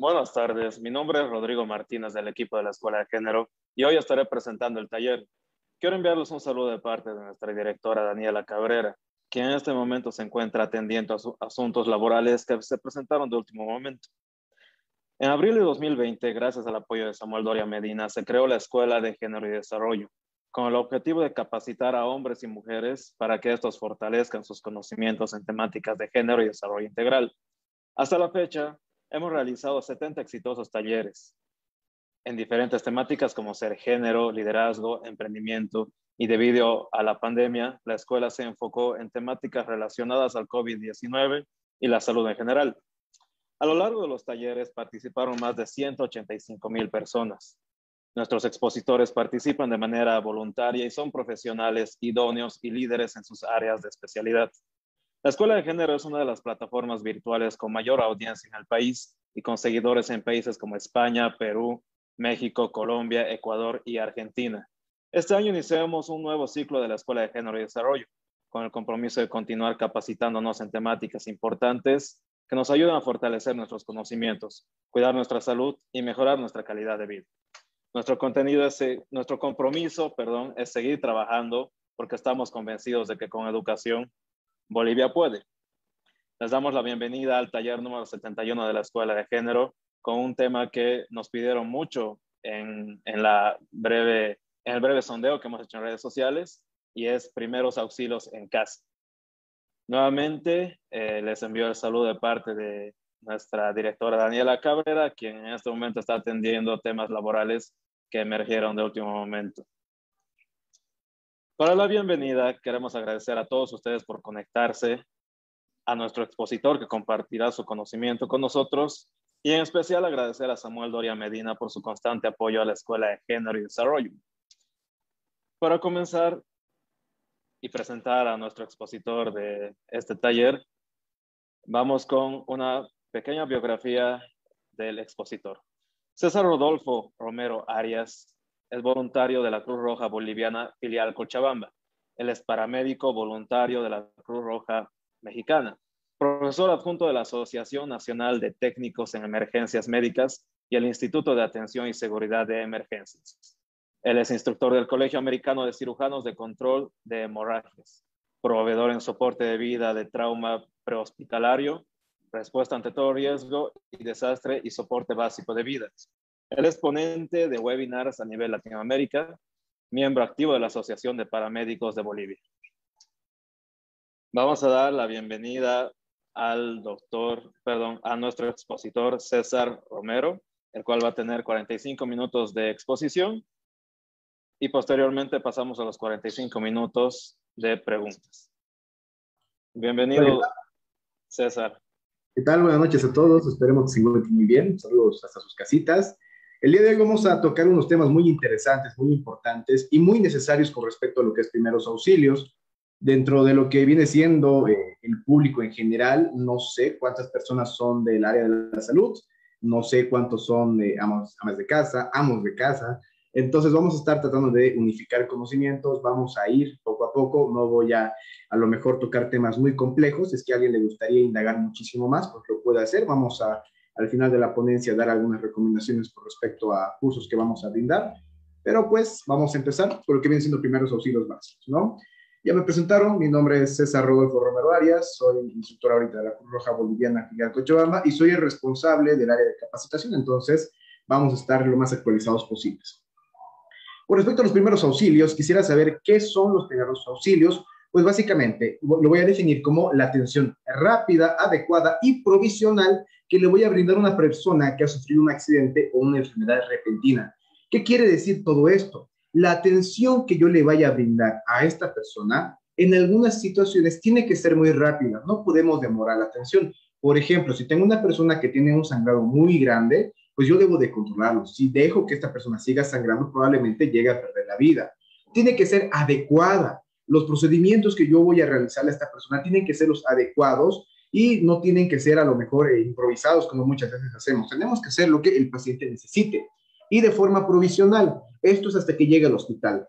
Buenas tardes, mi nombre es Rodrigo Martínez del equipo de la Escuela de Género y hoy estaré presentando el taller. Quiero enviarles un saludo de parte de nuestra directora Daniela Cabrera, quien en este momento se encuentra atendiendo a asuntos laborales que se presentaron de último momento. En abril de 2020, gracias al apoyo de Samuel Doria Medina, se creó la Escuela de Género y Desarrollo, con el objetivo de capacitar a hombres y mujeres para que estos fortalezcan sus conocimientos en temáticas de género y desarrollo integral. Hasta la fecha, hemos realizado 70 exitosos talleres en diferentes temáticas como ser género, liderazgo, emprendimiento y debido a la pandemia, la escuela se enfocó en temáticas relacionadas al COVID-19 y la salud en general. A lo largo de los talleres participaron más de 185 mil personas. Nuestros expositores participan de manera voluntaria y son profesionales, idóneos y líderes en sus áreas de especialidad. La Escuela de Género es una de las plataformas virtuales con mayor audiencia en el país y con seguidores en países como España, Perú, México, Colombia, Ecuador y Argentina. Este año iniciamos un nuevo ciclo de la Escuela de Género y Desarrollo, con el compromiso de continuar capacitándonos en temáticas importantes que nos ayudan a fortalecer nuestros conocimientos, cuidar nuestra salud y mejorar nuestra calidad de vida. Nuestro contenido es, nuestro compromiso, perdón, es seguir trabajando porque estamos convencidos de que con educación Bolivia puede. Les damos la bienvenida al taller número 71 de la Escuela de Género con un tema que nos pidieron mucho en, la breve, en el breve sondeo que hemos hecho en redes sociales y es primeros auxilios en casa. Nuevamente, eh, les envío el saludo de parte de nuestra directora Daniela Cabrera, quien en este momento está atendiendo temas laborales que emergieron de último momento. Para la bienvenida, queremos agradecer a todos ustedes por conectarse, a nuestro expositor que compartirá su conocimiento con nosotros y en especial agradecer a Samuel Doria Medina por su constante apoyo a la Escuela de Género y Desarrollo. Para comenzar y presentar a nuestro expositor de este taller, vamos con una pequeña biografía del expositor. César Rodolfo Romero Arias es voluntario de la Cruz Roja Boliviana filial Cochabamba. Él es paramédico voluntario de la Cruz Roja Mexicana, profesor adjunto de la Asociación Nacional de Técnicos en Emergencias Médicas y el Instituto de Atención y Seguridad de Emergencias. Él es instructor del Colegio Americano de Cirujanos de Control de Hemorragias, proveedor en soporte de vida de trauma prehospitalario, respuesta ante todo riesgo y desastre y soporte básico de vidas. El exponente de webinars a nivel Latinoamérica, miembro activo de la Asociación de Paramédicos de Bolivia. Vamos a dar la bienvenida al doctor, perdón, a nuestro expositor César Romero, el cual va a tener 45 minutos de exposición y posteriormente pasamos a los 45 minutos de preguntas. Bienvenido, César. ¿Qué tal? Buenas noches a todos. Esperemos que se encuentren muy bien. Saludos hasta sus casitas. El día de hoy vamos a tocar unos temas muy interesantes, muy importantes y muy necesarios con respecto a lo que es primeros auxilios. Dentro de lo que viene siendo eh, el público en general, no sé cuántas personas son del área de la salud, no sé cuántos son eh, amas, de casa, amos de casa. Entonces vamos a estar tratando de unificar conocimientos, vamos a ir poco a poco, no voy a a lo mejor tocar temas muy complejos, es que a alguien le gustaría indagar muchísimo más, pues lo puede hacer, vamos a al final de la ponencia dar algunas recomendaciones con respecto a cursos que vamos a brindar. Pero pues vamos a empezar por lo que vienen siendo primeros auxilios básicos, ¿no? Ya me presentaron, mi nombre es César Rodolfo Romero Arias, soy instructor ahorita de la Cruz Roja Boliviana filial Cochabamba y soy el responsable del área de capacitación, entonces vamos a estar lo más actualizados posibles. Con respecto a los primeros auxilios, quisiera saber qué son los primeros auxilios, pues básicamente lo voy a definir como la atención rápida, adecuada y provisional que le voy a brindar a una persona que ha sufrido un accidente o una enfermedad repentina. ¿Qué quiere decir todo esto? La atención que yo le vaya a brindar a esta persona en algunas situaciones tiene que ser muy rápida, no podemos demorar la atención. Por ejemplo, si tengo una persona que tiene un sangrado muy grande, pues yo debo de controlarlo. Si dejo que esta persona siga sangrando, probablemente llegue a perder la vida. Tiene que ser adecuada los procedimientos que yo voy a realizar a esta persona tienen que ser los adecuados y no tienen que ser a lo mejor eh, improvisados como muchas veces hacemos. Tenemos que hacer lo que el paciente necesite y de forma provisional. Esto es hasta que llegue al hospital.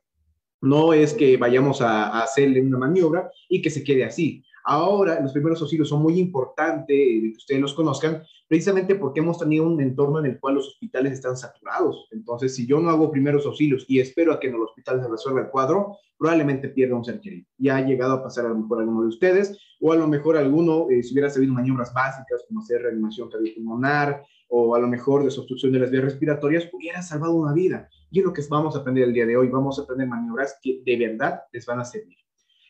No es que vayamos a, a hacerle una maniobra y que se quede así. Ahora, los primeros auxilios son muy importantes que ustedes los conozcan, precisamente porque hemos tenido un entorno en el cual los hospitales están saturados. Entonces, si yo no hago primeros auxilios y espero a que en el hospital se resuelva el cuadro, probablemente pierda un ser querido. Ya ha llegado a pasar a lo mejor alguno de ustedes, o a lo mejor alguno, eh, si hubiera sabido maniobras básicas, como hacer reanimación cardiopulmonar, o a lo mejor desobstrucción de las vías respiratorias, hubiera salvado una vida. Y es lo que vamos a aprender el día de hoy. Vamos a aprender maniobras que de verdad les van a servir.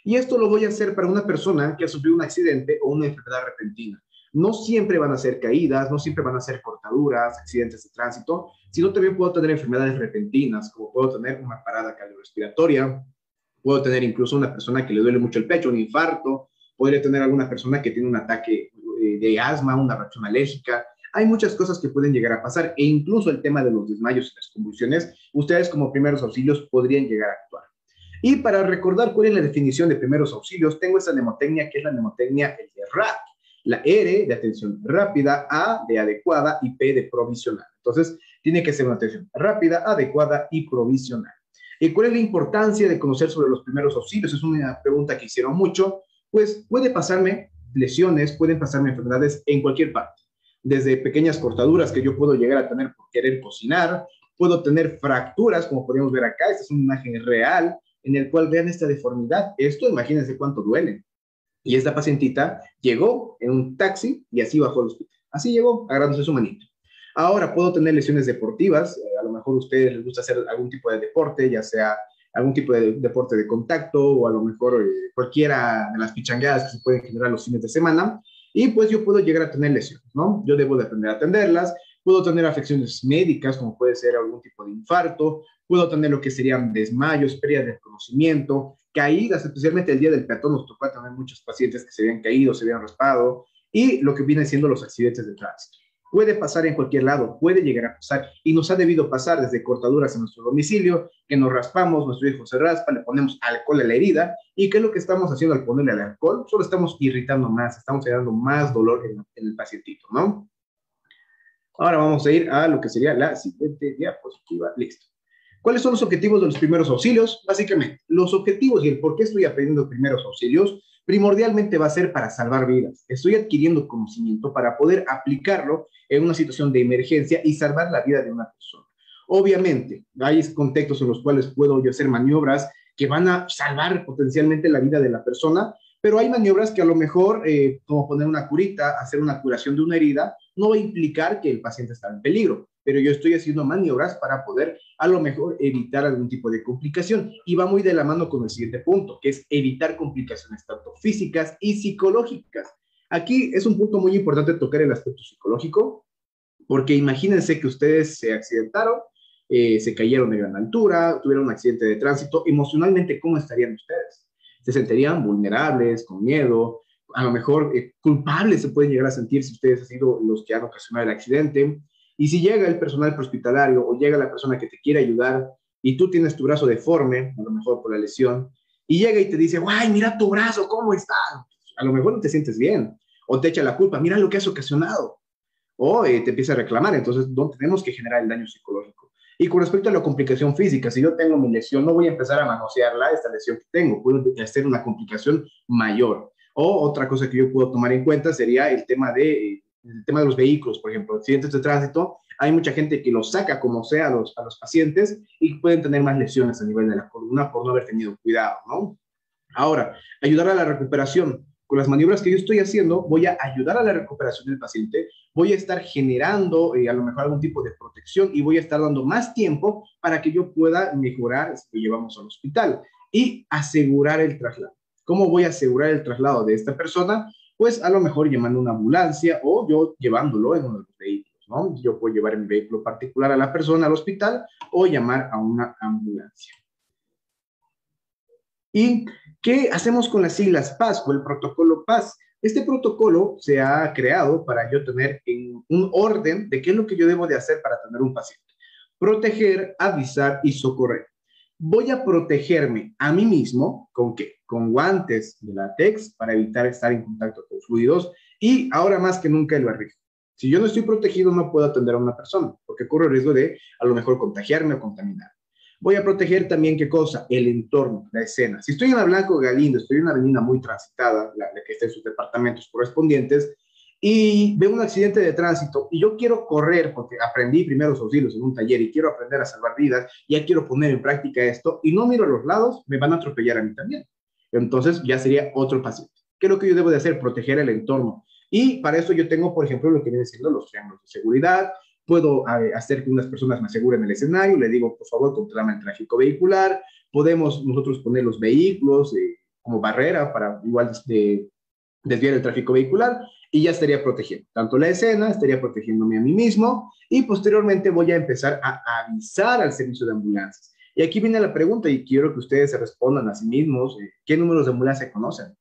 Y esto lo voy a hacer para una persona que ha sufrido un accidente o una enfermedad repentina. No siempre van a ser caídas, no siempre van a ser cortaduras, accidentes de tránsito, sino también puedo tener enfermedades repentinas, como puedo tener una parada cardiorrespiratoria, puedo tener incluso una persona que le duele mucho el pecho, un infarto, podría tener alguna persona que tiene un ataque eh, de asma, una reacción alérgica. Hay muchas cosas que pueden llegar a pasar e incluso el tema de los desmayos y las convulsiones, ustedes como primeros auxilios podrían llegar a actuar. Y para recordar cuál es la definición de primeros auxilios, tengo esta mnemotecnia que es la mnemotecnia el de. La R de atención rápida, A de adecuada y P de provisional. Entonces, tiene que ser una atención rápida, adecuada y provisional. ¿Y cuál es la importancia de conocer sobre los primeros auxilios? Es una pregunta que hicieron mucho. Pues puede pasarme lesiones, pueden pasarme enfermedades en cualquier parte. Desde pequeñas cortaduras que yo puedo llegar a tener por querer cocinar, puedo tener fracturas, como podemos ver acá, esta es una imagen real, en el cual vean esta deformidad. Esto, imagínense cuánto duele. Y esta pacientita llegó en un taxi y así bajó al hospital. Así llegó, agarrándose su manito. Ahora puedo tener lesiones deportivas, eh, a lo mejor a ustedes les gusta hacer algún tipo de deporte, ya sea algún tipo de deporte de contacto o a lo mejor eh, cualquiera de las pichangueadas que se pueden generar los fines de semana. Y pues yo puedo llegar a tener lesiones, ¿no? Yo debo de aprender a atenderlas, puedo tener afecciones médicas, como puede ser algún tipo de infarto, puedo tener lo que serían desmayos, pérdida de conocimiento, caídas, especialmente el día del peatón nos tocó tener muchos pacientes que se habían caído, se habían raspado, y lo que vienen siendo los accidentes de tránsito. Puede pasar en cualquier lado, puede llegar a pasar, y nos ha debido pasar desde cortaduras en nuestro domicilio, que nos raspamos, nuestro hijo se raspa, le ponemos alcohol a la herida, y ¿qué es lo que estamos haciendo al ponerle al alcohol? Solo estamos irritando más, estamos generando más dolor en, en el pacientito, ¿no? Ahora vamos a ir a lo que sería la siguiente diapositiva. Listo. ¿Cuáles son los objetivos de los primeros auxilios? Básicamente, los objetivos y el por qué estoy aprendiendo primeros auxilios primordialmente va a ser para salvar vidas. Estoy adquiriendo conocimiento para poder aplicarlo en una situación de emergencia y salvar la vida de una persona. Obviamente, hay contextos en los cuales puedo yo hacer maniobras que van a salvar potencialmente la vida de la persona, pero hay maniobras que a lo mejor, eh, como poner una curita, hacer una curación de una herida, no va a implicar que el paciente está en peligro pero yo estoy haciendo maniobras para poder a lo mejor evitar algún tipo de complicación. Y va muy de la mano con el siguiente punto, que es evitar complicaciones tanto físicas y psicológicas. Aquí es un punto muy importante tocar el aspecto psicológico, porque imagínense que ustedes se accidentaron, eh, se cayeron de gran altura, tuvieron un accidente de tránsito, emocionalmente, ¿cómo estarían ustedes? ¿Se sentirían vulnerables, con miedo? A lo mejor eh, culpables se pueden llegar a sentir si ustedes han sido los que han ocasionado el accidente y si llega el personal hospitalario o llega la persona que te quiere ayudar y tú tienes tu brazo deforme, a lo mejor por la lesión, y llega y te dice, guay, mira tu brazo, ¿cómo está? A lo mejor no te sientes bien. O te echa la culpa, mira lo que has ocasionado. O eh, te empieza a reclamar. Entonces, no tenemos que generar el daño psicológico. Y con respecto a la complicación física, si yo tengo mi lesión, no voy a empezar a manosearla, esta lesión que tengo, puedo hacer una complicación mayor. O otra cosa que yo puedo tomar en cuenta sería el tema de eh, el tema de los vehículos, por ejemplo, accidentes de tránsito, hay mucha gente que los saca como sea a los, a los pacientes y pueden tener más lesiones a nivel de la columna por no haber tenido cuidado, ¿no? Ahora, ayudar a la recuperación. Con las maniobras que yo estoy haciendo, voy a ayudar a la recuperación del paciente, voy a estar generando eh, a lo mejor algún tipo de protección y voy a estar dando más tiempo para que yo pueda mejorar si lo llevamos al hospital y asegurar el traslado. ¿Cómo voy a asegurar el traslado de esta persona? pues a lo mejor llamando una ambulancia o yo llevándolo en uno de los vehículos, ¿no? Yo puedo llevar en vehículo particular a la persona al hospital o llamar a una ambulancia. ¿Y qué hacemos con las siglas PAS o el protocolo PAS? Este protocolo se ha creado para yo tener en un orden de qué es lo que yo debo de hacer para tener un paciente. Proteger, avisar y socorrer voy a protegerme a mí mismo con qué? Con guantes de látex para evitar estar en contacto con fluidos y ahora más que nunca el barrijo. Si yo no estoy protegido, no puedo atender a una persona porque corro el riesgo de a lo mejor contagiarme o contaminar. Voy a proteger también, ¿qué cosa? El entorno, la escena. Si estoy en la Blanco Galindo, estoy en una avenida muy transitada, la, que está en sus departamentos correspondientes, y veo un accidente de tránsito y yo quiero correr porque aprendí primeros auxilios en un taller y quiero aprender a salvar vidas, ya quiero poner en práctica esto y no miro a los lados, me van a atropellar a mí también. Entonces ya sería otro paciente. ¿Qué es lo que yo debo de hacer? Proteger el entorno. Y para eso yo tengo, por ejemplo, lo que viene siendo los triángulos de seguridad. Puedo hacer que unas personas me aseguren el escenario. Le digo, por favor, controlame el tráfico vehicular. Podemos nosotros poner los vehículos eh, como barrera para igual de, desviar el tráfico vehicular y ya estaría protegiendo tanto la escena, estaría protegiéndome a mí mismo y posteriormente voy a empezar a avisar al servicio de ambulancias. Y aquí viene la pregunta y quiero que ustedes se respondan a sí mismos, eh, ¿qué números de ambulancia conocen?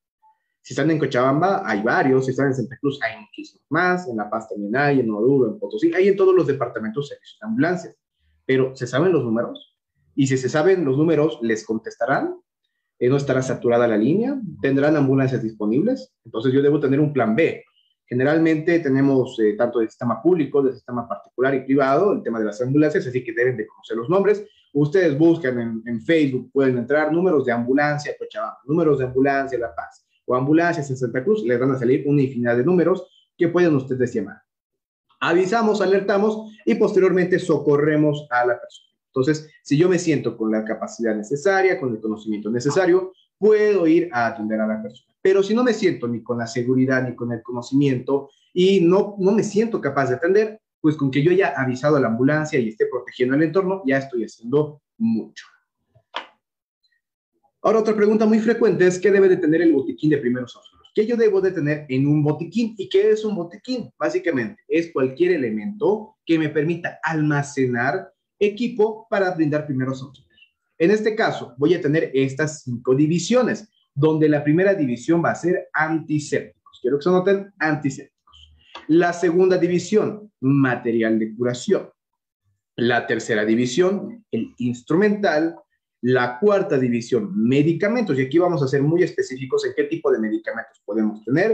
Si están en Cochabamba, hay varios, si están en Santa Cruz, hay muchísimos más, en La Paz también hay, en Oruro, en Potosí, hay en todos los departamentos servicios de ambulancias. Pero, ¿se saben los números? Y si se saben los números, ¿les contestarán? Eh, ¿No estará saturada la línea? ¿Tendrán ambulancias disponibles? Entonces yo debo tener un plan B. Generalmente tenemos eh, tanto del sistema público, del sistema particular y privado, el tema de las ambulancias, así que deben de conocer los nombres. Ustedes buscan en, Facebook, pueden entrar números de ambulancia Cochabamba, números de ambulancia La Paz o ambulancias en Santa Cruz, les van a salir una infinidad de números que pueden ustedes llamar. Avisamos, alertamos y posteriormente socorremos a la persona. Entonces, si yo me siento con la capacidad necesaria, con el conocimiento necesario, puedo ir a atender a la persona. Pero si no me siento ni con la seguridad ni con el conocimiento y no, no me siento capaz de atender, pues con que yo haya avisado a la ambulancia y esté protegiendo el entorno, ya estoy haciendo mucho. Ahora, otra pregunta muy frecuente es, ¿qué debe de tener el botiquín de primeros auxilios? ¿Qué yo debo de tener en un botiquín? ¿Y qué es un botiquín? Básicamente, es cualquier elemento que me permita almacenar equipo para brindar primeros auxilios. En este caso, voy a tener estas cinco divisiones donde la primera división va a ser antisépticos. Quiero que se noten antisépticos. La segunda división, material de curación. La tercera división, el instrumental. La cuarta división, medicamentos. Y aquí vamos a ser muy específicos en qué tipo de medicamentos podemos tener.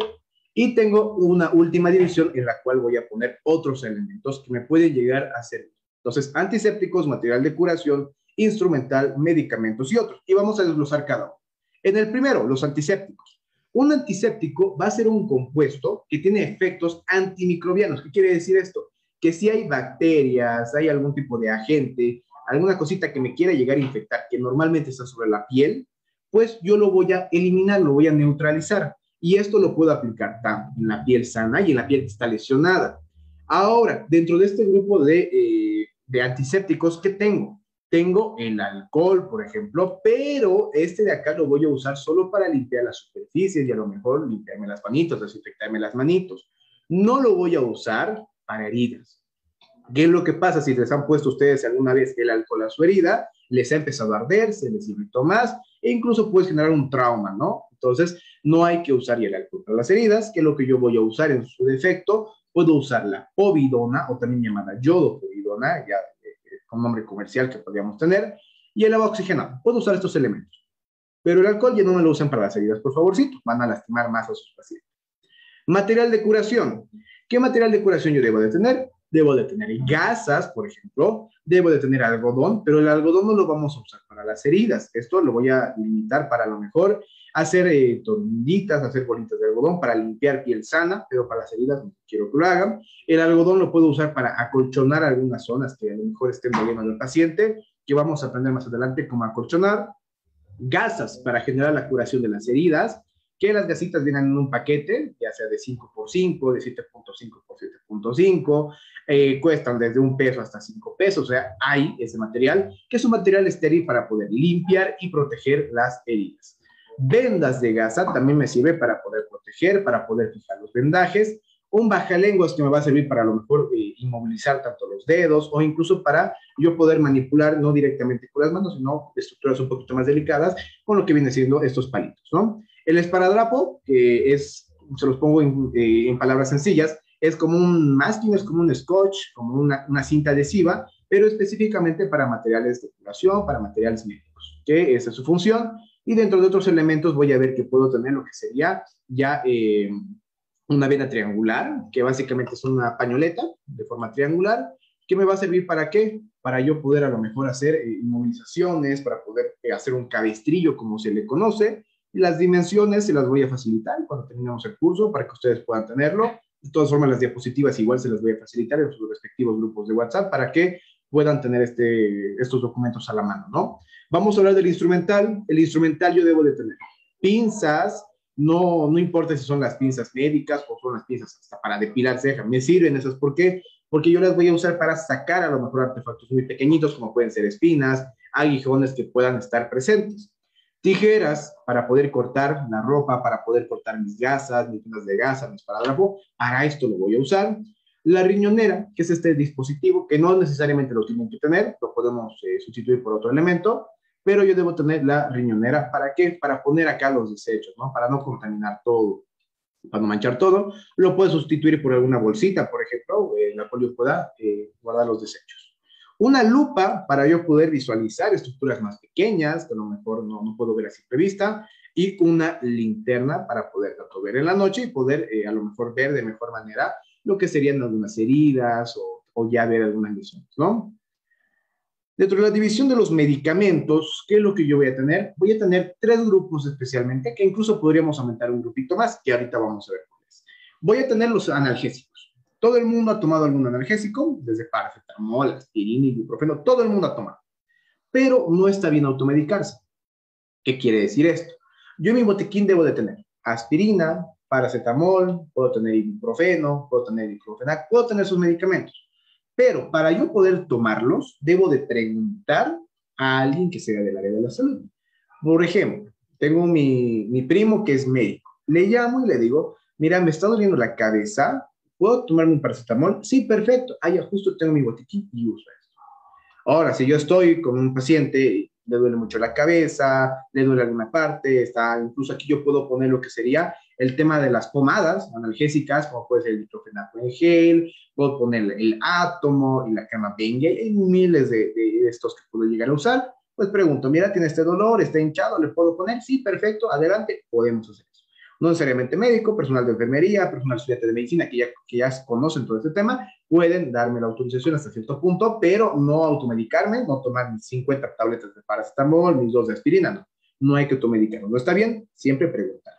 Y tengo una última división en la cual voy a poner otros elementos que me pueden llegar a servir. Entonces, antisépticos, material de curación, instrumental, medicamentos y otros. Y vamos a desglosar cada uno. En el primero, los antisépticos. Un antiséptico va a ser un compuesto que tiene efectos antimicrobianos. ¿Qué quiere decir esto? Que si hay bacterias, hay algún tipo de agente, alguna cosita que me quiera llegar a infectar, que normalmente está sobre la piel, pues yo lo voy a eliminar, lo voy a neutralizar. Y esto lo puedo aplicar tanto en la piel sana y en la piel que está lesionada. Ahora, dentro de este grupo de, eh, de antisépticos, ¿qué tengo? Tengo el alcohol, por ejemplo, pero este de acá lo voy a usar solo para limpiar las superficies y a lo mejor limpiarme las manitos, desinfectarme las manitos. No lo voy a usar para heridas. ¿Qué es lo que pasa si les han puesto ustedes alguna vez el alcohol a su herida? Les ha empezado a arder, se les irritó más e incluso puede generar un trauma, ¿no? Entonces, no hay que usar el alcohol para las heridas, que es lo que yo voy a usar en su defecto. Puedo usar la povidona o también llamada yodo povidona, ya con nombre comercial que podríamos tener, y el agua oxigenada. Puedo usar estos elementos. Pero el alcohol ya no me lo usen para las heridas, por favorcito, van a lastimar más a sus pacientes. Material de curación. ¿Qué material de curación yo debo de tener? Debo de tener gasas, por ejemplo, debo de tener algodón, pero el algodón no lo vamos a usar para las heridas. Esto lo voy a limitar para lo mejor hacer eh, hacer bolitas de algodón para limpiar piel sana, pero para las heridas no quiero que lo hagan. El algodón lo puedo usar para acolchonar algunas zonas que a lo mejor estén doliendo al paciente, que vamos a aprender más adelante cómo acolchonar. Gasas para generar la curación de las heridas, que las gasitas vienen en un paquete, ya sea de 5x5, de 7.5 por 7.5, eh, cuestan desde un peso hasta 5 pesos, o sea, hay ese material, que es un material estéril para poder limpiar y proteger las heridas. Vendas de gasa también me sirve para poder proteger, para poder fijar los vendajes. Un bajalenguas que me va a servir para a lo mejor eh, inmovilizar tanto los dedos o incluso para yo poder manipular no directamente con las manos, sino estructuras un poquito más delicadas con lo que viene siendo estos palitos, ¿no? El esparadrapo, que es, se los pongo en, eh, palabras sencillas, es como un masking, es como un scotch, como una, una, cinta adhesiva, pero específicamente para materiales de curación, para materiales médicos, que esa es su función. Y dentro de otros elementos voy a ver que puedo tener lo que sería ya eh, una vena triangular, que básicamente es una pañoleta de forma triangular, ¿Qué me va a servir para qué? Para yo poder a lo mejor hacer eh, inmovilizaciones, para poder eh, hacer un cabestrillo como se le conoce. Y las dimensiones se las voy a facilitar cuando terminemos el curso para que ustedes puedan tenerlo. De todas formas, las diapositivas igual se las voy a facilitar en sus respectivos grupos de WhatsApp para que puedan tener este, estos documentos a la mano, ¿no? Vamos a hablar del instrumental. El instrumental yo debo de tener pinzas, no, no importa si son las pinzas médicas o son las pinzas hasta para depilar cejas, me sirven esas. ¿Por qué? Porque yo las voy a usar para sacar a lo mejor artefactos muy pequeñitos, como pueden ser espinas, aguijones que puedan estar presentes. Tijeras para poder cortar la ropa, para poder cortar mis gasas, mis pintas de gasa, mis paradrapo. Para esto lo voy a usar. La riñonera, que es este dispositivo que no necesariamente lo tienen que tener, lo podemos eh, sustituir por otro elemento pero yo debo tener la riñonera. ¿Para qué? Para poner acá los desechos, ¿no? Para no contaminar todo, para no manchar todo. Lo puedo sustituir por alguna bolsita, por ejemplo, en la cual yo pueda eh, guardar los desechos. Una lupa para yo poder visualizar estructuras más pequeñas, que a lo mejor no, no puedo ver a simple vista, y una linterna para poder tanto ver en la noche y poder eh, a lo mejor ver de mejor manera lo que serían algunas heridas o, ya ver algunas lesiones, ¿no? Dentro de la división de los medicamentos, ¿qué es lo que yo voy a tener? Voy a tener tres grupos especialmente, que incluso podríamos aumentar un grupito más, que ahorita vamos a ver cuáles. Voy a tener los analgésicos. Todo el mundo ha tomado algún analgésico, desde paracetamol, aspirina, ibuprofeno, todo el mundo ha tomado. Pero no está bien automedicarse. ¿Qué quiere decir esto? Yo en mi botequín debo de tener aspirina, paracetamol, puedo tener ibuprofeno, puedo tener diclofenac, puedo tener sus medicamentos pero para yo poder tomarlos, debo de preguntar a alguien que sea del área de la salud. Por ejemplo, tengo mi, mi primo que es médico. Le llamo y le digo, mira, me está doliendo la cabeza, ¿puedo tomarme un paracetamol? Sí, perfecto. Ah, ya justo tengo mi botiquín y uso esto. Ahora, si yo estoy con un paciente, le duele mucho la cabeza, le duele alguna parte, está, incluso aquí yo puedo poner lo que sería el tema de las pomadas analgésicas, como puede ser el diclofenaco en gel, puedo poner el átomo y la crema Bengay, hay miles de, de, estos que puedo llegar a usar. Pues pregunto, mira, tiene este dolor, está hinchado, ¿le puedo poner? Sí, perfecto, adelante, podemos hacer eso. No necesariamente médico, personal de enfermería, personal estudiante de medicina que ya, que ya conocen todo este tema, pueden darme la autorización hasta cierto punto, pero no automedicarme, no tomar mis 50 tabletas de paracetamol, mis dos de aspirina, no. No hay que automedicarme. ¿No está bien? Siempre preguntar.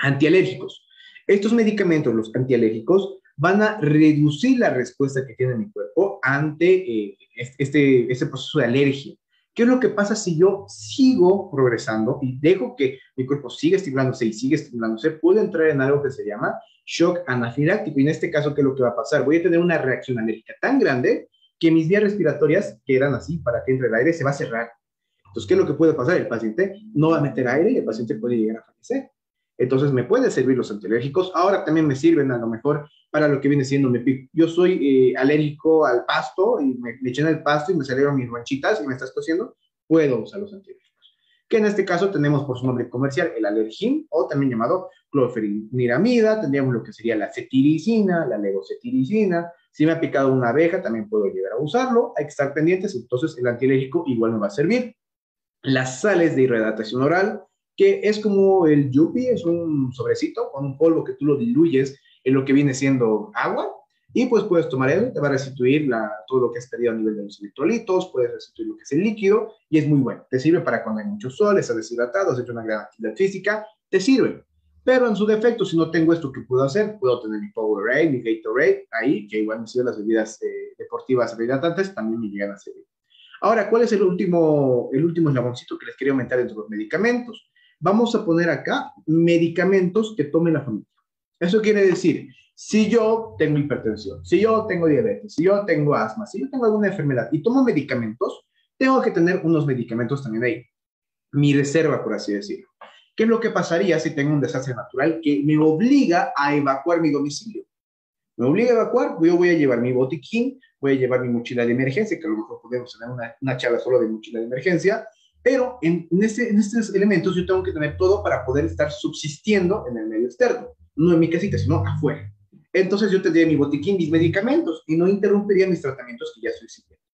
Antialérgicos. Estos medicamentos, los antialérgicos, van a reducir la respuesta que tiene mi cuerpo ante eh, este, este proceso de alergia. ¿Qué es lo que pasa si yo sigo progresando y dejo que mi cuerpo siga estimulándose y sigue estimulándose? Puedo entrar en algo que se llama shock anafiláctico. Y en este caso, ¿qué es lo que va a pasar? Voy a tener una reacción alérgica tan grande que mis vías respiratorias quedan así para que entre el aire, se va a cerrar. Entonces, ¿qué es lo que puede pasar? El paciente no va a meter aire y el paciente puede llegar a fallecer. Entonces me pueden servir los antialérgicos. Ahora también me sirven a lo mejor para lo que viene siendo mi pico. Yo soy eh, alérgico al pasto y me, en el pasto y me salieron mis manchitas y me estás cosiendo. Puedo usar los antialérgicos. Que en este caso tenemos por su nombre comercial el alergín o también llamado clorfeniramida. Tendríamos lo que sería la cetiricina, la levocetiricina. Si me ha picado una abeja, también puedo llegar a usarlo. Hay que estar pendientes. Entonces el antialérgico igual me va a servir. Las sales de hidratación oral que es como el yupi, es un sobrecito con un polvo que tú lo diluyes en lo que viene siendo agua y pues puedes tomar él, te va a restituir la, todo lo que has perdido a nivel de los electrolitos, puedes restituir lo que es el líquido y es muy bueno. Te sirve para cuando hay mucho sol, estás deshidratado, has hecho una gran actividad física, te sirve. Pero en su defecto, si no tengo esto, ¿qué puedo hacer? Puedo tener mi Powerade, mi Gatorade, ahí, que igual me sirven las bebidas eh, deportivas rehidratantes, también me llegan a servir. Ahora, ¿cuál es el último, el último eslaboncito que les quería aumentar entre los medicamentos? Vamos a poner acá medicamentos que tome la familia. Eso quiere decir, si yo tengo hipertensión, si yo tengo diabetes, si yo tengo asma, si yo tengo alguna enfermedad y tomo medicamentos, tengo que tener unos medicamentos también ahí. Mi reserva, por así decirlo. ¿Qué es lo que pasaría si tengo un desastre natural que me obliga a evacuar mi domicilio? Me obliga a evacuar, yo voy a llevar mi botiquín, voy a llevar mi mochila de emergencia, que a lo mejor podemos tener una, una charla solo de mochila de emergencia, pero en, en, estos elementos yo tengo que tener todo para poder estar subsistiendo en el medio externo, no en mi casita, sino afuera. Entonces yo tendría mi botiquín, mis medicamentos y no interrumpiría mis tratamientos que ya estoy siguiendo.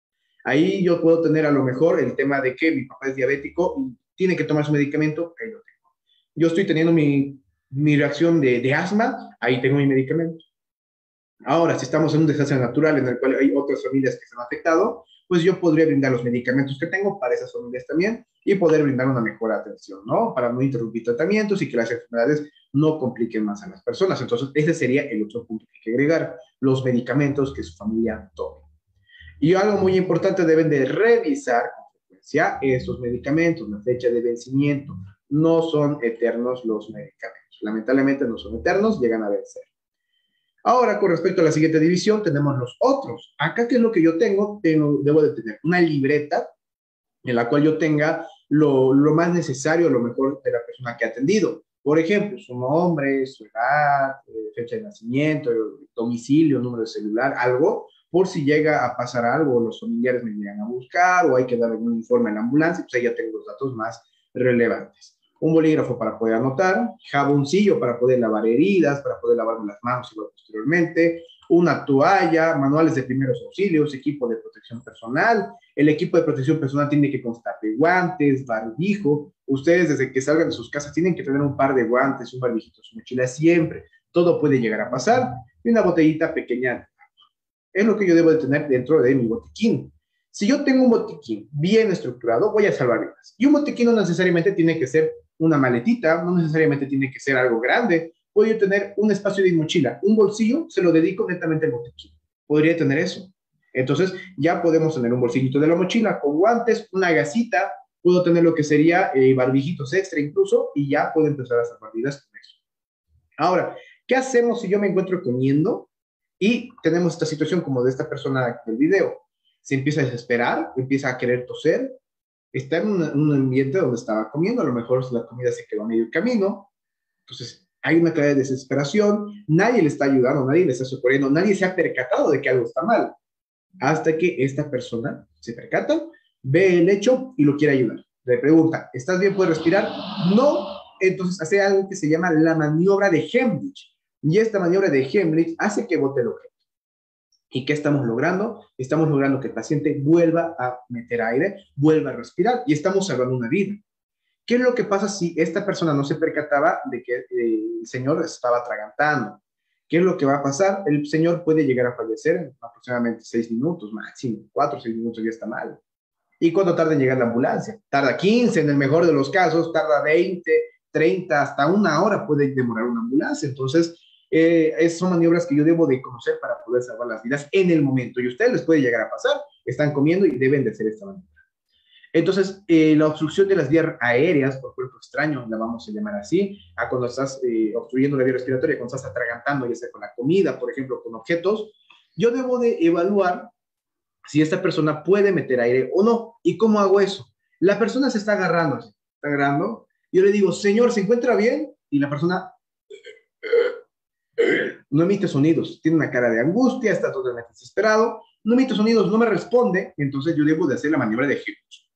Ahí yo puedo tener a lo mejor el tema de que mi papá es diabético y tiene que tomar su medicamento, ahí lo tengo. Yo estoy teniendo mi, mi reacción de, de asma, ahí tengo mi medicamento. Ahora, si estamos en un desastre natural en el cual hay otras familias que se han afectado, pues yo podría brindar los medicamentos que tengo para esas familias también y poder brindar una mejor atención, ¿no? Para no interrumpir tratamientos y que las enfermedades no compliquen más a las personas. Entonces, ese sería el otro punto que hay que agregar, los medicamentos que su familia tome. Y algo muy importante, deben de revisar con frecuencia esos medicamentos, la fecha de vencimiento. No son eternos los medicamentos. Lamentablemente no son eternos, llegan a vencer. Ahora, con respecto a la siguiente división, tenemos los otros. Acá, ¿qué es lo que yo tengo? tengo debo de tener una libreta en la cual yo tenga lo, lo, más necesario, lo mejor de la persona que ha atendido. Por ejemplo, su nombre, su edad, eh, fecha de nacimiento, domicilio, número de celular, algo, por si llega a pasar algo, los familiares me llegan a buscar o hay que dar algún informe a la ambulancia, pues ahí ya tengo los datos más relevantes un bolígrafo para poder anotar, jaboncillo para poder lavar heridas, para poder lavarme las manos igual posteriormente, una toalla, manuales de primeros auxilios, equipo de protección personal. El equipo de protección personal tiene que constar de guantes, barbijo. Ustedes desde que salgan de sus casas tienen que tener un par de guantes, un barbijito, su mochila siempre. Todo puede llegar a pasar. Y una botellita pequeña. Es lo que yo debo de tener dentro de mi botiquín. Si yo tengo un botiquín bien estructurado, voy a salvar vidas. Y un botiquín no necesariamente tiene que ser una maletita, no necesariamente tiene que ser algo grande. Puedo tener un espacio de mochila, un bolsillo, se lo dedico netamente al botiquín. Podría tener eso. Entonces, ya podemos tener un bolsillito de la mochila con guantes, una gasita, puedo tener lo que sería eh, barbijitos extra incluso, y ya puedo empezar a hacer partidas con eso. Ahora, ¿qué hacemos si yo me encuentro comiendo y tenemos esta situación como de esta persona del video? Se empieza a desesperar, empieza a querer toser, está en un, ambiente donde estaba comiendo, a lo mejor la comida se quedó a medio camino, entonces hay una clase de desesperación, nadie le está ayudando, nadie le está socorriendo, nadie se ha percatado de que algo está mal, hasta que esta persona se percata, ve el hecho y lo quiere ayudar. Le pregunta, ¿estás bien? ¿Puedes respirar? No, entonces hace algo que se llama la maniobra de Hemlich. Y esta maniobra de Hemlich hace que bote el objeto. ¿Y qué estamos logrando? Estamos logrando que el paciente vuelva a meter aire, vuelva a respirar y estamos salvando una vida. ¿Qué es lo que pasa si esta persona no se percataba de que eh, el señor estaba atragantando? ¿Qué es lo que va a pasar? El señor puede llegar a fallecer en aproximadamente seis minutos, máximo, cuatro o seis minutos ya está mal. ¿Y cuánto tarda en llegar la ambulancia? Tarda 15 en el mejor de los casos, tarda 20, 30, hasta una hora puede demorar una ambulancia. Entonces, eh, son maniobras que yo debo de conocer para poder salvar las vidas en el momento. Y a ustedes les puede llegar a pasar, están comiendo y deben de hacer esta maniobra. Entonces, eh, la obstrucción de las vías aéreas por cuerpo extraño, la vamos a llamar así, a cuando estás eh, obstruyendo la vía respiratoria, cuando estás atragantando, ya sea con la comida, por ejemplo, con objetos, yo debo de evaluar si esta persona puede meter aire o no. ¿Y cómo hago eso? La persona se está agarrando, se está agarrando, yo le digo, señor, ¿se encuentra bien? Y la persona no emite sonidos, tiene una cara de angustia, está totalmente desesperado, no emite sonidos, no me responde, entonces yo debo de hacer la maniobra de ejecución.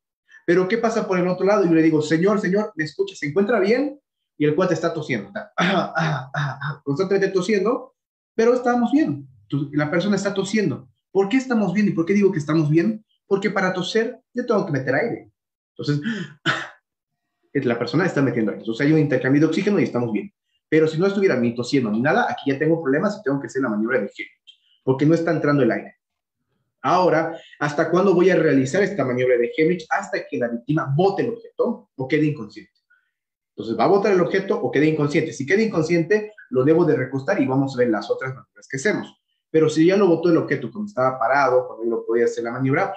Pero ¿qué pasa por el otro lado? Yo le digo, señor, señor, ¿me escucha? ¿Se encuentra bien? Y el cuate está tosiendo, está ah, ah, ah, constantemente tosiendo, pero estamos bien. La persona está tosiendo. ¿Por qué estamos bien? ¿Y por qué digo que estamos bien? Porque para toser yo tengo que meter aire. Entonces, la persona está metiendo aire. Entonces hay un intercambio de oxígeno y estamos bien. Pero si no estuviera ni tosiendo ni nada, aquí ya tengo problemas y tengo que hacer la maniobra de giro, porque no está entrando el aire. Ahora, ¿hasta cuándo voy a realizar esta maniobra de Hemlich? Hasta que la víctima bote el objeto o quede inconsciente. Entonces, ¿va a botar el objeto o quede inconsciente? Si queda inconsciente, lo debo de recostar y vamos a ver las otras maniobras que hacemos. Pero si ya lo botó el objeto cuando estaba parado, cuando yo lo podía hacer la maniobra.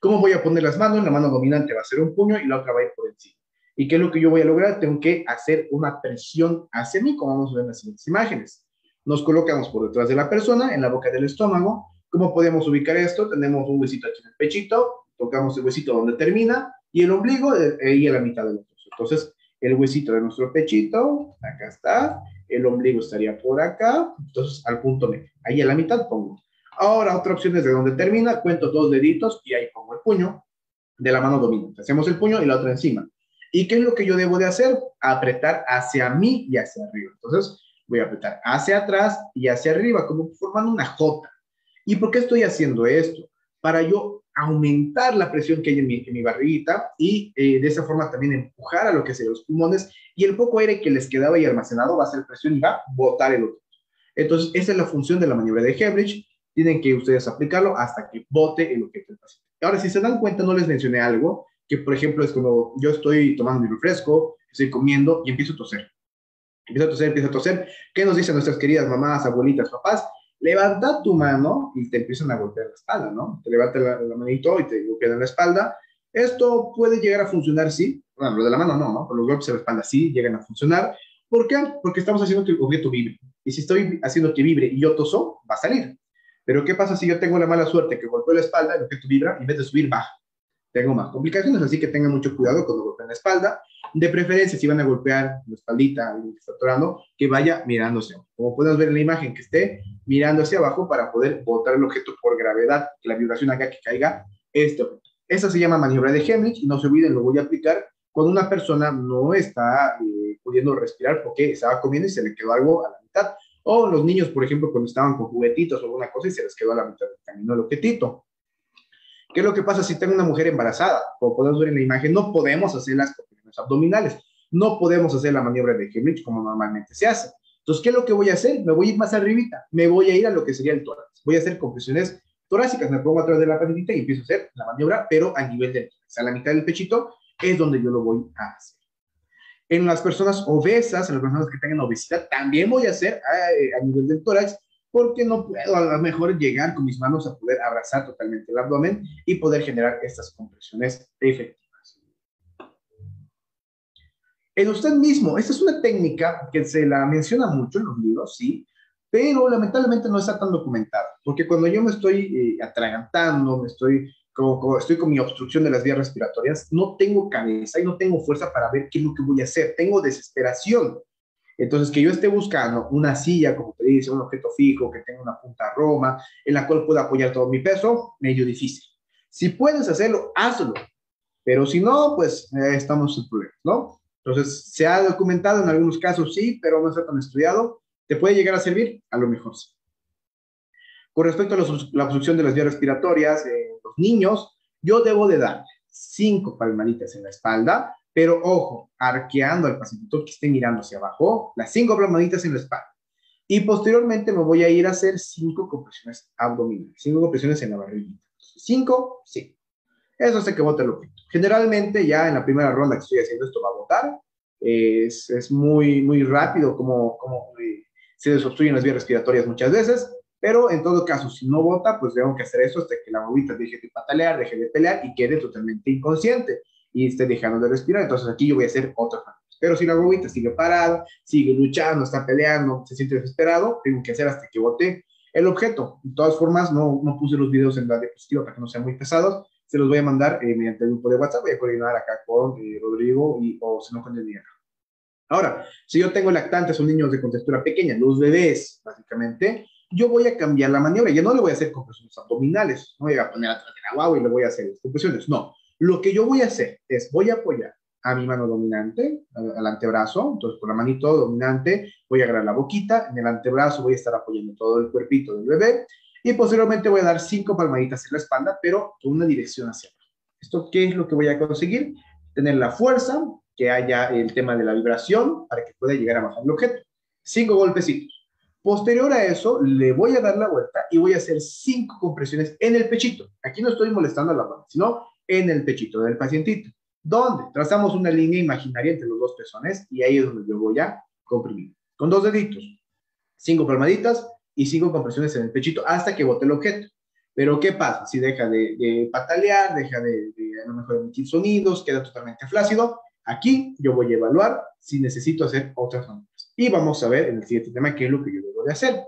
¿Cómo voy a poner las manos? La mano dominante va a ser un puño y la otra va a ir por encima. ¿Y qué es lo que yo voy a lograr? Tengo que hacer una presión hacia mí, como vamos a ver en las siguientes imágenes. Nos colocamos por detrás de la persona, en la boca del estómago. ¿Cómo podemos ubicar esto? Tenemos un huesito aquí en el pechito, tocamos el huesito donde termina y el ombligo ahí a la mitad del otro. Entonces, el huesito de nuestro pechito, acá está, el ombligo estaría por acá, entonces al punto medio. Ahí a la mitad pongo. Ahora, otra opción es de donde termina, cuento dos deditos y ahí pongo el puño de la mano dominante. Hacemos el puño y la otra encima. ¿Y qué es lo que yo debo de hacer? Apretar hacia mí y hacia arriba. Entonces, voy a apretar hacia atrás y hacia arriba, como formando una J. ¿Y por qué estoy haciendo esto? Para yo aumentar la presión que hay en mi, barriguita y eh, de esa forma también empujar a lo que sean los pulmones y el poco aire que les quedaba ahí almacenado va a ser presión y va a botar el otro. Entonces, esa es la función de la maniobra de Hebridge. Tienen que ustedes aplicarlo hasta que bote el objeto del paciente. Ahora, si se dan cuenta, no les mencioné algo, que por ejemplo es como yo estoy tomando mi refresco, estoy comiendo y empiezo a toser. Empiezo a toser, empiezo a toser. ¿Qué nos dicen nuestras queridas mamás, abuelitas, papás? Levanta tu mano y te empiezan a golpear la espalda, ¿no? Te levanta la, manito y te golpean la espalda. Esto puede llegar a funcionar, sí. Bueno, lo de la mano no, ¿no? Pero los golpes en la espalda sí llegan a funcionar. ¿Por qué? Porque estamos haciendo que el objeto vibre. Y si estoy haciendo que vibre y yo toso, va a salir. Pero ¿qué pasa si yo tengo la mala suerte que golpeo la espalda, el objeto vibra y en vez de subir, baja? Tengo más complicaciones, así que tengan mucho cuidado cuando golpeen la espalda. De preferencia, si van a golpear la espaldita, alguien que está atorando, que vaya mirándose. Como puedes ver en la imagen, que esté mirando hacia abajo para poder botar el objeto por gravedad, que la vibración haga que caiga este objeto. Esa se llama maniobra de Hemlich y no se olviden, lo voy a aplicar cuando una persona no está eh, pudiendo respirar porque estaba comiendo y se le quedó algo a la mitad o los niños, por ejemplo, cuando estaban con juguetitos o alguna cosa y se les quedó a la mitad del camino el objetito. ¿Qué es lo que pasa si tengo una mujer embarazada? Como podemos ver en la imagen, no podemos hacer las compresiones abdominales, no podemos hacer la maniobra de Heimlich como normalmente se hace. Entonces, ¿qué es lo que voy a hacer? Me voy a ir más arribita, me voy a ir a lo que sería el tórax. Voy a hacer compresiones torácicas, me pongo atrás de la pancita y empiezo a hacer la maniobra, pero a nivel del tórax. A la mitad del pechito es donde yo lo voy a hacer. En las personas obesas, en las personas que tengan obesidad, también voy a hacer a, a nivel del tórax, porque no puedo a lo mejor llegar con mis manos a poder abrazar totalmente el abdomen y poder generar estas compresiones efectivas. En usted mismo, esta es una técnica que se la menciona mucho en los libros, sí, pero lamentablemente no está tan documentada, porque cuando yo me estoy eh, atragantando, me estoy como, estoy con mi obstrucción de las vías respiratorias, no tengo cabeza y no tengo fuerza para ver qué es lo que voy a hacer. Tengo desesperación. Entonces, que yo esté buscando una silla, como te dice, un objeto fijo, que tenga una punta roma, en la cual pueda apoyar todo mi peso, medio difícil. Si puedes hacerlo, hazlo. Pero si no, pues estamos en problemas, ¿no? Entonces, se ha documentado en algunos casos, sí, pero no está tan estudiado. ¿Te puede llegar a servir? A lo mejor sí. Con respecto a la obstrucción de las vías respiratorias, eh, los niños, yo debo de dar cinco palmaditas en la espalda, pero ojo, arqueando al paciente que esté mirando hacia abajo, las cinco palmaditas en la espalda. Y posteriormente me voy a ir a hacer cinco compresiones abdominales, cinco compresiones en la barriguita. Cinco, sí. Eso hace que bote el objeto. Generalmente ya en la primera ronda que estoy haciendo esto va a botar. Es, es muy, muy rápido como, como eh, se desobstruyen las vías respiratorias muchas veces. Pero en todo caso, si no vota, pues tengo que hacer eso hasta que la bobita deje de patalear, deje de pelear y quede totalmente inconsciente y esté dejando de respirar. Entonces aquí yo voy a hacer otra cosa. Pero si la bobita sigue parada, sigue luchando, está peleando, se siente desesperado, tengo que hacer hasta que vote el objeto. De todas formas, no, no puse los videos en la diapositiva para que no sean muy pesados. Se los voy a mandar eh, mediante el grupo de WhatsApp. Voy a coordinar acá con eh, Rodrigo y, o si no con. Ahora, si yo tengo lactantes son niños de contextura pequeña, los bebés, básicamente, yo voy a cambiar la maniobra. Ya no le voy a hacer compresiones abdominales, no voy a poner atrás de la guagua y le voy a hacer compresiones. No, lo que yo voy a hacer es, voy a apoyar a mi mano dominante, al, antebrazo, entonces con la manito dominante voy a agarrar la boquita, en el antebrazo voy a estar apoyando todo el cuerpito del bebé y posteriormente voy a dar cinco palmaditas en la espalda, pero con una dirección hacia abajo. ¿Esto qué es lo que voy a conseguir? Tener la fuerza, que haya el tema de la vibración para que pueda llegar a bajar el objeto. Cinco golpecitos. Posterior a eso, le voy a dar la vuelta y voy a hacer cinco compresiones en el pechito. Aquí no estoy molestando a la mano, sino en el pechito del pacientito. ¿Dónde? Trazamos una línea imaginaria entre los dos pezones y ahí es donde yo voy a comprimir. Con dos deditos, cinco palmaditas y cinco compresiones en el pechito hasta que bote el objeto. Pero ¿qué pasa? Si deja de, patalear, deja de, a lo mejor emitir sonidos, queda totalmente flácido, aquí yo voy a evaluar si necesito hacer otras maniobras. Y vamos a ver en el siguiente tema qué es lo que yo debo de hacer.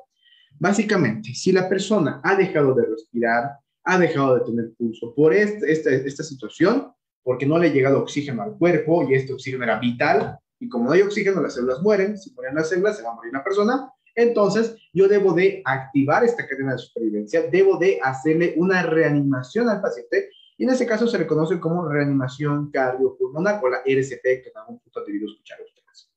Básicamente, si la persona ha dejado de respirar, ha dejado de tener pulso por este, esta, esta situación, porque no le ha llegado oxígeno al cuerpo y este oxígeno era vital, y como no hay oxígeno, las células mueren, si mueren las células, se va a morir la persona, entonces yo debo de activar esta cadena de supervivencia, debo de hacerle una reanimación al paciente, y en ese caso se le conoce como reanimación cardiopulmonar o la RCP, que en algún punto han debido escuchar ustedes.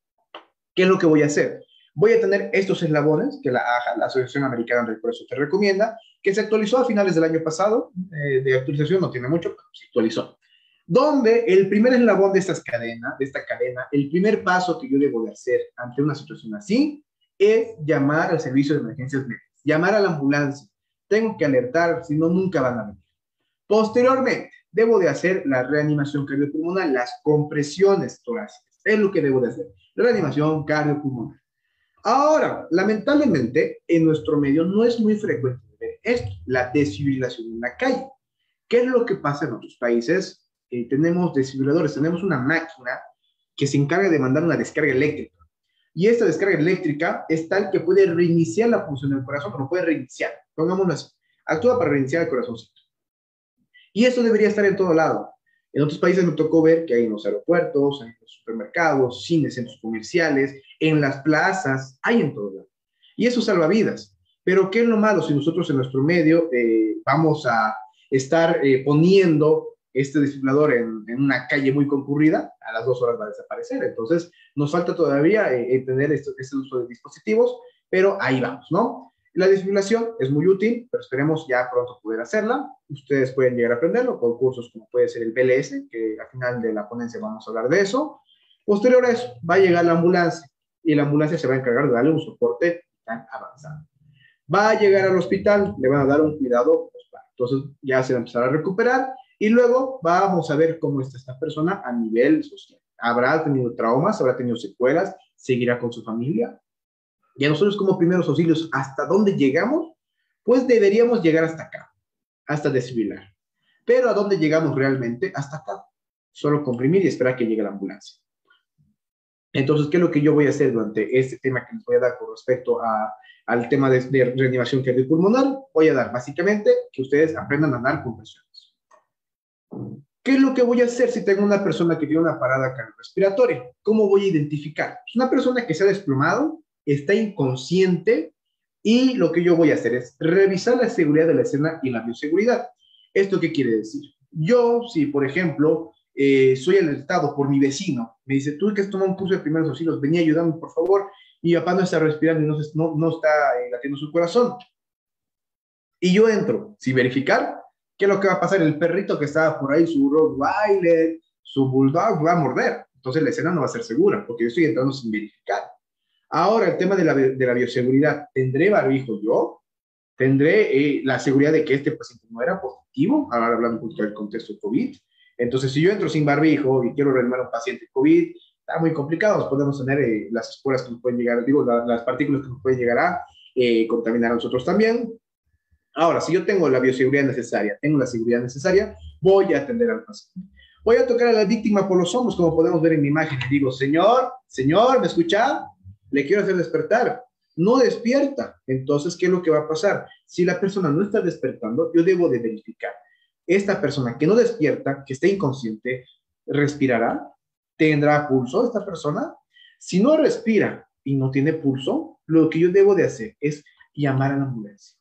¿Qué es lo que voy a hacer? Voy a tener estos eslabones que la la Asociación Americana del Corazón, te recomienda, que se actualizó a finales del año pasado, eh, de actualización no tiene mucho, pero se actualizó, donde el primer eslabón de, estas cadenas, de esta cadena, el primer paso que yo debo de hacer ante una situación así, es llamar al servicio de emergencias médicas, llamar a la ambulancia. Tengo que alertar, si no, nunca van a venir. Posteriormente, debo de hacer la reanimación cardiopulmonar, las compresiones torácicas. Es lo que debo de hacer. Reanimación cardiopulmonar. Ahora, lamentablemente, en nuestro medio no es muy frecuente esto, la desfibrilación en la calle. ¿Qué es lo que pasa en otros países? Eh, tenemos desfibriladores, tenemos una máquina que se encarga de mandar una descarga eléctrica. Y esta descarga eléctrica es tal que puede reiniciar la función del corazón, pero puede reiniciar. Pongámoslo así. Actúa para reiniciar el corazoncito. Y esto debería estar en todo lado. En otros países me tocó ver que hay en los aeropuertos, en los supermercados, cines, centros comerciales, en las plazas, hay en todo lado. Y eso salva vidas. Pero ¿qué es lo malo si nosotros en nuestro medio eh, vamos a estar eh, poniendo este desfibrilador en, una calle muy concurrida? A las dos horas va a desaparecer. Entonces, nos falta todavía eh, tener este, este uso de dispositivos, pero ahí vamos, ¿no? La desfibrilación es muy útil, pero esperemos ya pronto poder hacerla. Ustedes pueden llegar a aprenderlo con cursos como puede ser el BLS, que al final de la ponencia vamos a hablar de eso. Posterior a eso, va a llegar la ambulancia y la ambulancia se va a encargar de darle un soporte tan avanzado. Va a llegar al hospital, le van a dar un cuidado, entonces ya se va a empezar a recuperar y luego vamos a ver cómo está esta persona a nivel social. Habrá tenido traumas, habrá tenido secuelas, seguirá con su familia, y a nosotros como primeros auxilios, ¿hasta dónde llegamos? Pues deberíamos llegar hasta acá, hasta desfibrilar. Pero ¿a dónde llegamos realmente? Hasta acá. Solo comprimir y esperar que llegue la ambulancia. Entonces, ¿qué es lo que yo voy a hacer durante este tema que les voy a dar con respecto a, al tema de, de reanimación cardiopulmonar? Voy a dar básicamente que ustedes aprendan a dar compresiones. ¿Qué es lo que voy a hacer si tengo una persona que tiene una parada cardiorrespiratoria? ¿Cómo voy a identificar? Es una persona que se ha desplomado, está inconsciente y lo que yo voy a hacer es revisar la seguridad de la escena y la bioseguridad. ¿Esto qué quiere decir? Yo, si por ejemplo eh, soy alertado por mi vecino, me dice, tú que has tomado un curso de primeros auxilios, venía ayudando, por favor, y mi papá no está respirando y no, no, no está eh, latiendo su corazón. Y yo entro, sin verificar, ¿qué es lo que va a pasar? El perrito que estaba por ahí, su Rottweiler, su Bulldog, va a morder. Entonces la escena no va a ser segura, porque yo estoy entrando sin verificar. Ahora, el tema de la, de la bioseguridad. ¿Tendré barbijo yo? ¿Tendré eh, la seguridad de que este paciente no era positivo? Ahora hablando un poquito del contexto COVID. Entonces, si yo entro sin barbijo y quiero reanimar a un paciente COVID, está muy complicado. Podemos tener eh, las esporas que nos pueden llegar, digo, las partículas que nos pueden llegar a eh, contaminar a nosotros también. Ahora, si yo tengo la bioseguridad necesaria, tengo la seguridad necesaria, voy a atender al paciente. Voy a tocar a la víctima por los hombros, como podemos ver en mi imagen, y digo, señor, señor, ¿me escucha? le quiero hacer despertar. No despierta. Entonces, ¿qué es lo que va a pasar? Si la persona no está despertando, yo debo de verificar. Esta persona que no despierta, que está inconsciente, ¿respirará? ¿Tendrá pulso esta persona? Si no respira y no tiene pulso, lo que yo debo de hacer es llamar a la ambulancia.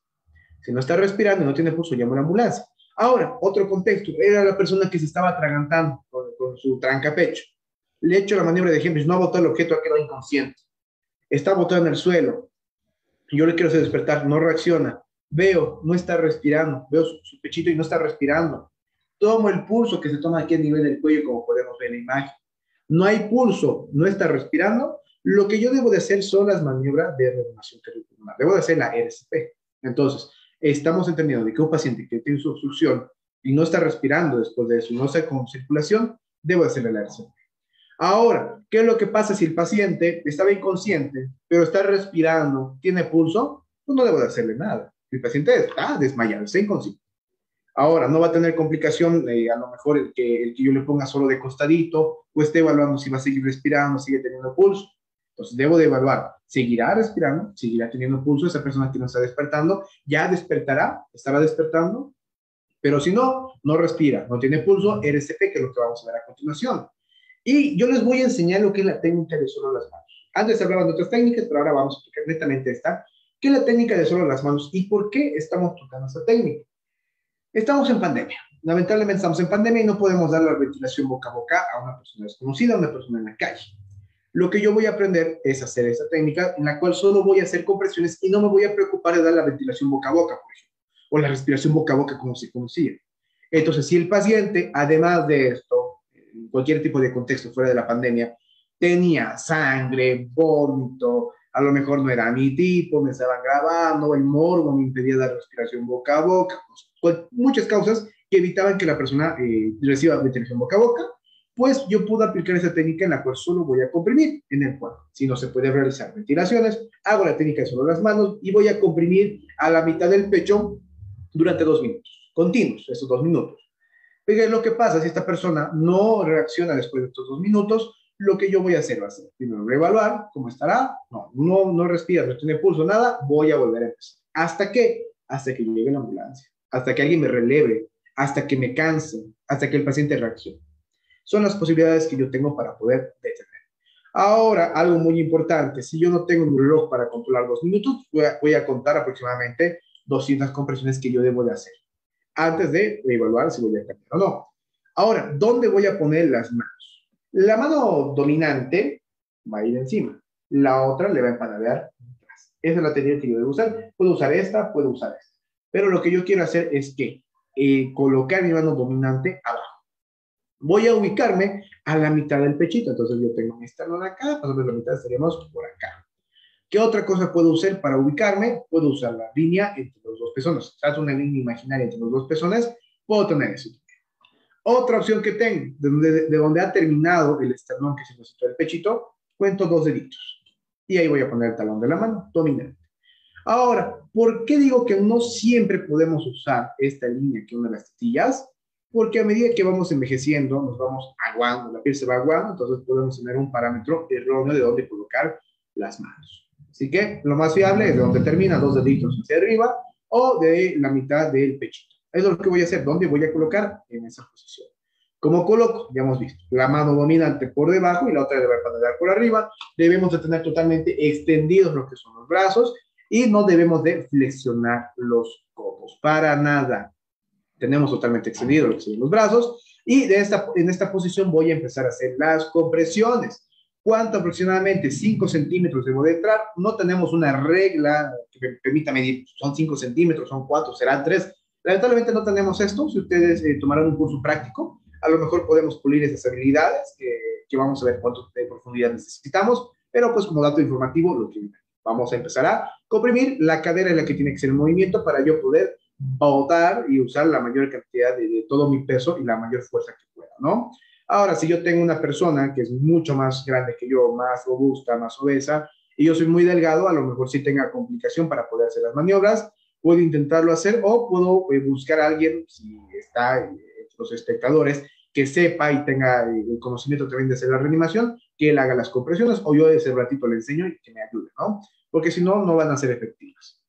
Si no está respirando y no tiene pulso, llamo a la ambulancia. Ahora, otro contexto, era la persona que se estaba atragantando con, su tranca pecho. Le he hecho la maniobra de ejemplo, no ha botado el objeto, ha quedado inconsciente está botado en el suelo, yo le quiero hacer despertar, no reacciona, veo, no está respirando, veo su, pechito y no está respirando, tomo el pulso que se toma aquí a nivel del cuello, como podemos ver en la imagen, no hay pulso, no está respirando, lo que yo debo de hacer son las maniobras de reanimación cardiopulmonar, debo de hacer la RCP. Entonces, estamos entendiendo de que un paciente que tiene su obstrucción y no está respirando después de eso, no está con circulación, debo hacerle la RCP. Ahora, ¿qué es lo que pasa si el paciente estaba inconsciente, pero está respirando, tiene pulso? Pues no debo de hacerle nada. El paciente está desmayado, está inconsciente. Ahora, no va a tener complicación, eh, a lo mejor el que, el que yo le ponga solo de costadito, o esté evaluando si va a seguir respirando, sigue teniendo pulso. Entonces, debo de evaluar, ¿seguirá respirando? ¿Seguirá teniendo pulso? Esa persona que no está despertando, ¿ya despertará? ¿Estará despertando? Pero si no, no respira, no tiene pulso, RCP, que es lo que vamos a ver a continuación. Y yo les voy a enseñar lo que es la técnica de solo las manos. Antes hablaban de otras técnicas, pero ahora vamos a explicar netamente esta. ¿Qué es la técnica de solo las manos y por qué estamos tocando esta técnica? Estamos en pandemia. Lamentablemente estamos en pandemia y no podemos dar la ventilación boca a boca a una persona desconocida, a una persona en la calle. Lo que yo voy a aprender es hacer esta técnica en la cual solo voy a hacer compresiones y no me voy a preocupar de dar la ventilación boca a boca, por ejemplo, o la respiración boca a boca como se conocía. Entonces, si el paciente, además de esto, cualquier tipo de contexto fuera de la pandemia, tenía sangre, vómito, a lo mejor no era mi tipo, me estaban grabando, el morbo me impedía dar respiración boca a boca, pues, muchas causas que evitaban que la persona eh, reciba ventilación boca a boca, pues yo pude aplicar esa técnica en la cual solo voy a comprimir en el cuerpo. Si no se puede realizar ventilaciones, hago la técnica de solo las manos y voy a comprimir a la mitad del pecho durante dos minutos, continuos, esos dos minutos. Pero lo que pasa si esta persona no reacciona después de estos dos minutos, lo que yo voy a hacer va a ser, primero, reevaluar cómo estará. No, no, no respira, no tiene pulso, nada, voy a volver a empezar. ¿Hasta qué? Hasta que llegue la ambulancia, hasta que alguien me releve, hasta que me canse, hasta que el paciente reaccione. Son las posibilidades que yo tengo para poder detener. Ahora, algo muy importante, si yo no tengo un reloj para controlar dos minutos, voy a, voy a contar aproximadamente 200 compresiones que yo debo de hacer antes de evaluar si voy a cambiar o no. Ahora, ¿dónde voy a poner las manos? La mano dominante va a ir encima, la otra le va a empanadear atrás. Esa es la técnica que yo debo usar. Puedo usar esta, puedo usar esta. Pero lo que yo quiero hacer es que eh, colocar mi mano dominante abajo. Voy a ubicarme a la mitad del pechito. Entonces yo tengo mi esternón acá, más o la mitad estaríamos por acá. ¿Qué otra cosa puedo usar para ubicarme? Puedo usar la línea entre los dos pezones. Si una línea imaginaria entre los dos pezones, puedo tener eso. Otra opción que tengo, de donde, de donde ha terminado el esternón, que es el pechito, cuento dos deditos. Y ahí voy a poner el talón de la mano, dominante. Ahora, ¿por qué digo que no siempre podemos usar esta línea que una de las tetillas? Porque a medida que vamos envejeciendo, nos vamos aguando, la piel se va aguando, entonces podemos tener un parámetro erróneo de dónde colocar las manos. Así que lo más fiable es de donde termina dos deditos hacia arriba o de la mitad del pechito. Es lo que voy a hacer, ¿dónde voy a colocar? En esa posición. ¿Cómo coloco? Ya hemos visto, la mano dominante por debajo y la otra debe panelar por arriba. Debemos de tener totalmente extendidos lo que son los brazos y no debemos de flexionar los codos, para nada. Tenemos totalmente extendidos lo que son los brazos y de esta, en esta posición voy a empezar a hacer las compresiones. ¿Cuánto aproximadamente? 5 centímetros debo de entrar. No tenemos una regla que me permita medir, son 5 centímetros, son 4, serán 3. Lamentablemente no tenemos esto. Si ustedes eh, tomaran un curso práctico, a lo mejor podemos pulir esas habilidades, que, que vamos a ver cuánto de profundidad necesitamos, pero pues como dato informativo, lo que vamos a empezar a comprimir la cadera en la que tiene que ser el movimiento para yo poder botar y usar la mayor cantidad de, de todo mi peso y la mayor fuerza que pueda, ¿no? Ahora, si yo tengo una persona que es mucho más grande que yo, más robusta, más obesa, y yo soy muy delgado, a lo mejor sí tenga complicación para poder hacer las maniobras, puedo intentarlo hacer o puedo eh, buscar a alguien, si está entre los espectadores, que sepa y tenga eh, el conocimiento también de hacer la reanimación, que él haga las compresiones o yo ese ratito le enseño y que me ayude, ¿no? Porque si no, no van a ser efectivas.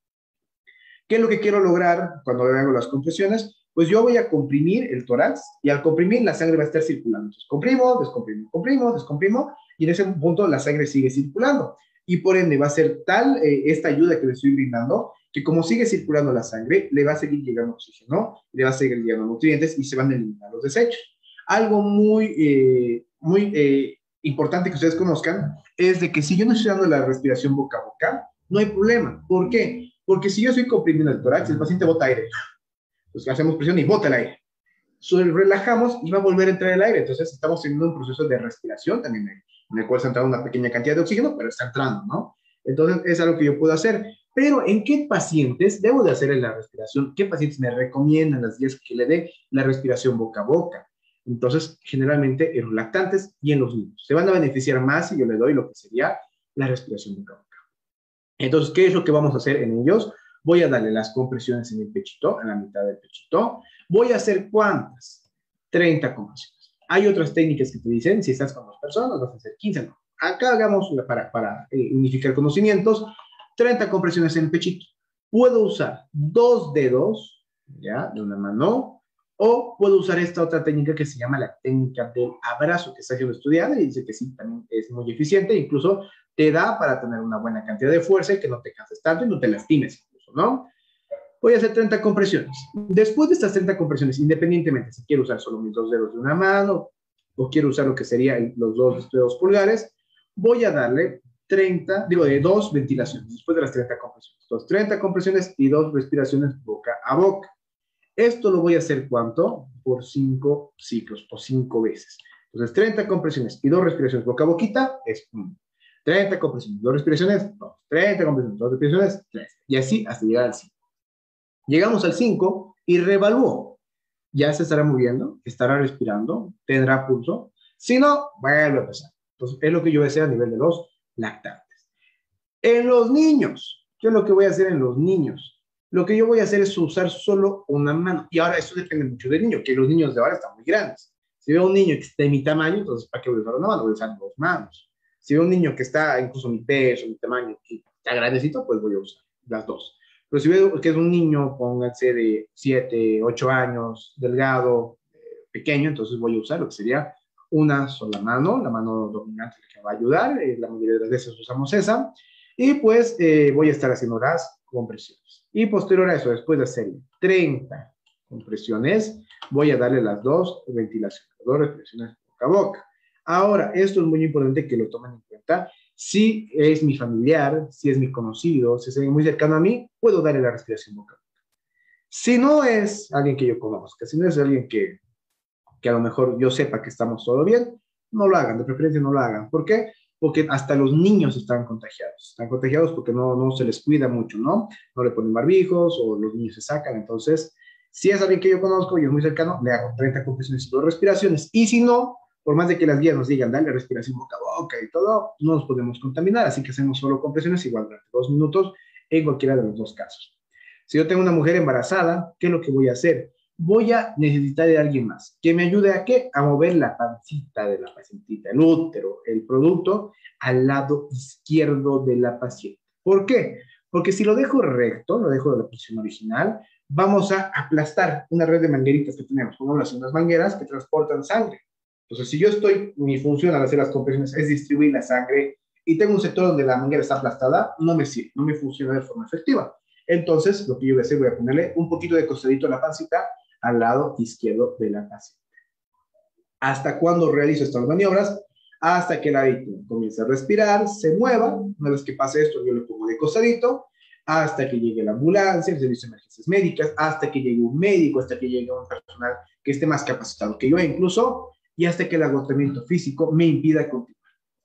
¿Qué es lo que quiero lograr cuando hago las compresiones? pues yo voy a comprimir el tórax y al comprimir la sangre va a estar circulando. Entonces, comprimo, descomprimo, comprimo, descomprimo y en ese punto la sangre sigue circulando. Y por ende va a ser tal eh, esta ayuda que le estoy brindando que como sigue circulando la sangre, le va a seguir llegando oxígeno, le va a seguir llegando nutrientes y se van a eliminar los desechos. Algo muy, eh, muy eh, importante que ustedes conozcan es de que si yo no estoy dando la respiración boca a boca, no hay problema. ¿Por qué? Porque si yo estoy comprimiendo el tórax, el paciente bota aire pues hacemos presión y bota el aire. relajamos y va a volver a entrar el aire. Entonces estamos teniendo un proceso de respiración también, en el cual está entrando una pequeña cantidad de oxígeno, pero está entrando, ¿no? Entonces es algo que yo puedo hacer. Pero ¿en qué pacientes debo de hacer la respiración? ¿Qué pacientes me recomiendan las días que le dé la respiración boca a boca? Entonces, generalmente en los lactantes y en los niños. Se van a beneficiar más si yo le doy lo que sería la respiración boca a boca. Entonces, ¿qué es lo que vamos a hacer en ellos? Voy a darle las compresiones en el pechito, en la mitad del pechito. Voy a hacer cuántas? 30 compresiones. Hay otras técnicas que te dicen, si estás con dos personas, vas a hacer 15, no. Acá hagamos para, para eh, unificar conocimientos, 30 compresiones en el pechito. Puedo usar dos dedos, ya, de una mano, o puedo usar esta otra técnica que se llama la técnica del abrazo, que está siendo estudiada y dice que sí, también es muy eficiente, incluso te da para tener una buena cantidad de fuerza y que no te canses tanto y no te lastimes. ¿no? Voy a hacer 30 compresiones. Después de estas 30 compresiones, independientemente si quiero usar solo mis dos dedos de una mano o quiero usar lo que serían los dos dedos pulgares, voy a darle 30, digo, de dos ventilaciones, después de las 30 compresiones. Entonces, 30 compresiones y dos respiraciones boca a boca. Esto lo voy a hacer, ¿cuánto? Por 5 ciclos o 5 veces. Entonces, 30 compresiones y dos respiraciones boca a boquita es 1. 30 compresiones, dos respiraciones, 2, 30 compresiones, dos respiraciones, 3. Y así hasta llegar al 5. Llegamos al 5 y reevalúo. Ya se estará moviendo, estará respirando, tendrá pulso. Si no, vuelve a empezar. Entonces, es lo que yo voy a hacer a nivel de los lactantes. En los niños, ¿qué es lo que voy a hacer en los niños? Lo que yo voy a hacer es usar solo una mano. Y ahora eso depende mucho del niño, que los niños de ahora están muy grandes. Si veo un niño que está de mi tamaño, entonces ¿para qué voy a usar una mano? Voy a usar dos manos. Si veo un niño que está incluso mi peso, mi tamaño, que está grandecito, pues voy a usar las dos. Pero si veo que es un niño, pónganse de 7, 8 años, delgado, eh, pequeño, entonces voy a usar lo que sería una sola mano, la mano dominante que va a ayudar, eh, la mayoría de las veces usamos esa, y pues eh, voy a estar haciendo las compresiones. Y posterior a eso, después de hacer 30 compresiones, voy a darle las dos ventilaciones, dos respiraciones boca a boca. Ahora, esto es muy importante que lo tomen en cuenta. Si es mi familiar, si es mi conocido, si es muy cercano a mí, puedo darle la respiración boca. Si no es alguien que yo conozca, si no es alguien que, que a lo mejor yo sepa que estamos todo bien, no lo hagan, de preferencia no lo hagan. ¿Por qué? Porque hasta los niños están contagiados. Están contagiados porque no, no se les cuida mucho, ¿no? No le ponen barbijos o los niños se sacan. Entonces, si es alguien que yo conozco y es muy cercano, le hago 30 compresiones y respiraciones. Y si no, por más de que las guías nos digan, dale respiración boca a boca y todo, no nos podemos contaminar. Así que hacemos solo compresiones igual durante dos minutos en cualquiera de los dos casos. Si yo tengo una mujer embarazada, ¿qué es lo que voy a hacer? Voy a necesitar de alguien más que me ayude a qué? A mover la pancita de la pacientita, el útero, el producto, al lado izquierdo de la paciente. ¿Por qué? Porque si lo dejo recto, lo dejo de la posición original, vamos a aplastar una red de mangueritas que tenemos, como unas mangueras que transportan sangre. Entonces, si yo estoy, mi función al hacer las compresiones es distribuir la sangre y tengo un sector donde la manguera está aplastada, no me sirve, no me funciona de forma efectiva. Entonces, lo que yo voy a hacer, voy a ponerle un poquito de costadito a la pancita al lado izquierdo de la paciente. ¿Hasta cuando realizo estas maniobras? Hasta que la víctima comience a respirar, se mueva. Una vez que pase esto, yo le pongo de costadito hasta que llegue la ambulancia, el servicio de emergencias médicas, hasta que llegue un médico, hasta que llegue un personal que esté más capacitado que yo incluso, y hasta que el agotamiento físico me impida continuar.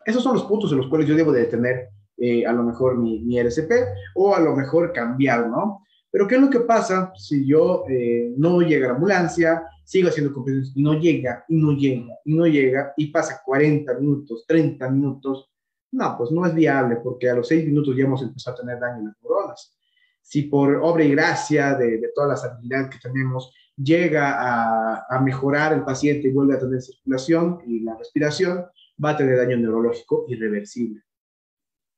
Esos son los puntos en los cuales yo debo de detener eh, a lo mejor mi, mi, RCP o a lo mejor cambiar, ¿no? Pero ¿qué es lo que pasa si yo eh, no llega la ambulancia, sigo haciendo competencias y no llega, y no llega, y no llega, y pasa 40 minutos, 30 minutos? No, pues no es viable porque a los 6 minutos ya hemos empezado a tener daño en las neuronas. Si por obra y gracia de, de todas las habilidades que tenemos llega a, a, mejorar el paciente y vuelve a tener circulación y la respiración, va a tener daño neurológico irreversible.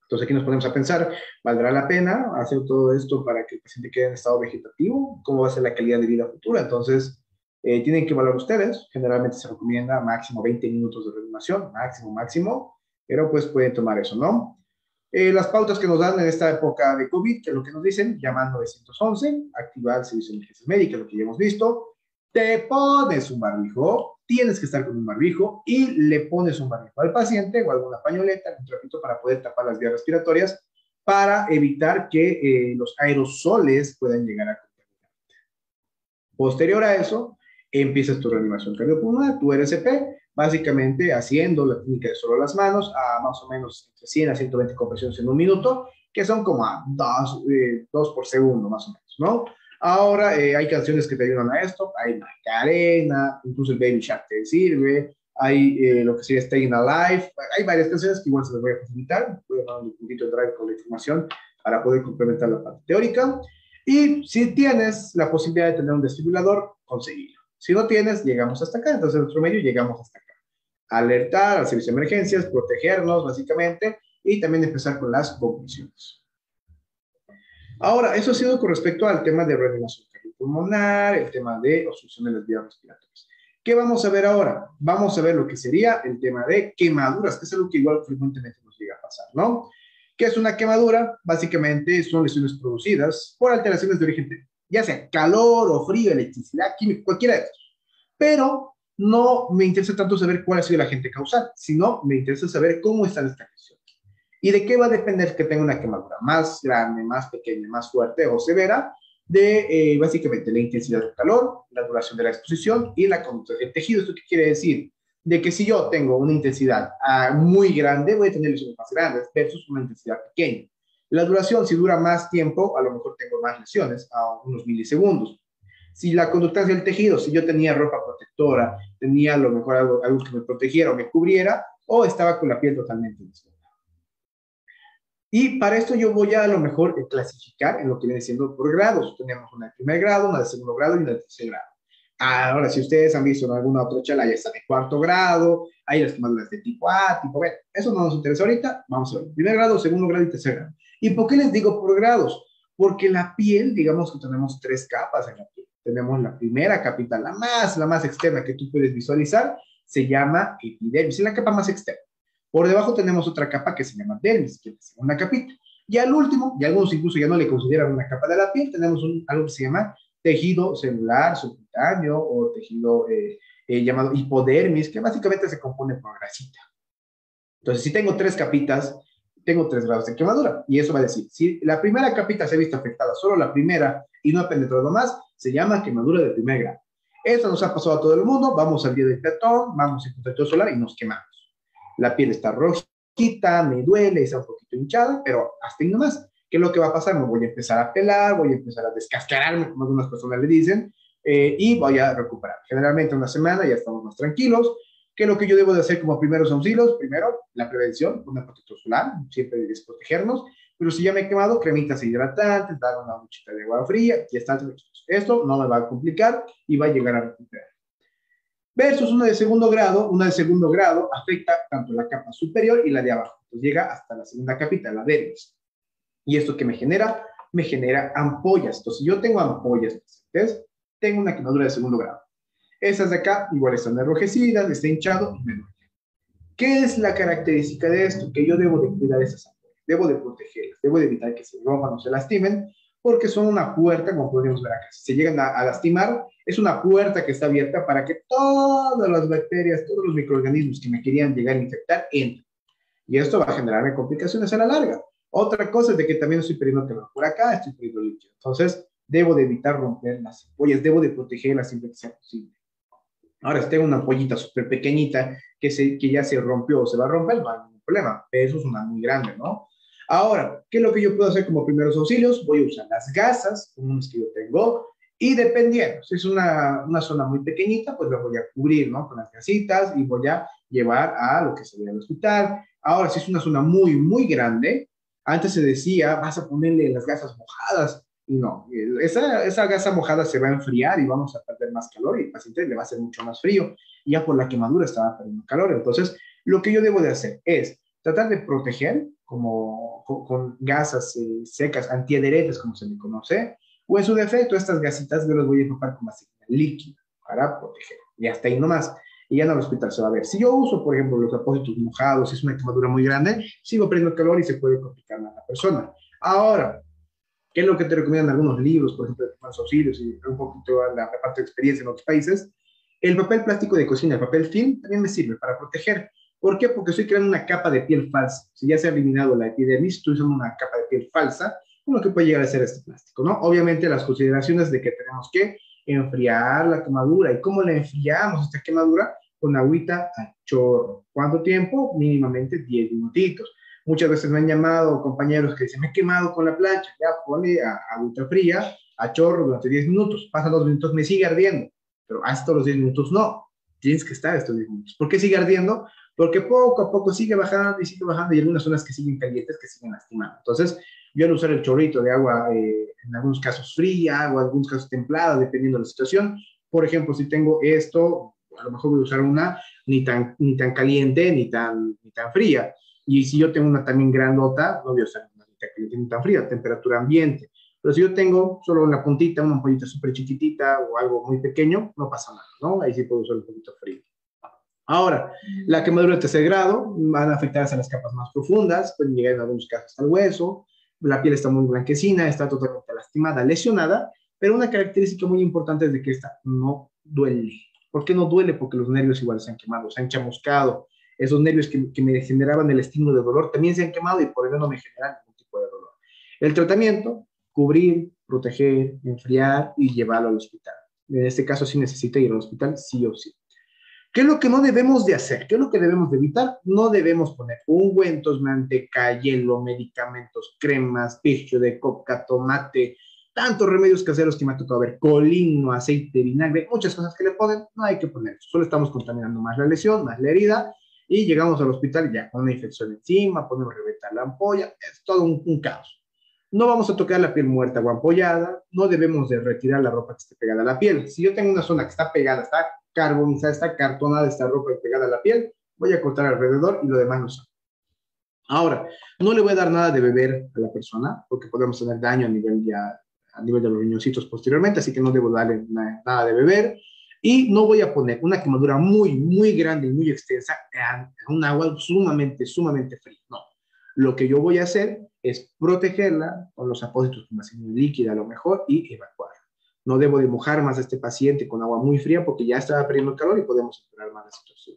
Entonces aquí nos ponemos a pensar, ¿valdrá la pena hacer todo esto para que el paciente quede en estado vegetativo? ¿Cómo va a ser la calidad de vida futura? Entonces, eh, tienen que valorar ustedes. Generalmente se recomienda máximo 20 minutos de reanimación, máximo, máximo, pero pues pueden tomar eso, ¿no? Eh, las pautas que nos dan en esta época de COVID, que es lo que nos dicen, llaman 911, activar el servicio de emergencias médicas, lo que ya hemos visto, te pones un barbijo, tienes que estar con un barbijo y le pones un barbijo al paciente o alguna pañoleta, un trapito para poder tapar las vías respiratorias para evitar que eh, los aerosoles puedan llegar a contaminar. Posterior a eso, empiezas tu reanimación cardiopulmonar, tu RCP, básicamente haciendo la técnica de solo las manos a más o menos entre 100 a 120 compresiones en un minuto, que son como a 2 eh, por segundo más o menos, ¿no? Ahora eh, hay canciones que te ayudan a esto, hay Macarena, incluso el Baby Shark te sirve, hay eh, lo que sería Staying Alive, hay varias canciones que igual se las voy a facilitar, voy a dar un puntito de drive con la información para poder complementar la parte teórica. Y si tienes la posibilidad de tener un desfibrilador, conseguirlo. Si no tienes, llegamos hasta acá, entonces en nuestro medio llegamos hasta acá. Alertar al servicio de emergencias, protegernos básicamente y también empezar con las conclusiones. Ahora, eso ha sido con respecto al tema de reanimación pulmonar, el tema de obstrucción de las vías respiratorias. ¿Qué vamos a ver ahora? Vamos a ver lo que sería el tema de quemaduras, que es algo que igual frecuentemente nos llega a pasar, ¿no? ¿Qué es una quemadura? Básicamente son lesiones producidas por alteraciones de origen, ya sea calor o frío, electricidad, química, cualquiera de estos. Pero no me interesa tanto saber cuál ha sido el agente causal, sino me interesa saber cómo están estas lesiones. ¿Y de qué va a depender que tenga una quemadura? Más grande, más pequeña, más fuerte o severa, de eh, básicamente la intensidad del calor, la duración de la exposición y la conducta del tejido. ¿Esto qué quiere decir? de que si yo tengo una intensidad ah, muy grande, voy a tener lesiones más grandes versus una intensidad pequeña. La duración, si dura más tiempo, a lo mejor tengo más lesiones, a unos milisegundos. Si la conductancia del tejido, si yo tenía ropa protectora, tenía a lo mejor algo, algo que me protegiera o me cubriera, o estaba con la piel totalmente desnuda. Y para esto yo voy a a lo mejor clasificar en lo que viene siendo por grados. Tenemos una de primer grado, una de segundo grado y una de tercer grado. Ahora, si ustedes han visto en alguna otra charla, ya está de cuarto grado, hay las quemaduras de tipo A, tipo B. Eso no nos interesa ahorita. Vamos a ver. Primer grado, segundo grado y tercer grado. ¿Y por qué les digo por grados? Porque la piel, digamos que tenemos tres capas en la piel. Tenemos la primera capita, la más, la más externa que tú puedes visualizar, se llama epidermis, es la capa más externa. Por debajo tenemos otra capa que se llama dermis, que es la segunda capita. Y al último, y algunos incluso ya no le consideran una capa de la piel, tenemos algo que se llama tejido celular subcutáneo o tejido eh, eh, llamado hipodermis, que básicamente se compone por grasita. Entonces, si tengo tres capitas, tengo tres grados de quemadura. Y eso va a decir, si la primera capita se ha visto afectada, solo la primera, y no ha penetrado más, se llama quemadura de primer grado. Esto nos ha pasado a todo el mundo, vamos al día del peatón, vamos al protector solar y nos quemamos la piel está rojita, me duele, está un poquito hinchada, pero hasta ahí nomás. ¿Qué es lo que va a pasar? Me voy a empezar a pelar, voy a empezar a descascararme, como algunas personas le dicen, eh, y voy a recuperar. Generalmente una semana ya estamos más tranquilos. ¿Qué es lo que yo debo de hacer como primeros auxilios? Primero, la prevención, una protector solar, siempre es protegernos, pero si ya me he quemado, cremitas hidratantes, dar una duchita de agua fría, y está Esto no me va a complicar y va a llegar a recuperar versus una de segundo grado, una de segundo grado afecta tanto la capa superior y la de abajo, pues llega hasta la segunda capita, la dermis. ¿Y esto que me genera? Me genera ampollas. Entonces, yo tengo ampollas presentes, tengo una quemadura de segundo grado. Esas de acá igual están enrojecidas, está hinchado y me duele. ¿Qué es la característica de esto? Que yo debo de cuidar esas ampollas, debo de protegerlas, debo de evitar que se rompan o se lastimen, porque son una puerta, como podemos ver acá. Si se llegan a, lastimar, es una puerta que está abierta para que todas las bacterias, todos los microorganismos que me querían llegar a infectar entren. Y esto va a generarme complicaciones a la larga. Otra cosa es de que también estoy perdiendo que por acá, estoy perdiendo líquido. Entonces, debo de evitar romper las ampollas, debo de protegerlas siempre que sea posible. Ahora, si tengo una ampollita súper pequeñita que, se, que ya se rompió o se va a romper, no hay ningún problema. Pero eso es una muy grande, ¿no? Ahora, ¿qué es lo que yo puedo hacer como primeros auxilios? Voy a usar las gasas comunes que yo tengo y dependiendo, si es una, una zona muy pequeñita, pues lo voy a cubrir, ¿no? Con las gasitas y voy a llevar a lo que sería el hospital. Ahora, si es una zona muy, muy grande, antes se decía, vas a ponerle las gasas mojadas. No, esa, esa gasa mojada se va a enfriar y vamos a perder más calor y el paciente le va a hacer mucho más frío. Y ya por la quemadura estaba perdiendo calor. Entonces, lo que yo debo de hacer es tratar de proteger como con, gasas eh, secas, antiadherentes, como se le conoce, o en su defecto, estas gasitas yo las voy a empapar con más líquido para proteger. Y hasta ahí nomás. Y ya en el hospital se va a ver. Si yo uso, por ejemplo, los apósitos mojados, si es una quemadura muy grande, sigo perdiendo calor y se puede complicar a la persona. Ahora, ¿qué es lo que te recomiendan algunos libros, por ejemplo, de primeros auxilios y un poquito la, la parte de experiencia en otros países? El papel plástico de cocina, el papel film, también me sirve para proteger ¿Por qué? Porque estoy creando una capa de piel falsa. Si ya se ha eliminado la epidermis, estoy usando una capa de piel falsa, con lo que puede llegar a ser este plástico, ¿no? Obviamente las consideraciones de que tenemos que enfriar la quemadura. ¿Y cómo la enfriamos esta quemadura? Con agüita a chorro. ¿Cuánto tiempo? Mínimamente 10 minutitos. Muchas veces me han llamado compañeros que dicen, me he quemado con la plancha. Ya pone a, agüita fría, a chorro durante 10 minutos. Pasan dos minutos, me sigue ardiendo. Pero hasta los 10 minutos no. Tienes que estar estos 10 minutos. ¿Por qué sigue ardiendo? porque poco a poco sigue bajando y sigue bajando y hay algunas zonas que siguen calientes que siguen lastimando. Entonces, yo al usar el chorrito de agua, eh, en algunos casos fría o en algunos casos templada, dependiendo de la situación. Por ejemplo, si tengo esto, a lo mejor voy a usar una ni tan, ni tan caliente ni tan, ni tan fría. Y si yo tengo una también grandota, no voy a usar una tan caliente ni tan fría, temperatura ambiente. Pero si yo tengo solo una puntita, una ampollita súper chiquitita o algo muy pequeño, no pasa nada, ¿no? Ahí sí puedo usar un poquito frío. Ahora, la quemadura de tercer grado van a afectar a las capas más profundas, pueden llegar en algunos casos hasta el hueso, la piel está muy blanquecina, está totalmente lastimada, lesionada, pero una característica muy importante es de que esta no duele. ¿Por qué no duele? Porque los nervios igual se han quemado, se han chamuscado. Esos nervios que, que me generaban el estímulo de dolor también se han quemado y por ello no me generan ningún tipo de dolor. El tratamiento, cubrir, proteger, enfriar y llevarlo al hospital. En este caso sí necesita ir al hospital, sí o sí. ¿Qué es lo que no debemos de hacer? ¿Qué es lo que debemos de evitar? No debemos poner ungüentos, manteca, hielo, medicamentos, cremas, picho de coca, tomate, tantos remedios caseros que me ha tocado ver, colino, aceite, vinagre, muchas cosas que le ponen, no hay que poner. Solo estamos contaminando más la lesión, más la herida, y llegamos al hospital ya con una infección encima, podemos reventar la ampolla, es todo un, un caos. No vamos a tocar la piel muerta o ampollada, no debemos de retirar la ropa que esté pegada a la piel. Si yo tengo una zona que está pegada, está carbonizada, está cartonada esta ropa y pegada a la piel, voy a cortar alrededor y lo demás no saco. Ahora, no le voy a dar nada de beber a la persona porque podemos tener daño a nivel, ya, a nivel de los riñoncitos posteriormente, así que no debo darle nada de beber. Y no voy a poner una quemadura muy, muy grande y muy extensa en un agua sumamente, sumamente fría. No. Lo que yo voy a hacer es protegerla con los apósitos con más líquida a lo mejor y evacuar. No debo de mojar más a este paciente con agua muy fría porque ya estaba perdiendo calor y podemos empeorar más la situación.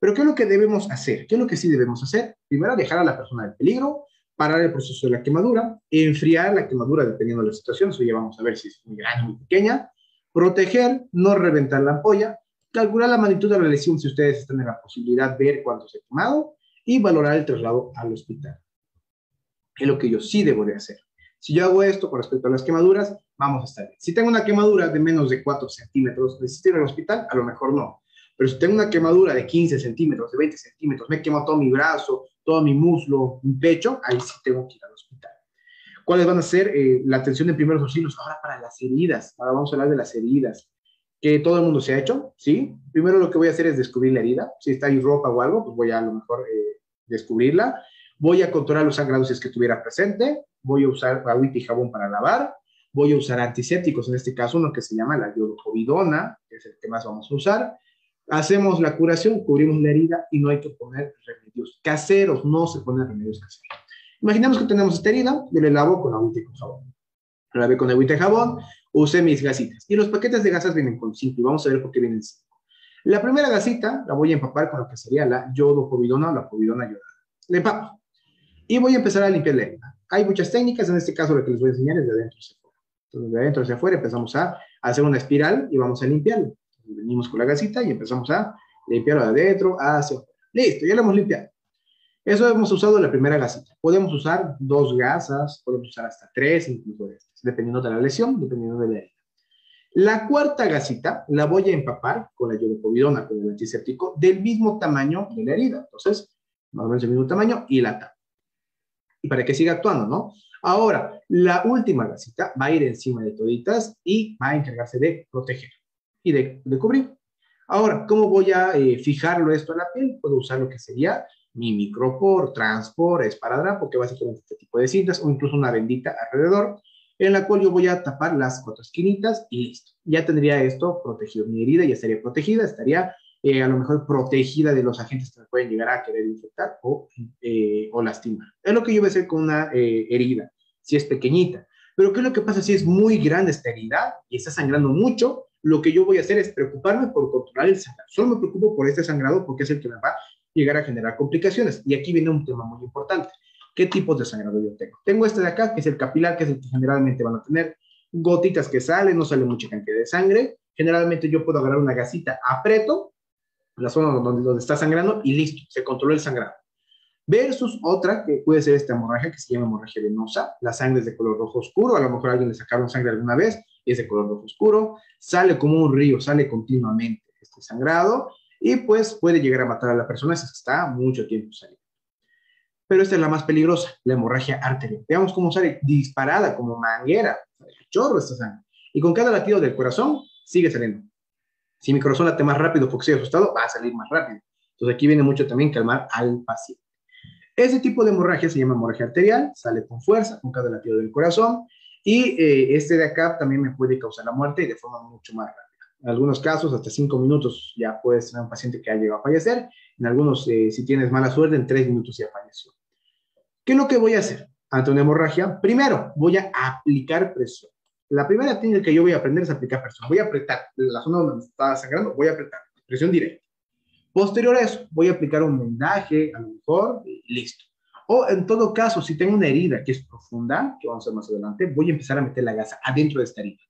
Pero ¿qué es lo que debemos hacer? ¿Qué es lo que sí debemos hacer? Primero, dejar a la persona del peligro, parar el proceso de la quemadura, enfriar la quemadura dependiendo de la situación, eso ya vamos a ver si es muy grande o muy pequeña, proteger, no reventar la ampolla, calcular la magnitud de la lesión si ustedes están en la posibilidad de ver cuánto se ha quemado y valorar el traslado al hospital. Es lo que yo sí debo de hacer. Si yo hago esto con respecto a las quemaduras, vamos a estar bien. Si tengo una quemadura de menos de 4 centímetros, ¿necesito ir al hospital? A lo mejor no. Pero si tengo una quemadura de 15 centímetros, de 20 centímetros, me quemado todo mi brazo, todo mi muslo, mi pecho, ahí sí tengo que ir al hospital. ¿Cuáles van a ser eh, la atención de primeros auxilios? Ahora para las heridas. Ahora vamos a hablar de las heridas que todo el mundo se ha hecho, ¿sí? Primero lo que voy a hacer es descubrir la herida. Si está ahí ropa o algo, pues voy a a lo mejor eh, descubrirla. Voy a controlar los sangrados si es que estuviera presente voy a usar agüita y jabón para lavar, voy a usar antisépticos, en este caso uno que se llama la iodocovidona, que es el que más vamos a usar. Hacemos la curación, cubrimos la herida y no hay que poner remedios caseros, no se ponen remedios caseros. Imaginemos que tenemos esta herida, yo le lavo con agüita y con jabón. La lavé con agüita y jabón, usé mis gasitas. Y los paquetes de gasas vienen con cinco, y vamos a ver por qué vienen cinco. La primera gasita la voy a empapar con lo que sería la yodocovidona o la covidona yodada. La empapo. Y voy a empezar a limpiar la herida. Hay muchas técnicas, en este caso lo que les voy a enseñar es de adentro hacia afuera. Entonces, de adentro hacia afuera empezamos a hacer una espiral y vamos a limpiarlo. Venimos con la gasita y empezamos a limpiarlo de adentro hacia afuera. Listo, ya lo hemos limpiado. Eso hemos usado la primera gasita. Podemos usar dos gasas, podemos usar hasta tres, incluso estas, dependiendo de la lesión, dependiendo de la herida. La cuarta gasita la voy a empapar con la yodocovidona, con el antiséptico, del mismo tamaño de la herida. Entonces, más o menos el mismo tamaño y la tapa y para que siga actuando, ¿no? Ahora, la última gasita va a ir encima de toditas y va a encargarse de proteger y de, cubrir. Ahora, ¿cómo voy a eh, fijarlo esto en la piel? Puedo usar lo que sería mi micropor, transpor, esparadrapo, que básicamente este tipo de cintas, o incluso una bendita alrededor, en la cual yo voy a tapar las cuatro esquinitas y listo. Ya tendría esto protegido. Mi herida ya estaría protegida, estaría eh, a lo mejor protegida de los agentes que me pueden llegar a querer infectar o, eh, o lastimar. Es lo que yo voy a hacer con una eh, herida, si es pequeñita. Pero ¿qué es lo que pasa si es muy grande esta herida y está sangrando mucho? Lo que yo voy a hacer es preocuparme por controlar el sangrado. Solo me preocupo por este sangrado porque es el que me va a llegar a generar complicaciones. Y aquí viene un tema muy importante. ¿Qué tipos de sangrado yo tengo? Tengo este de acá, que es el capilar, que es el que generalmente van a tener gotitas que salen, no sale mucha cantidad de sangre. Generalmente yo puedo agarrar una gasita, aprieto la zona donde, donde está sangrando y listo, se controló el sangrado. Versus otra que puede ser esta hemorragia que se llama hemorragia venosa, la sangre es de color rojo oscuro, a lo mejor alguien le sacaron sangre alguna vez y es de color rojo oscuro, sale como un río, sale continuamente este sangrado y pues puede llegar a matar a la persona si está mucho tiempo saliendo. Pero esta es la más peligrosa, la hemorragia arterial. Veamos cómo sale disparada como manguera, chorro esta sangre. Y con cada latido del corazón sigue saliendo. Si mi corazón late más rápido porque estoy asustado, va a salir más rápido. Entonces aquí viene mucho también calmar al paciente. Ese tipo de hemorragia se llama hemorragia arterial, sale con fuerza, con cada latido del corazón, y eh, este de acá también me puede causar la muerte de forma mucho más rápida. En algunos casos, hasta cinco minutos ya puedes tener un paciente que ha llegado a fallecer. En algunos, eh, si tienes mala suerte, en tres minutos ya falleció. ¿Qué es lo que voy a hacer ante una hemorragia? Primero, voy a aplicar presión. La primera técnica que yo voy a aprender es aplicar presión. Voy a apretar la zona donde está sangrando, voy a apretar, presión directa. Posterior a eso, voy a aplicar un vendaje, a lo mejor, y listo. O en todo caso, si tengo una herida que es profunda, que vamos a ver más adelante, voy a empezar a meter la gasa adentro de esta herida.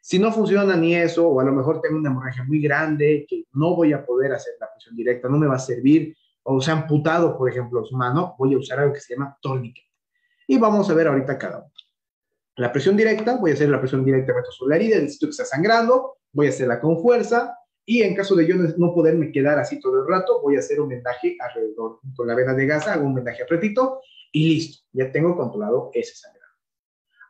Si no funciona ni eso, o a lo mejor tengo una hemorragia muy grande que no voy a poder hacer la presión directa, no me va a servir, o se ha amputado, por ejemplo, su mano, voy a usar algo que se llama torniquete. Y vamos a ver ahorita cada uno. La presión directa, voy a hacer la presión directa sobre la herida, necesito que está sangrando, voy a hacerla con fuerza, y en caso de yo no poderme quedar así todo el rato, voy a hacer un vendaje alrededor con la vena de gasa, hago un vendaje apretito y listo, ya tengo controlado ese sangrado.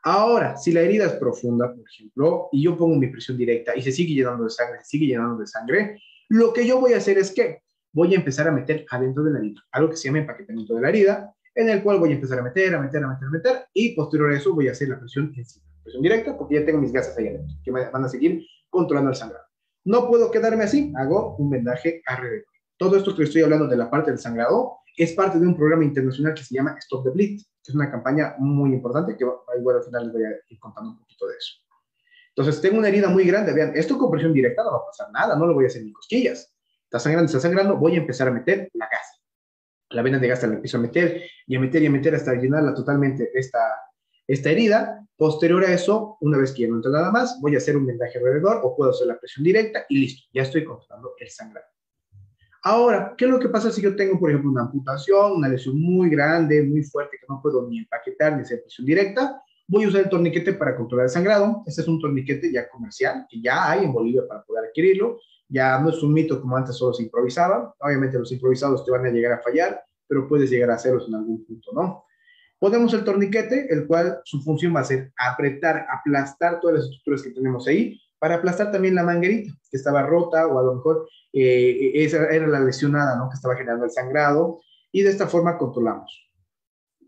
Ahora, si la herida es profunda, por ejemplo, y yo pongo mi presión directa y se sigue llenando de sangre, se sigue llenando de sangre, lo que yo voy a hacer es que voy a empezar a meter adentro de la herida, algo que se llama empaquetamiento de la herida, en el cual voy a empezar a meter, a meter, a meter, a meter, y posterior a eso voy a hacer la presión encima, presión directa, porque ya tengo mis gases ahí adentro, que van a seguir controlando el sangrado. No puedo quedarme así, hago un vendaje alrededor. Todo esto que estoy hablando de la parte del sangrado es parte de un programa internacional que se llama Stop the Bleed, que es una campaña muy importante que igual al final les voy a ir contando un poquito de eso. Entonces, tengo una herida muy grande, vean, esto con presión directa no va a pasar nada, no lo voy a hacer ni cosquillas. Está sangrando, está sangrando, voy a empezar a meter la gasa. La vena de gasa la empiezo a meter y a meter y a meter hasta llenarla totalmente esta, esta herida. Posterior a eso, una vez que ya no entra nada más, voy a hacer un vendaje alrededor o puedo hacer la presión directa y listo, ya estoy controlando el sangrado. Ahora, ¿qué es lo que pasa si yo tengo, por ejemplo, una amputación, una lesión muy grande, muy fuerte, que no puedo ni empaquetar ni hacer presión directa? Voy a usar el torniquete para controlar el sangrado. Este es un torniquete ya comercial, que ya hay en Bolivia para poder adquirirlo. Ya no es un mito como antes solo se improvisaba. Obviamente los improvisados te van a llegar a fallar, pero puedes llegar a hacerlos en algún punto, ¿no? Ponemos el torniquete, el cual su función va a ser apretar, aplastar todas las estructuras que tenemos ahí, para aplastar también la manguerita, que estaba rota o a lo mejor eh, esa era la lesionada, ¿no? Que estaba generando el sangrado y de esta forma controlamos.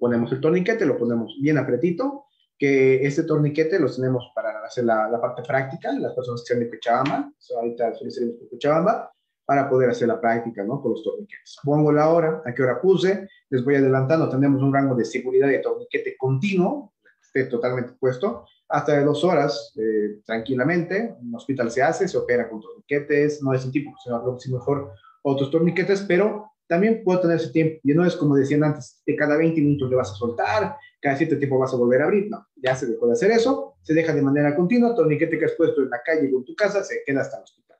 Ponemos el torniquete, lo ponemos bien apretito, que este torniquete lo tenemos para hacer la, la parte práctica, las personas que sean de Cochabamba, ahorita salir de Cochabamba, para poder hacer la práctica, ¿no? Con los torniquetes. Pongo la hora, a qué hora puse, les voy adelantando, tenemos un rango de seguridad de torniquete continuo, esté totalmente puesto, hasta de dos horas eh, tranquilamente. En un hospital se hace, se opera con torniquetes, no es el tipo, sino mejor otros torniquetes, pero también puedo tener ese tiempo. Y no es como decían antes, de cada 20 minutos le vas a soltar, cada cierto tiempo vas a volver a abrir. No, ya se dejó de hacer eso, se deja de manera continua. Torniquete que has puesto en la calle o en tu casa se queda hasta el hospital.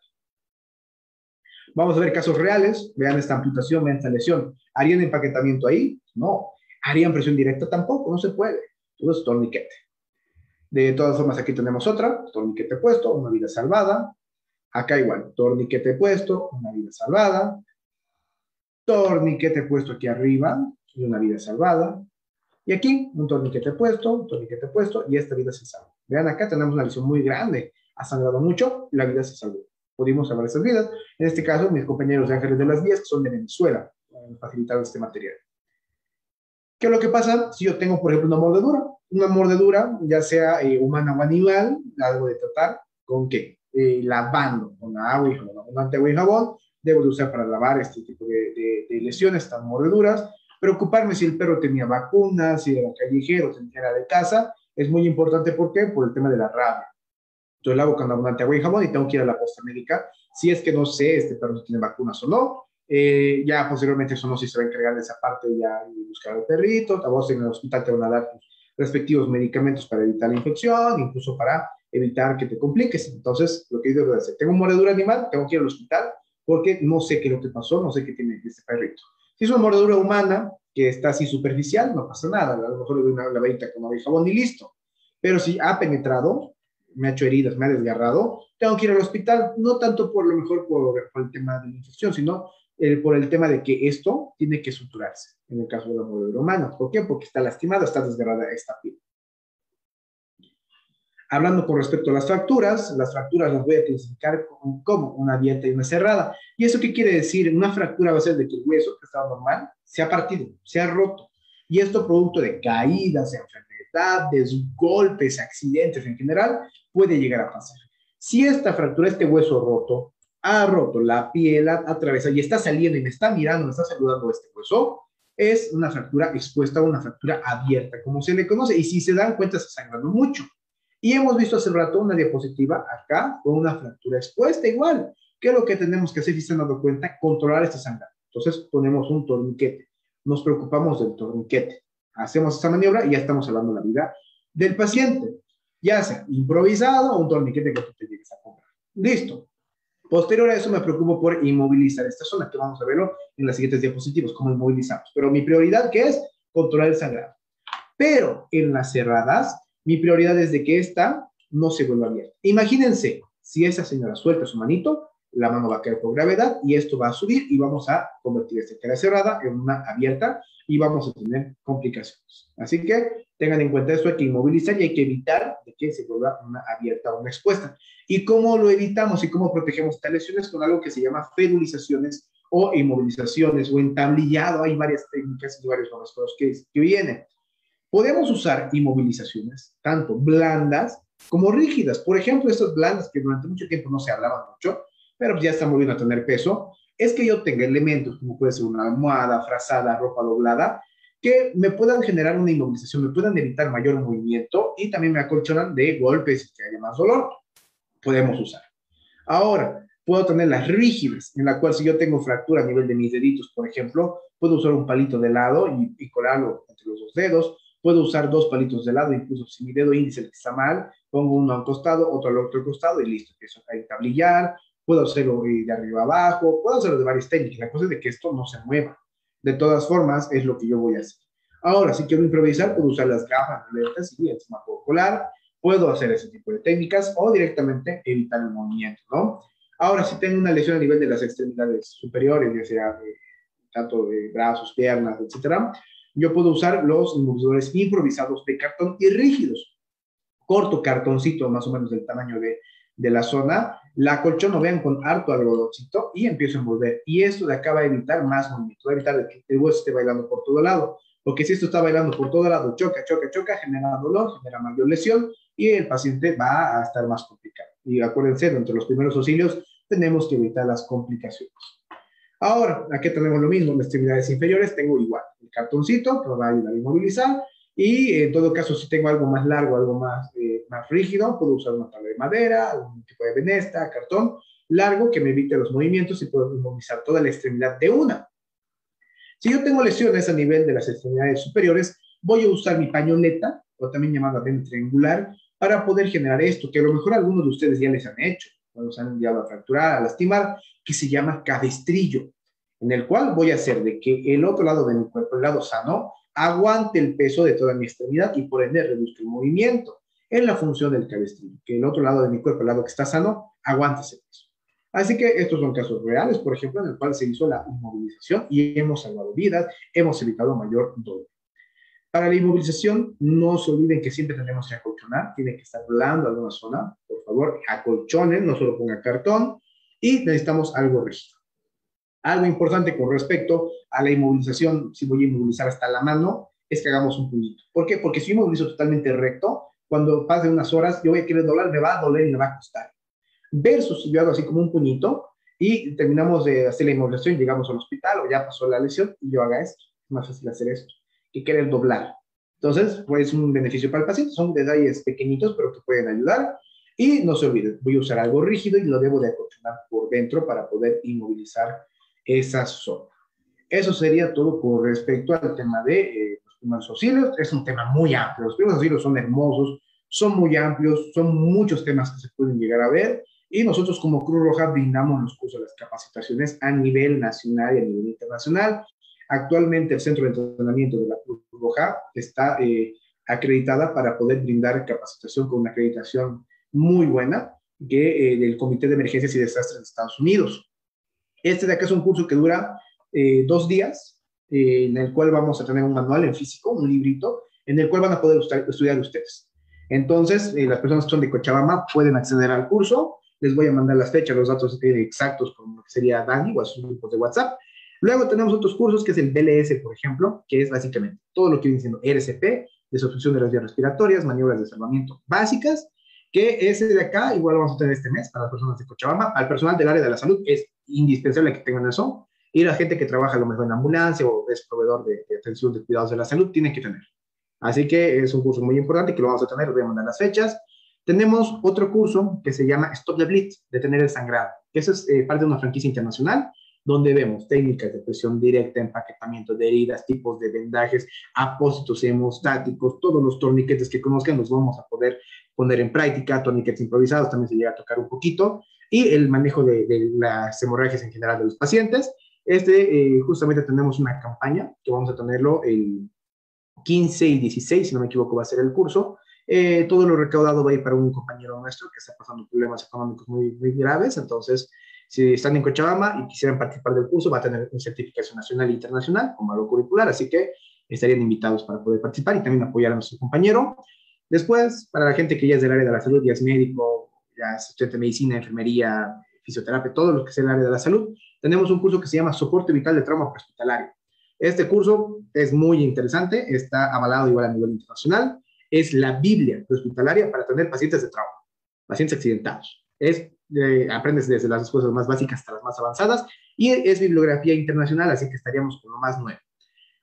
Vamos a ver casos reales. Vean esta amputación, vean esta lesión. ¿Harían empaquetamiento ahí? No. ¿Harían presión directa? Tampoco, no se puede. Todo es torniquete. De todas formas, aquí tenemos otra, torniquete puesto, una vida salvada. Acá igual, torniquete puesto, una vida salvada. Torniquete puesto aquí arriba y una vida salvada. Y aquí, un torniquete puesto, un torniquete puesto y esta vida se salva. Vean, acá tenemos una lesión muy grande. Ha sangrado mucho la vida se salvó. Pudimos salvar esas vidas. En este caso, mis compañeros de Ángeles de las Vías, que son de Venezuela, facilitaron este material. ¿Qué es lo que pasa si yo tengo, por ejemplo, una mordedura? Una mordedura, ya sea eh, humana o animal, algo de tratar, ¿con qué? Eh, lavando con agua y jabón, agua y jabón, debo de usar para lavar este tipo de, lesiones, estas mordeduras, preocuparme si el perro tenía vacunas, si era callejero, si era de casa, es muy importante, ¿por qué? Por el tema de la rabia. Entonces lavo con abundante agua y jabón y tengo que ir a la posta médica, si es que no sé este perro tiene vacunas o no, eh, ya posteriormente eso no si se va a encargar de esa parte ya buscar al perrito. A vos en el hospital te van a dar respectivos medicamentos para evitar la infección, incluso para evitar que te compliques. Entonces, lo que debo hacer, tengo mordedura animal, tengo que ir al hospital porque no sé qué es lo que pasó, no sé qué tiene este perrito. Si es una mordedura humana que está así superficial, no pasa nada. A lo mejor le doy una lavadita con agua y jabón y listo. Pero si ha penetrado, me ha hecho heridas, me ha desgarrado, tengo que ir al hospital, no tanto por lo mejor por, por el tema de la infección, sino por el tema de que esto tiene que suturarse, en el caso de la mordedura humana. ¿Por qué? Porque está lastimada, está desgarrada esta piel. Hablando con respecto a las fracturas, las fracturas las voy a clasificar como, una abierta y una cerrada. ¿Y eso qué quiere decir? Una fractura va a ser de que el hueso, que estaba normal, se ha partido, se ha roto. Y esto producto de caídas, enfermedades, golpes, accidentes en general, puede llegar a pasar. Si esta fractura, este hueso roto, ha roto la piel, atraviesa y está saliendo y me está mirando, me está saludando este hueso, es una fractura expuesta, una fractura abierta, como se le conoce. Y si se dan cuenta, está sangrando mucho. Y hemos visto hace rato una diapositiva acá con una fractura expuesta igual. ¿Qué es lo que tenemos que hacer si se han dado cuenta? Controlar este sangrado. Entonces ponemos un torniquete. Nos preocupamos del torniquete. Hacemos esta maniobra y ya estamos hablando de la vida del paciente. ya sea improvisado o un torniquete que tú te llegues a comprar. Listo. Posterior a eso me preocupo por inmovilizar esta zona, que vamos a verlo en las siguientes diapositivas, cómo inmovilizamos. Pero mi prioridad, ¿qué es? Controlar el sangrado. Pero en las cerradas, mi prioridad es de que esta no se vuelva abierta. Imagínense, si esa señora suelta su manito, la mano va a caer por gravedad y esto va a subir y vamos a convertir esta cara cerrada en una abierta y vamos a tener complicaciones. Así que tengan en cuenta eso, hay que inmovilizar y hay que evitar de que se vuelva una abierta o una expuesta. ¿Y cómo lo evitamos y cómo protegemos estas lesiones? Con algo que se llama ferulizaciones o inmovilizaciones o entablillado. Hay varias técnicas y varios nombres que, que vienen. Podemos usar inmovilizaciones tanto blandas como rígidas. Por ejemplo, estas blandas que durante mucho tiempo no se hablaban mucho, pero ya están volviendo a tener peso, es que yo tenga elementos como puede ser una almohada, frazada, ropa doblada, que me puedan generar una inmovilización, me puedan evitar mayor movimiento y también me acolchonan de golpes y que haya más dolor. Podemos usar. Ahora, puedo tener las rígidas, en la cual si yo tengo fractura a nivel de mis deditos, por ejemplo, puedo usar un palito de lado y, y colarlo entre los dos dedos. Puedo usar dos palitos de lado, incluso si mi dedo índice está mal, pongo uno al costado, otro al otro costado y listo. Empiezo a tablillar, puedo hacerlo de arriba abajo, puedo hacerlo de varias técnicas. La cosa es de que esto no se mueva. De todas formas, es lo que yo voy a hacer. Ahora, si quiero improvisar, puedo usar las gafas alertas y encima puedo colar, puedo hacer ese tipo de técnicas o directamente evitar el movimiento, ¿no? Ahora, si tengo una lesión a nivel de las extremidades superiores, ya sea tanto de brazos, piernas, etcétera, yo puedo usar los inmovilizadores improvisados de cartón y rígidos. Corto cartoncito, más o menos del tamaño de de la zona, la colchón lo vean con harto algodoncito y empiezo a envolver. Y esto de acá va a evitar más movimiento, va a evitar que el hueso esté bailando por todo lado. Porque si esto está bailando por todo lado, choca, choca, choca, genera dolor, genera mayor lesión y el paciente va a estar más complicado. Y acuérdense, entre los primeros auxilios tenemos que evitar las complicaciones. Ahora, aquí tenemos lo mismo, en extremidades inferiores tengo igual el cartoncito que va a ayudar a inmovilizar y en todo caso, si tengo algo más largo, algo más, eh, más rígido, puedo usar una tabla de madera, algún tipo de venesta, cartón largo que me evite los movimientos y puedo inmovilizar toda la extremidad de una. Si yo tengo lesiones a nivel de las extremidades superiores, voy a usar mi pañoleta, o también llamada vena triangular, para poder generar esto, que a lo mejor algunos de ustedes ya les han hecho, cuando se han enviado a fracturar, a lastimar, que se llama cabestrillo, en el cual voy a hacer de que el otro lado de mi cuerpo, el lado sano, aguante el peso de toda mi extremidad y por ende reduzca el movimiento. Es la función del cabestrillo, que el otro lado de mi cuerpo, el lado que está sano, aguante ese peso. Así que estos son casos reales, por ejemplo, en el cual se hizo la inmovilización y hemos salvado vidas, hemos evitado mayor dolor. Para la inmovilización, no se olviden que siempre tenemos que acolchonar, tiene que estar blando alguna zona, por favor, acolchonen, no solo pongan cartón, y necesitamos algo rígido. Algo importante con respecto a la inmovilización, si voy a inmovilizar hasta la mano, es que hagamos un puñito. ¿Por qué? Porque si inmovilizo totalmente recto, cuando pase unas horas, yo voy a querer doblar, me va a doler y me va a costar. Versus si yo hago así como un puñito y terminamos de hacer la inmovilización, llegamos al hospital o ya pasó la lesión y yo haga esto. Es más fácil hacer esto que querer doblar. Entonces, pues es un beneficio para el paciente. Son detalles pequeñitos, pero que pueden ayudar. Y no se olviden, voy a usar algo rígido y lo debo de acolchonar por dentro para poder inmovilizar esa zona. Eso sería todo con respecto al tema de eh, los primeros auxilios. Es un tema muy amplio. Los primeros auxilios son hermosos, son muy amplios, son muchos temas que se pueden llegar a ver. Y nosotros como Cruz Roja brindamos los cursos las capacitaciones a nivel nacional y a nivel internacional. Actualmente el Centro de Entrenamiento de la Cruz Roja está eh, acreditada para poder brindar capacitación con una acreditación muy buena que, eh, del Comité de Emergencias y Desastres de Estados Unidos. Este de acá es un curso que dura eh, dos días, eh, en el cual vamos a tener un manual en físico, un librito, en el cual van a poder estudiar ustedes. Entonces, eh, las personas que son de Cochabamba pueden acceder al curso. Les voy a mandar las fechas, los datos exactos, como sería Dani o a sus grupos de WhatsApp. Luego tenemos otros cursos, que es el BLS, por ejemplo, que es básicamente todo lo que viene siendo RCP, desobstrucción de las vías respiratorias, maniobras de salvamiento básicas, que ese de acá igual vamos a tener este mes para las personas de Cochabamba. Al personal del área de la salud es indispensable que tengan eso. Y la gente que trabaja a lo mejor en ambulancia o es proveedor de, atención de cuidados de la salud tiene que tener. Así que es un curso muy importante que lo vamos a tener, voy a mandar las fechas. Tenemos otro curso que se llama Stop the Bleed, detener el sangrado, que eso es eh, parte de una franquicia internacional donde vemos técnicas de presión directa, empaquetamiento de heridas, tipos de vendajes, apósitos hemostáticos, todos los torniquetes que conozcan los vamos a poder poner en práctica, toniquets improvisados también se llega a tocar un poquito, y el manejo de, las hemorragias en general de los pacientes. Este, eh, justamente tenemos una campaña que vamos a tenerlo el 15 y 16, si no me equivoco, va a ser el curso. Eh, todo lo recaudado va a ir para un compañero nuestro que está pasando problemas económicos muy, muy graves, entonces si están en Cochabamba y quisieran participar del curso, va a tener una certificación nacional e internacional como algo curricular, así que estarían invitados para poder participar y también apoyar a nuestro compañero. Después, para la gente que ya es del área de la salud, ya es médico, ya es estudiante de medicina, enfermería, fisioterapia, todo lo que es el área de la salud, tenemos un curso que se llama Soporte Vital de Trauma Hospitalario. Este curso es muy interesante, está avalado igual a nivel internacional, es la Biblia hospitalaria para tener pacientes de trauma, pacientes accidentados. Es, eh, aprendes desde las cosas más básicas hasta las más avanzadas y es bibliografía internacional, así que estaríamos con lo más nuevo.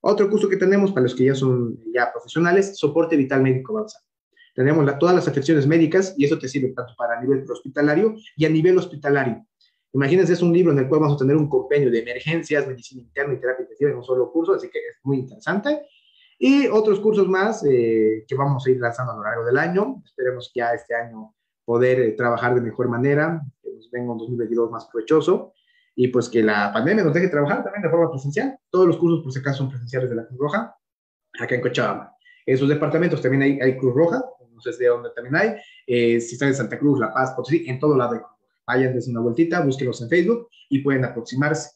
Otro curso que tenemos para los que ya son ya profesionales, soporte vital médico avanzado. Tenemos todas las afecciones médicas y eso te sirve tanto para nivel hospitalario y a nivel hospitalario. Imagínense, es un libro en el cual vamos a tener un compendio de emergencias, medicina interna y terapia intensiva en un solo curso, así que es muy interesante. Y otros cursos más eh, que vamos a ir lanzando a lo largo del año. Esperemos ya este año poder eh, trabajar de mejor manera, que nos venga un 2022 más provechoso y pues que la pandemia nos deje trabajar también de forma presencial. Todos los cursos, por si acaso, son presenciales de la Cruz Roja, acá en Cochabamba. En sus departamentos también hay, hay Cruz Roja, no sé de dónde también hay. Eh, si están en Santa Cruz, La Paz, Potosí, en todo lado hay Cruz. Vayan desde una vueltita, búsquenlos en Facebook y pueden aproximarse.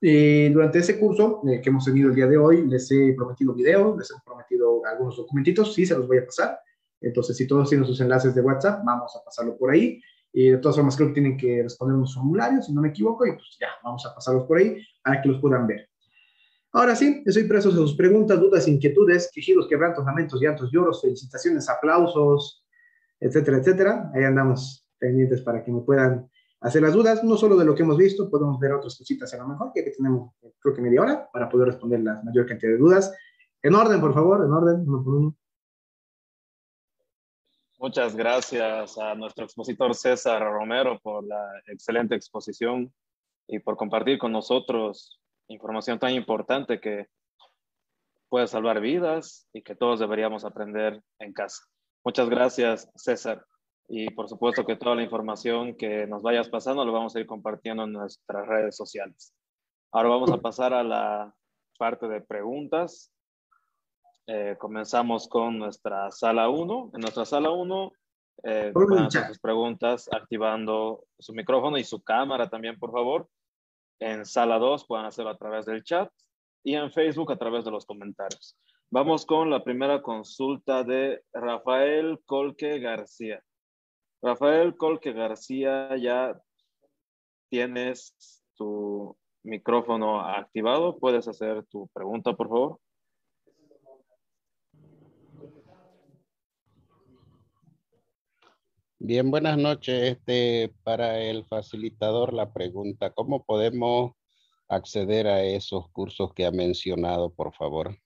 Eh, durante ese curso eh, que hemos tenido el día de hoy, les he prometido videos, les he prometido algunos documentitos, sí, se los voy a pasar. Entonces, si todos tienen sus enlaces de WhatsApp, vamos a pasarlo por ahí. Y de todas formas, creo que tienen que responder unos formularios, si no me equivoco, y pues ya, vamos a pasarlos por ahí para que los puedan ver. Ahora sí, estoy preso de sus preguntas, dudas, inquietudes, quejidos, quebrantos, lamentos, llantos, lloros, felicitaciones, aplausos, etcétera, etcétera. Ahí andamos pendientes para que me puedan hacer las dudas, no solo de lo que hemos visto, podemos ver otras cositas a lo mejor, que tenemos creo que media hora para poder responder la mayor cantidad de dudas. En orden, por favor, en orden, uno por uno. Muchas gracias a nuestro expositor César Romero por la excelente exposición y por compartir con nosotros información tan importante que puede salvar vidas y que todos deberíamos aprender en casa. Muchas gracias, César. Y por supuesto que toda la información que nos vayas pasando lo vamos a ir compartiendo en nuestras redes sociales. Ahora vamos a pasar a la parte de preguntas. Eh, comenzamos con nuestra sala 1. En nuestra sala 1 eh, hacer sus preguntas activando su micrófono y su cámara también, por favor. En sala 2 pueden hacerlo a través del chat y en Facebook a través de los comentarios. Vamos con la primera consulta de Rafael Colque García. Rafael Colque García, ya tienes tu micrófono activado. ¿Puedes hacer tu pregunta, por favor? Bien, buenas noches. Este, para el facilitador, la pregunta, ¿cómo podemos acceder a esos cursos que ha mencionado, por favor?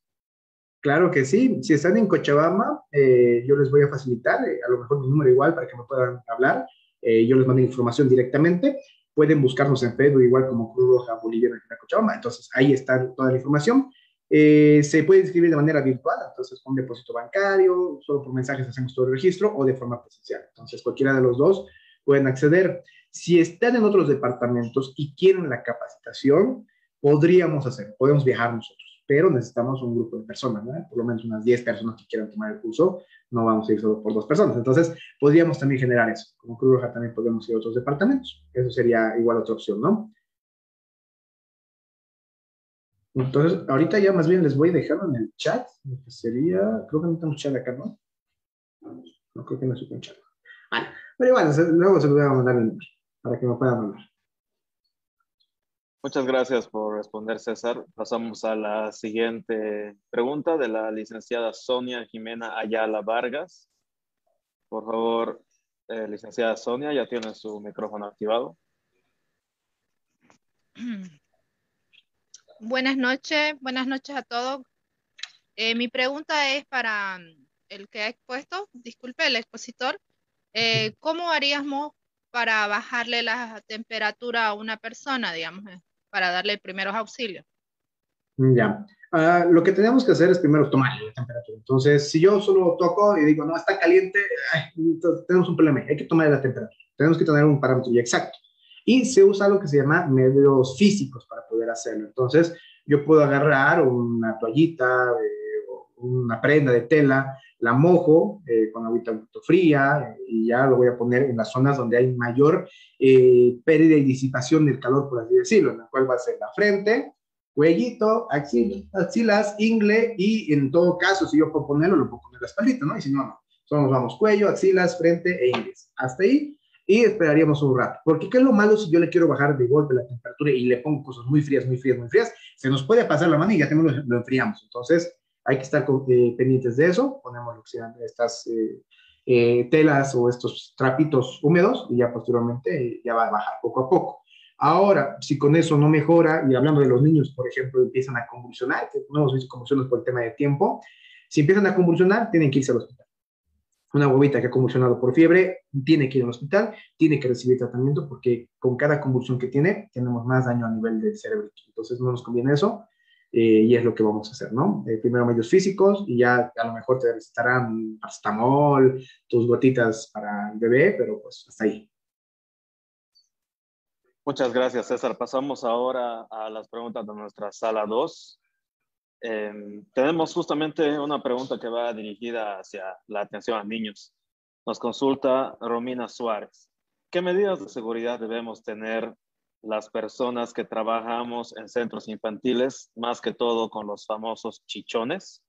Claro que sí. Si están en Cochabamba, eh, yo les voy a facilitar, eh, a lo mejor mi número igual para que me puedan hablar. Eh, yo les mando información directamente. Pueden buscarnos en Facebook igual como Cruz Roja Boliviana Cochabamba. Entonces, ahí está toda la información. Se puede inscribir de manera virtual, entonces con depósito bancario, solo por mensajes hacemos todo el registro o de forma presencial. Entonces cualquiera de los dos pueden acceder. Si están en otros departamentos y quieren la capacitación, podríamos hacer, podemos viajar nosotros, pero necesitamos un grupo de personas, ¿no? por lo menos unas 10 personas que quieran tomar el curso, no vamos a ir solo por dos personas. Entonces podríamos también generar eso. Como Cruz Roja también podemos ir a otros departamentos. Eso sería igual otra opción, ¿no? Entonces, ahorita ya más bien les voy dejando en el chat, lo que sería, creo que no tengo chat acá, ¿no? No creo que no estoy con chat. Vale, pero igual, luego se lo voy a mandar número para que me puedan mandar. Muchas gracias por responder, César. Pasamos a la siguiente pregunta de la licenciada Sonia Jimena Ayala Vargas. Por favor, eh, licenciada Sonia, ya tiene su micrófono activado. Buenas noches, buenas noches a todos. Eh, mi pregunta es para mm, el que ha expuesto, disculpe, el expositor. Eh, ¿Cómo haríamos para bajarle la temperatura a una persona, digamos, para darle primeros auxilios? Ya. Ah, lo que tenemos que hacer es primero tomar la temperatura. Entonces, si yo solo toco y digo, no, está caliente, tenemos un problema, hay que tomar la temperatura. Tenemos que tener un parámetro ya exacto. Y se usa lo que se llama medios físicos para poder hacerlo. Entonces, yo puedo agarrar una toallita, eh, una prenda de tela, la mojo eh, con agüita fría eh, y ya lo voy a poner en las zonas donde hay mayor pérdida y disipación del calor, por así decirlo, en la cual va a ser la frente, cuellito, axilas, ingle y en todo caso, si yo puedo ponerlo, lo puedo poner la espaldita, ¿no? Y si no, no. Solo nos vamos cuello, axilas, frente e ingles. Hasta ahí y esperaríamos un rato. Porque ¿qué es lo malo si yo le quiero bajar de golpe la temperatura y le pongo cosas muy frías, muy frías, muy frías? Se nos puede pasar la mano y ya lo, lo enfriamos. Entonces, hay que estar eh, pendientes de eso. Ponemos sean estas eh, eh, telas o estos trapitos húmedos y ya posteriormente ya va a bajar poco a poco. Ahora, si con eso no mejora, y hablando de los niños, por ejemplo, empiezan a convulsionar, que no convulsiones por el tema de tiempo, si empiezan a convulsionar, tienen que irse al hospital. Una bobita que ha convulsionado por fiebre tiene que ir al hospital, tiene que recibir tratamiento porque con cada convulsión que tiene tenemos más daño a nivel del cerebro. Entonces no nos conviene eso eh, y es lo que vamos a hacer, ¿no? Eh, primero medios físicos y ya a lo mejor te recetarán paracetamol, tus gotitas para el bebé, pero pues hasta ahí. Muchas gracias, César. Pasamos ahora a las preguntas de nuestra sala 2. Em, tenemos justamente una pregunta que va dirigida hacia la atención a niños. Nos consulta Romina Suárez. ¿Qué medidas de seguridad debemos tener las personas que trabajamos en centros infantiles, más que todo con los famosos chichones?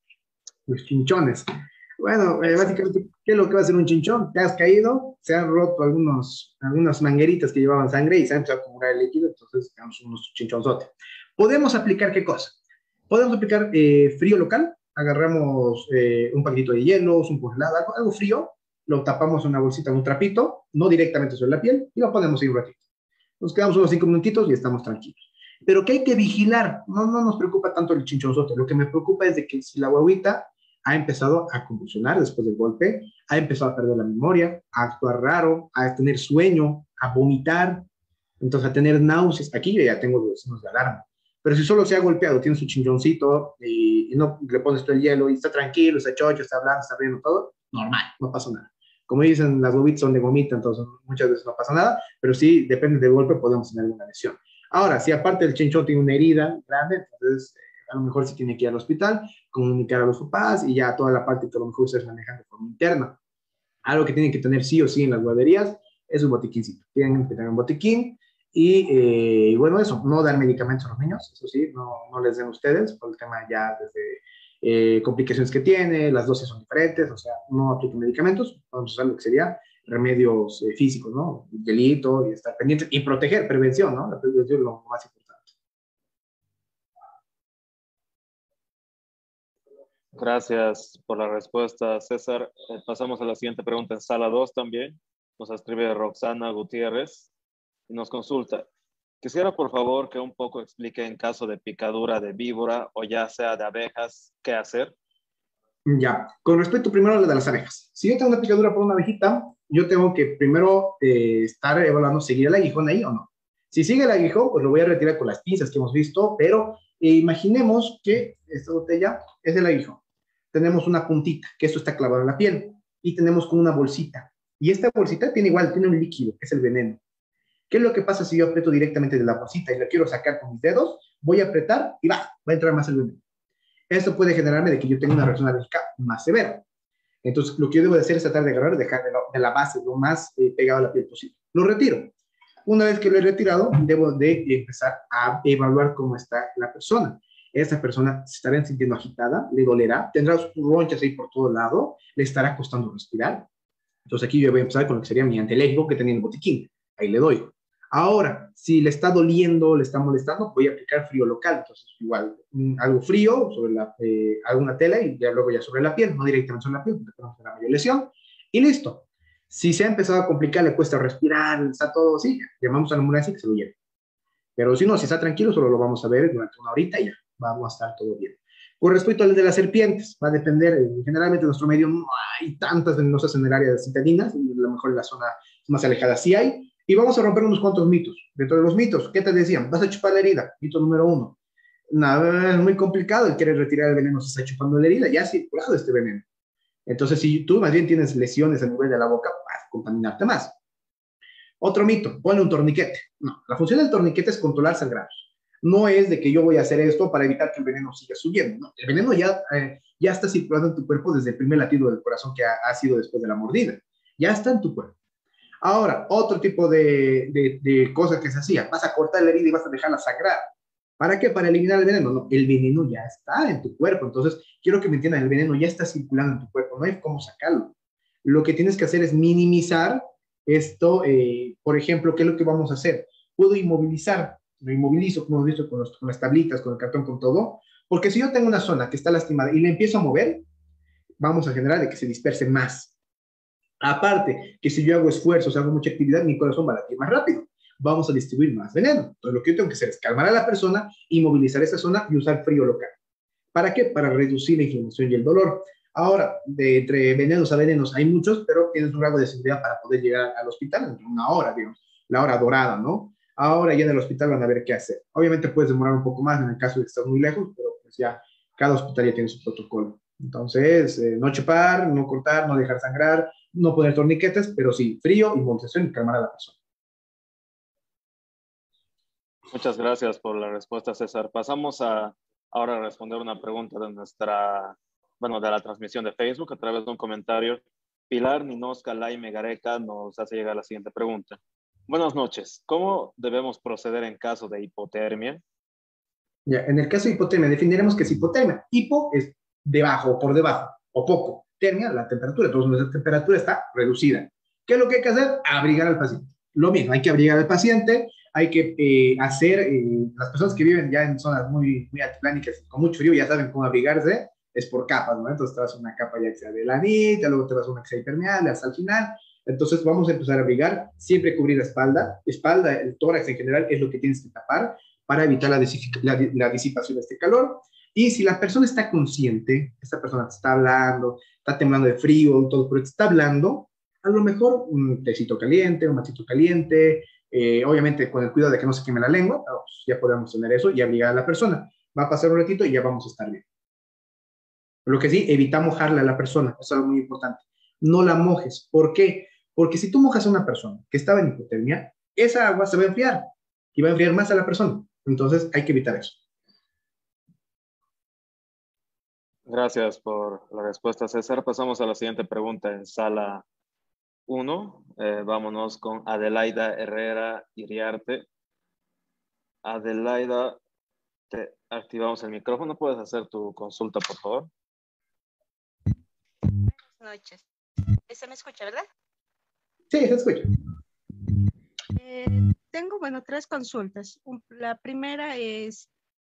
Los chinchones. Bueno, eh, básicamente, ¿qué es lo que va a hacer un chinchón? Te has caído, se han roto algunos, algunas mangueritas que llevaban sangre y se han empezado a acumular el líquido, entonces tenemos unos chinchonzotes. ¿Podemos aplicar qué cosa? Podemos aplicar eh, frío local, agarramos eh, un paquetito de hielos, un congelado, algo, frío, lo tapamos en una bolsita, en un trapito, no directamente sobre la piel, y lo ponemos ahí un ratito. Nos quedamos unos cinco minutitos y estamos tranquilos. Pero que hay que vigilar, no, no nos preocupa tanto el chinchonzote, lo que me preocupa es de que si la guaguita ha empezado a convulsionar después del golpe, ha empezado a perder la memoria, a actuar raro, a tener sueño, a vomitar, entonces a tener náuseas. Aquí yo ya tengo los signos de alarma. Pero si solo se ha golpeado, tiene su chinchoncito y, no le pones todo el hielo y está tranquilo, está chocho, está hablando, está riendo todo, normal, no pasa nada. Como dicen, las bobitas son de gomita, entonces muchas veces no pasa nada, pero sí, depende del golpe, podemos tener una lesión. Ahora, si aparte del chinchón tiene una herida grande, entonces a lo mejor sí tiene que ir al hospital, comunicar a los papás y ya toda la parte que a lo mejor ustedes manejan de forma interna. Algo que tienen que tener sí o sí en las guarderías es un botiquincito. Tienen que tener un botiquín y, eh, bueno, eso, no dar medicamentos a los niños, eso sí, no, no les den ustedes por el tema ya desde eh, complicaciones que tiene, las dosis son diferentes, o sea, no apliquen medicamentos, vamos a usar lo que sería remedios eh, físicos, ¿no? Delito y estar pendiente y proteger, prevención, ¿no? La prevención es lo más importante. Gracias por la respuesta, César. Eh, pasamos a la siguiente pregunta en sala 2 también. Nos escribe Roxana Gutiérrez y nos consulta. Quisiera, por favor, que un poco explique en caso de picadura de víbora o ya sea de abejas, qué hacer. Ya, con respecto primero a lo de las abejas. Si yo tengo una picadura por una abejita, yo tengo que primero eh, estar evaluando seguir el aguijón ahí o no. Si sigue el aguijón, pues lo voy a retirar con las pinzas que hemos visto, pero eh, imaginemos que esta botella es el aguijón tenemos una puntita, que esto está clavado en la piel, y tenemos como una bolsita. Y esta bolsita tiene igual, tiene un líquido, que es el veneno. ¿Qué es lo que pasa si yo aprieto directamente de la bolsita y la quiero sacar con mis dedos? Voy a apretar y va, va a entrar más el veneno. Esto puede generarme de que yo tenga una reacción alérgica más severa. Entonces, lo que yo debo de hacer es tratar de agarrar, dejar de, la base lo más eh, pegado a la piel posible. Lo retiro. Una vez que lo he retirado, debo de empezar a evaluar cómo está la persona esa persona se estará sintiendo agitada, le dolerá, tendrá ronchas ahí por todo lado, le estará costando respirar. Entonces aquí yo voy a empezar con lo que sería mi antialérgico que tenía en el botiquín. Ahí le doy. Ahora, si le está doliendo, le está molestando, voy a aplicar frío local. Entonces, igual, algo frío sobre la, eh, alguna tela y ya luego ya sobre la piel, no directamente sobre la piel, porque tenemos una mayor lesión. Y listo. Si se ha empezado a complicar, le cuesta respirar, está todo así, llamamos a la ambulancia y que se lo lleve. Pero si no, si está tranquilo, solo lo vamos a ver durante una horita y ya vamos a estar todo bien. Con respecto al de las serpientes, va a depender, eh, generalmente en nuestro medio no hay tantas venenosas en el área de citadinas, a lo mejor en la zona más alejada sí hay, y vamos a romper unos cuantos mitos. Dentro de los mitos, ¿qué te decían? Vas a chupar la herida, mito número uno. nada, es muy complicado, él quiere retirar el veneno, se está chupando la herida, ya ha circulado este veneno. Entonces, si tú más bien tienes lesiones a nivel de la boca, vas a contaminarte más. Otro mito, ponle un torniquete. No, la función del torniquete es controlar sangrados. No es de que yo voy a hacer esto para evitar que el veneno siga subiendo. No, el veneno ya, eh, ya está circulando en tu cuerpo desde el primer latido del corazón que ha, ha, sido después de la mordida. Ya está en tu cuerpo. Ahora, otro tipo de, de, de cosa que se hacía, vas a cortar la herida y vas a dejarla sangrar. ¿Para qué? Para eliminar el veneno. No, el veneno ya está en tu cuerpo. Entonces, quiero que me entiendan, el veneno ya está circulando en tu cuerpo, no hay cómo sacarlo. Lo que tienes que hacer es minimizar esto. Eh, por ejemplo, ¿qué es lo que vamos a hacer? Puedo inmovilizar, lo inmovilizo, como hemos visto, con, los, con las tablitas, con el cartón, con todo, porque si yo tengo una zona que está lastimada y le empiezo a mover, vamos a generar de que se disperse más. Aparte, que si yo hago esfuerzos, hago mucha actividad, mi corazón va a latir más rápido. Vamos a distribuir más veneno. Entonces, lo que yo tengo que hacer es calmar a la persona, inmovilizar esa zona y usar frío local. ¿Para qué? Para reducir la inflamación y el dolor. Ahora, de entre venenos a venenos hay muchos, pero tienes un rango de seguridad para poder llegar al hospital en una hora, digamos, la hora dorada, ¿no? Ahora ya en el hospital van a ver qué hacer. Obviamente puedes demorar un poco más en el caso de que estás muy lejos, pero pues ya cada hospital ya tiene su protocolo. Entonces, eh, no chupar, no cortar, no dejar sangrar, no poner torniquetes, pero sí frío, inmovilización y calmar a la persona. Muchas gracias por la respuesta, César. Pasamos a ahora a responder una pregunta de nuestra, bueno, de la transmisión de Facebook a través de un comentario. Pilar Ninosca Laime Gareca nos hace llegar la siguiente pregunta. Buenas noches. ¿Cómo debemos proceder en caso de hipotermia? Ya, en el caso de hipotermia, definiremos que es hipotermia. Hipo es debajo o por debajo, o poco. Termia, la temperatura. Entonces, nuestra temperatura está reducida. ¿Qué es lo que hay que hacer? Abrigar al paciente. Lo mismo, hay que abrigar al paciente, hay que eh, hacer, eh, las personas que viven ya en zonas muy, muy altiplánicas, con mucho frío, ya saben cómo abrigarse, es por capas, ¿no? Entonces te vas a una capa ya que sea de lanita, luego te vas a una que sea hasta el final. Entonces vamos a empezar a abrigar, siempre cubrir la espalda, espalda, el tórax en general es lo que tienes que tapar para evitar la disipación de este calor. Y si la persona está consciente, esta persona está hablando, está temblando de frío, todo, pero está hablando, a lo mejor un tecito caliente, un matito caliente, eh, obviamente con el cuidado de que no se queme la lengua, pues ya podemos tener eso y abrigar a la persona. Va a pasar un ratito y ya vamos a estar bien. Lo que sí, evita mojarle a la persona, eso es algo muy importante. No la mojes. ¿Por qué? Porque si tú mojas a una persona que estaba en hipotermia, esa agua se va a enfriar y va a enfriar más a la persona. Entonces hay que evitar eso. Gracias por la respuesta, César. Pasamos a la siguiente pregunta en sala 1. Eh, vámonos con Adelaida Herrera Iriarte. Adelaida, te activamos el micrófono. ¿Puedes hacer tu consulta, por favor? Buenas noches. ¿Se me escucha, verdad? Sí, se escucha. Eh, tengo, bueno, tres consultas. La primera es,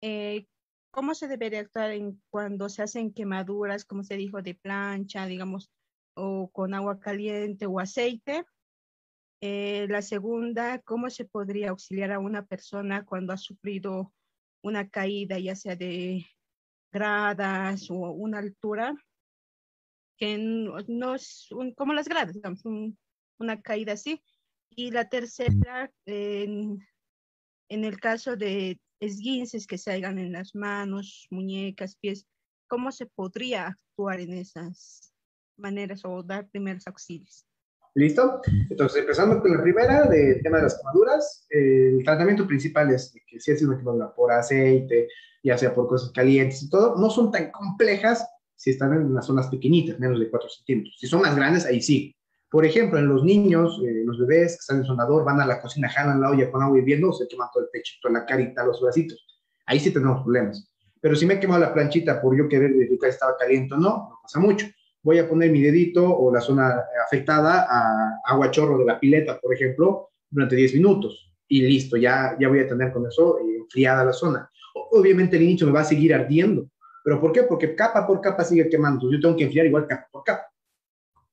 eh, ¿cómo se debería actuar en cuando se hacen quemaduras, como se dijo, de plancha, digamos, o con agua caliente o aceite? Eh, la segunda, ¿cómo se podría auxiliar a una persona cuando ha sufrido una caída, ya sea de gradas o una altura, que no es un, como las gradas, digamos, un, una caída así? Y la tercera, en, en el caso de esguinces que se hagan en las manos, muñecas, pies, ¿cómo se podría actuar en esas maneras o dar primeros auxilios? ¿Listo? Entonces, empezando con la primera, del tema de las quemaduras, el tratamiento principal es que si es una quemadura por aceite, ya sea por cosas calientes y todo, no son tan complejas si están en unas zonas pequeñitas, menos de 4 centímetros. Si son más grandes, ahí sí. Por ejemplo, en los niños, eh, los bebés que están en el sonador, van a la cocina, jalan la olla con agua hirviendo, se queman todo el pechito, la carita, los bracitos. Ahí sí tenemos problemas. Pero si me he quemado la planchita por yo querer verificar si estaba caliente o no, no pasa mucho. Voy a poner mi dedito o la zona afectada a agua chorro de la pileta, por ejemplo, durante 10 minutos. Y listo, ya, ya voy a tener con eso eh, enfriada la zona. Obviamente el inicio me va a seguir ardiendo. ¿Pero por qué? Porque capa por capa sigue quemando. Yo tengo que enfriar igual capa por capa.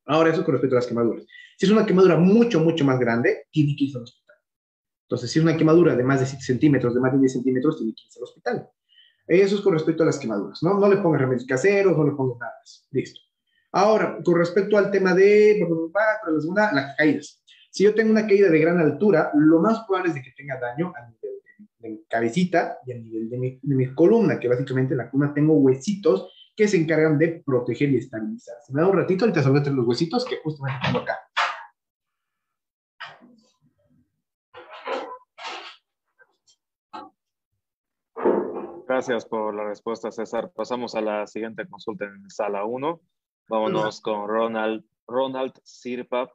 Ahora, eso con respecto a las quemaduras. Si es una quemadura mucho, mucho más grande, tiene que irse al hospital. Entonces, si es una quemadura de más de 7 centímetros, de más de 10 centímetros, tiene que irse al hospital. Eso es con respecto a las quemaduras, ¿no? No le pongas remedios caseros, no le pongas nada más. Listo. Ahora, con respecto al tema de la segunda, las caídas. Si yo tengo una caída de gran altura, lo más probable es de que tenga daño a nivel de, cabecita y a nivel de mi, de mi columna, que básicamente en la columna tengo huesitos que se encargan de proteger y estabilizar. Si me da un ratito, ahorita se a los huesitos que justamente tengo acá. Gracias por la respuesta, César. Pasamos a la siguiente consulta en sala 1. Vámonos con Ronald, Ronald Sirpa.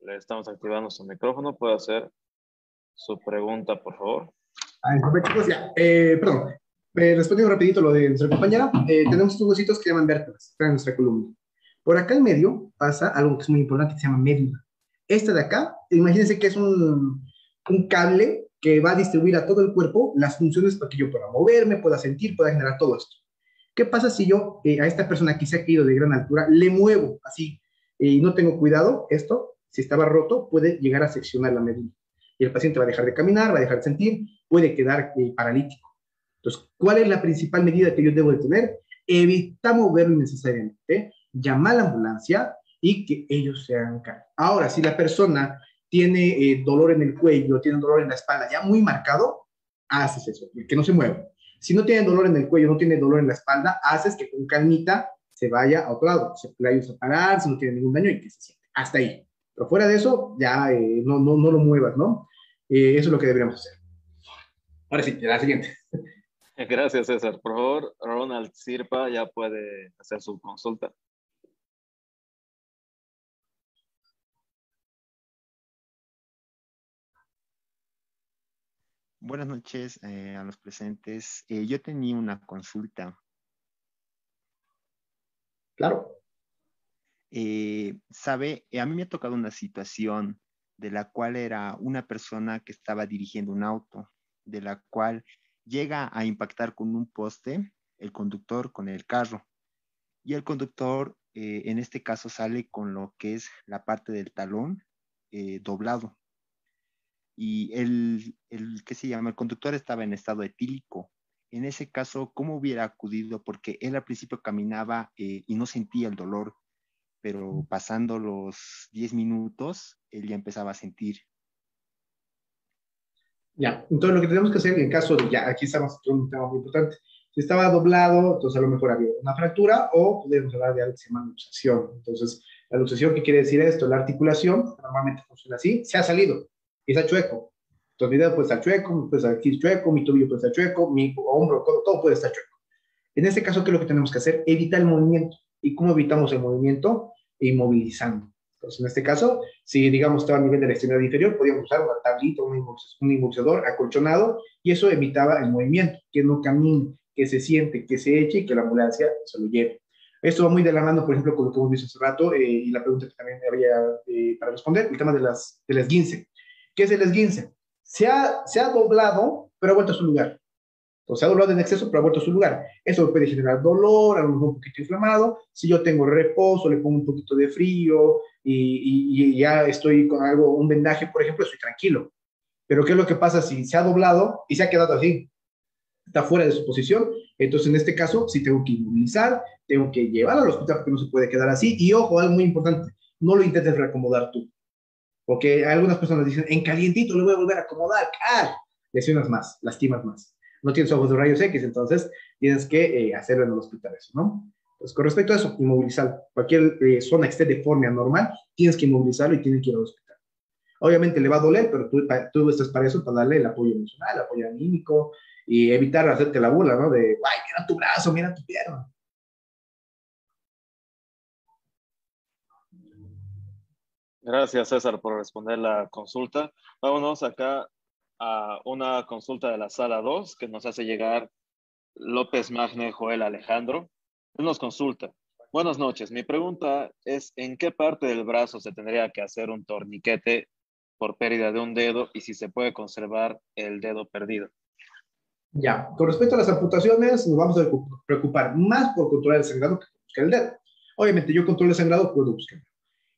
Le estamos activando su micrófono. Puede hacer su pregunta, por favor. Ah, chicos, ya. Eh, perdón, eh, respondiendo rapidito lo de nuestra compañera, eh, tenemos estos huesitos que llaman vértebras, en nuestra columna. Por acá en medio pasa algo que es muy importante, que se llama médula. Este de acá, imagínense que es un, un cable que va a distribuir a todo el cuerpo las funciones para que yo pueda moverme, pueda sentir, pueda generar todo esto. ¿Qué pasa si yo eh, a esta persona que se ha caído de gran altura le muevo así y no tengo cuidado? Esto, si estaba roto, puede llegar a seccionar la médula. Y el paciente va a dejar de caminar, va a dejar de sentir, puede quedar paralítico. Entonces, ¿cuál es la principal medida que yo debo de tener? Evitar moverlo innecesariamente, llamar a la ambulancia y que ellos se hagan cargo. Ahora, si la persona tiene eh, dolor en el cuello, tiene dolor en la espalda, ya muy marcado, haces eso, que no se mueva. Si no tiene dolor en el cuello, no tiene dolor en la espalda, haces que con calmita se vaya a otro lado, se puede a parar, si no tiene ningún daño y que se siente. Hasta ahí. Pero fuera de eso, ya eh, no, no, no, lo muevas, ¿no? Eh, eso es lo que deberíamos hacer. Ahora sí, la siguiente. Gracias, César. Por favor, Ronald Sirpa ya puede hacer su consulta. Buenas noches eh, a los presentes. Eh, yo tenía una consulta. Claro. Eh, sabe, a mí me ha tocado una situación de la cual era una persona que estaba dirigiendo un auto, de la cual llega a impactar con un poste el conductor con el carro. Y el conductor, eh, en este caso, sale con lo que es la parte del talón eh, doblado. Y el, el, ¿qué se llama? El conductor estaba en estado etílico. En ese caso, ¿cómo hubiera acudido? Porque él al principio caminaba eh, y no sentía el dolor, pero pasando los 10 minutos, él ya empezaba a sentir ya, entonces lo que tenemos que hacer en caso de, ya, aquí estamos en un tema muy importante. Si estaba doblado, entonces a lo mejor había una fractura o podemos hablar de algo que se llama luxación. Entonces, la luxación, ¿qué quiere decir esto? La articulación normalmente funciona así, se ha salido y está chueco. Entonces, mi dedo puede estar chueco, puede estar chueco, mi tobillo puede estar chueco, mi hombro, todo puede estar chueco. En este caso, ¿qué es lo que tenemos que hacer? Evitar el movimiento. ¿Y cómo evitamos el movimiento? Inmovilizando. En este caso, si digamos estaba a nivel de la extremidad inferior, podíamos usar una tablita, un, un acolchonado, y eso evitaba el movimiento, que no camine, que se siente, que se eche y que la ambulancia se lo lleve. Esto va muy de la mano, por ejemplo, con lo que hemos visto hace rato, eh, y la pregunta que también había eh, para responder, el tema de las, del esguince. ¿Qué es el esguince? Se ha, se ha doblado, pero ha vuelto a su lugar. Entonces, se ha doblado en exceso, pero ha vuelto a su lugar. Eso puede generar dolor, a lo mejor un poquito inflamado. Si yo tengo reposo, le pongo un poquito de frío, y, ya estoy con algo, un vendaje, por ejemplo, estoy tranquilo. Pero ¿qué es lo que pasa si se ha doblado y se ha quedado así? Está fuera de su posición. Entonces, en este caso, sí tengo que inmovilizar, tengo que llevar al hospital porque no se puede quedar así. Y ojo, algo muy importante, no lo intentes reacomodar tú. Porque algunas personas dicen, en calientito le voy a volver a acomodar. ¡Ah! Lesionas más, lastimas más. No tienes ojos de rayos X, entonces tienes que eh, hacerlo en el hospital eso, ¿no? Pues con respecto a eso, inmovilizar. Cualquier eh, zona que esté deforme anormal, tienes que inmovilizarlo y tienes que ir al hospital. Obviamente le va a doler, pero tú, tú estás para eso, para darle el apoyo emocional, el apoyo anímico y evitar hacerte la burla, ¿no? De, ay, mira tu brazo, mira tu pierna. Gracias, César, por responder la consulta. Vámonos acá a una consulta de la sala 2 que nos hace llegar López Magne Joel Alejandro nos consulta. Buenas noches. Mi pregunta es, ¿en qué parte del brazo se tendría que hacer un torniquete por pérdida de un dedo y si se puede conservar el dedo perdido? Ya, con respecto a las amputaciones, nos vamos a preocupar más por controlar el sangrado que buscar el dedo. Obviamente, yo controlo el sangrado, puedo buscar.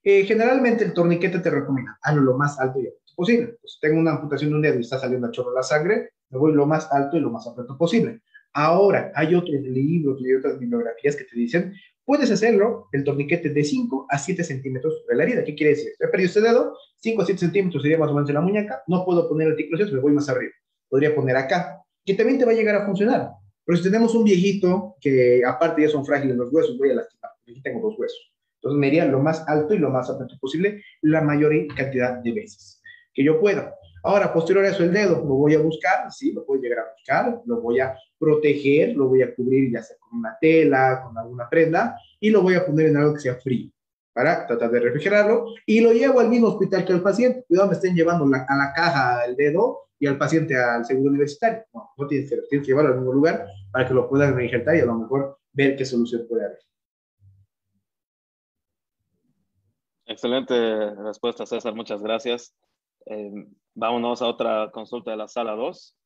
Eh, generalmente, el torniquete te recomienda, hazlo lo más alto y alto posible. Pues, tengo una amputación de un dedo y está saliendo a chorro la sangre, me voy lo más alto y lo más alto posible. Ahora, hay otros libros y otras bibliografías que te dicen, puedes hacerlo, el torniquete de 5 a 7 centímetros de la herida. ¿Qué quiere decir? He perdido este dedo, 5 a 7 centímetros sería más o menos en la muñeca, no puedo poner articulaciones, me voy más arriba. podría poner acá, que también te va a llegar a funcionar. Pero si tenemos un viejito que aparte ya son frágiles los huesos, voy a lastimar, aquí tengo dos huesos. Entonces me iría lo más alto y lo más alto posible la mayor cantidad de veces que yo pueda. Ahora, posterior a eso, el dedo lo voy a buscar, sí, lo puedo llegar a buscar, lo voy a proteger, lo voy a cubrir ya sea con una tela, con alguna prenda, y lo voy a poner en algo que sea frío para tratar de refrigerarlo y lo llevo al mismo hospital que el paciente. Cuidado, me estén llevando a la caja el dedo y al paciente al seguro universitario. No, no tienes que, tienes que llevarlo al mismo lugar para que lo puedan reinjertar y a lo mejor ver qué solución puede haber. Excelente respuesta, César. Muchas gracias. Eh, vámonos a otra consulta de la sala 2.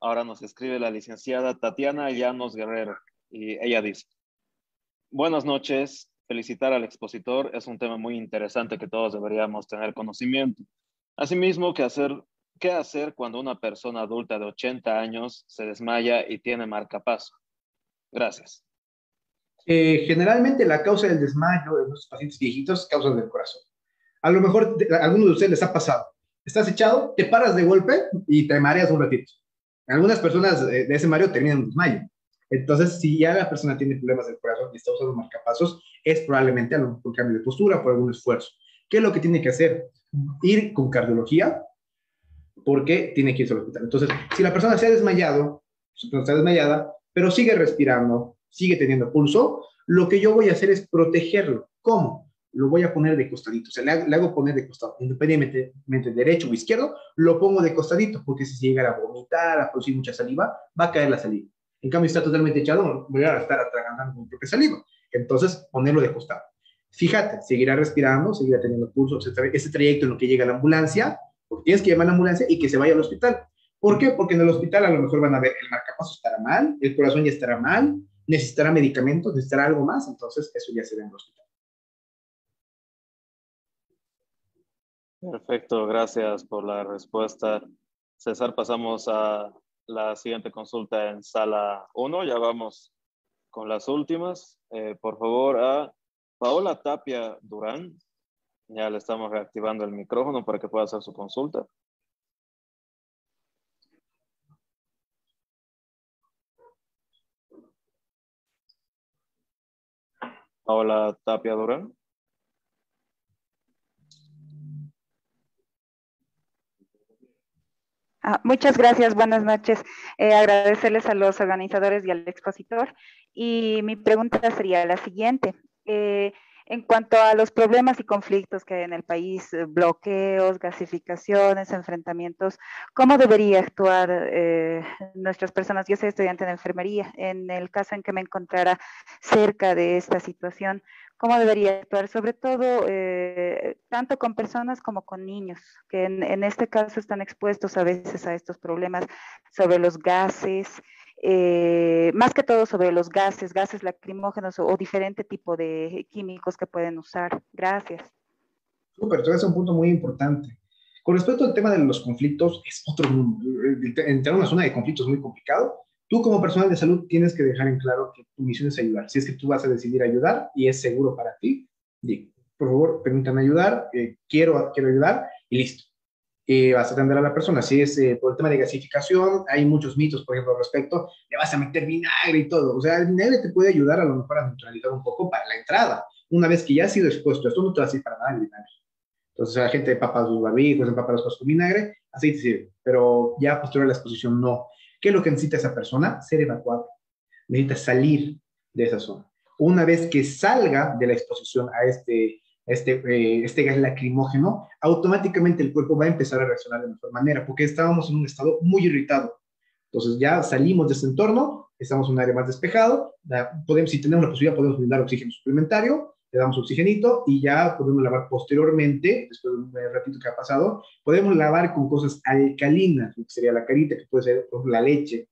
Ahora nos escribe la licenciada Tatiana Llanos Guerrero y ella dice, buenas noches, felicitar al expositor es un tema muy interesante que todos deberíamos tener conocimiento. Asimismo, ¿qué hacer, qué hacer cuando una persona adulta de 80 años se desmaya y tiene marcapaso? Gracias. Eh, generalmente la causa del desmayo en los pacientes viejitos es causa del corazón. A lo mejor a algunos de ustedes les ha pasado estás echado, te paras de golpe y te mareas un ratito. Algunas personas de ese mareo terminan en desmayo. Entonces, si ya la persona tiene problemas del corazón y está usando marcapasos, es probablemente a mejor cambio de postura por algún esfuerzo. ¿Qué es lo que tiene que hacer? Ir con cardiología, porque tiene que irse al hospital. Entonces, si la persona se ha desmayado, está desmayada, pero sigue respirando, sigue teniendo pulso, lo que yo voy a hacer es protegerlo. ¿Cómo? Lo voy a poner de costadito. O sea, le hago, poner de costado, independientemente derecho o izquierdo, lo pongo de costadito, porque si llega a vomitar, a producir mucha saliva, va a caer la saliva. En cambio, está totalmente echado, voy a estar atragantando mi propia saliva. Entonces, ponerlo de costado. Fíjate, seguirá respirando, seguirá teniendo pulso, ese trayecto en lo que llega la ambulancia, porque tienes que llamar a la ambulancia y que se vaya al hospital. ¿Por qué? Porque en el hospital a lo mejor van a ver el marcapaso estará mal, el corazón ya estará mal, necesitará medicamentos, necesitará algo más, entonces eso ya será en el hospital. Perfecto, gracias por la respuesta. César, pasamos a la siguiente consulta en sala 1. Ya vamos con las últimas. Eh, por favor, a Paola Tapia Durán. Ya le estamos reactivando el micrófono para que pueda hacer su consulta. Paola Tapia Durán. Ah, muchas gracias, buenas noches. Eh, agradecerles a los organizadores y al expositor. Y mi pregunta sería la siguiente. Eh, en cuanto a los problemas y conflictos que hay en el país, eh, bloqueos, gasificaciones, enfrentamientos, ¿cómo debería actuar nuestras personas? Yo soy estudiante de enfermería. En el caso en que me encontrara cerca de esta situación, cómo debería actuar, sobre todo eh, tanto con personas como con niños, que en, este caso están expuestos a veces a estos problemas sobre los gases, eh, más que todo sobre los gases, gases lacrimógenos o, diferente tipo de químicos que pueden usar. Gracias. Súper, es un punto muy importante. Con respecto al tema de los conflictos, es otro mundo. Entrar en una zona de conflictos es muy complicado Tú como personal de salud tienes que dejar en claro que tu misión es ayudar. Si es que tú vas a decidir ayudar y es seguro para ti, por favor, permítame ayudar, eh, quiero, quiero ayudar y listo. Y vas a atender a la persona. Si es eh, por el tema de gasificación, hay muchos mitos, por ejemplo, al respecto, le vas a meter vinagre y todo. O sea, el vinagre te puede ayudar a lo mejor a neutralizar un poco para la entrada. Una vez que ya has sido expuesto, esto no te va a servir para nada el vinagre. Entonces, la gente empapa sus barbijos, empapa las cosas con vinagre, así te sirve. Pero ya posterior a la exposición, no. ¿Qué es lo que necesita esa persona? Ser evacuado. Necesita salir de esa zona. Una vez que salga de la exposición a este, este, eh, este gas lacrimógeno, automáticamente el cuerpo va a empezar a reaccionar de mejor manera, porque estábamos en un estado muy irritado. Entonces ya salimos de ese entorno, estamos en un área más despejado, podemos, si tenemos la posibilidad podemos brindar oxígeno suplementario, le damos oxigenito y ya podemos lavar posteriormente, después de un ratito que ha pasado, podemos lavar con cosas alcalinas, que sería la carita, que puede ser la leche,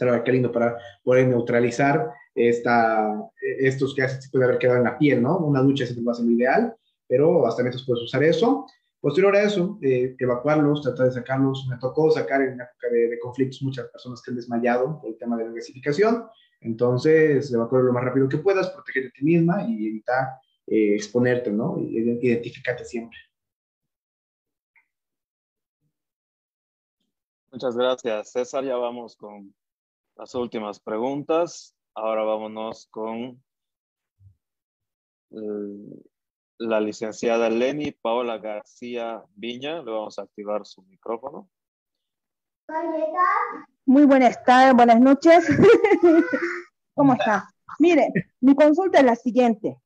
alcalino para poder neutralizar esta, estos que se puede haber quedado en la piel, ¿no? Una ducha es va a ser ideal, pero hasta menos puedes usar eso. Posterior a eso, eh, evacuarlos, tratar de sacarlos. Me tocó sacar en época de, de, conflictos muchas personas que han desmayado por el tema de la gasificación. Entonces, evacuar lo más rápido que puedas, protegerte a ti misma y evitar eh, exponerte, ¿no? Identifícate siempre. Muchas gracias, César. Ya vamos con las últimas preguntas. Ahora vámonos con la licenciada Lenny Paola García Viña. Le vamos a activar su micrófono. Muy buenas tardes, buenas noches. ¿Cómo está? Mire, mi consulta es la siguiente.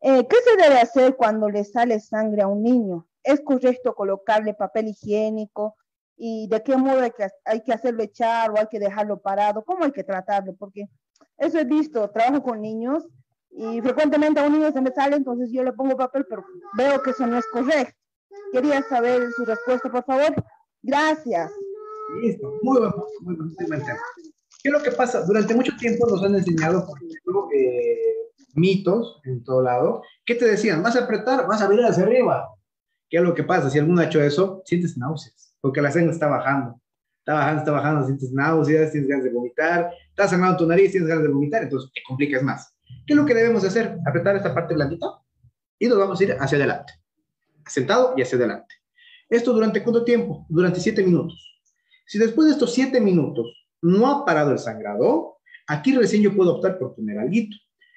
Eh, ¿Qué se debe hacer cuando le sale sangre a un niño? ¿Es correcto colocarle papel higiénico? ¿Y de qué modo hay que, hay que hacerlo echar o hay que dejarlo parado? ¿Cómo hay que tratarlo? Porque eso he visto, trabajo con niños y frecuentemente a un niño se me sale, entonces yo le pongo papel, pero veo que eso no es correcto. Quería saber su respuesta, por favor. Gracias. Listo, muy bueno, muy bueno, ¿Qué es lo que pasa? Durante mucho tiempo nos han enseñado, por ejemplo, eh, mitos en todo lado. ¿Qué te decían? Vas a apretar, vas a mirar hacia arriba. ¿Qué es lo que pasa? Si alguno ha hecho eso, sientes náuseas, porque la sangre está bajando. Está bajando, está bajando, sientes náuseas, tienes ganas de vomitar, estás sangrando tu nariz, tienes ganas de vomitar, entonces te complicas más. ¿Qué es lo que debemos hacer? Apretar esta parte blandita y nos vamos a ir hacia adelante. Sentado y hacia adelante. Esto durante cuánto tiempo? Durante siete minutos. Si después de estos siete minutos no ha parado el sangrado, aquí recién yo puedo optar por poner algo.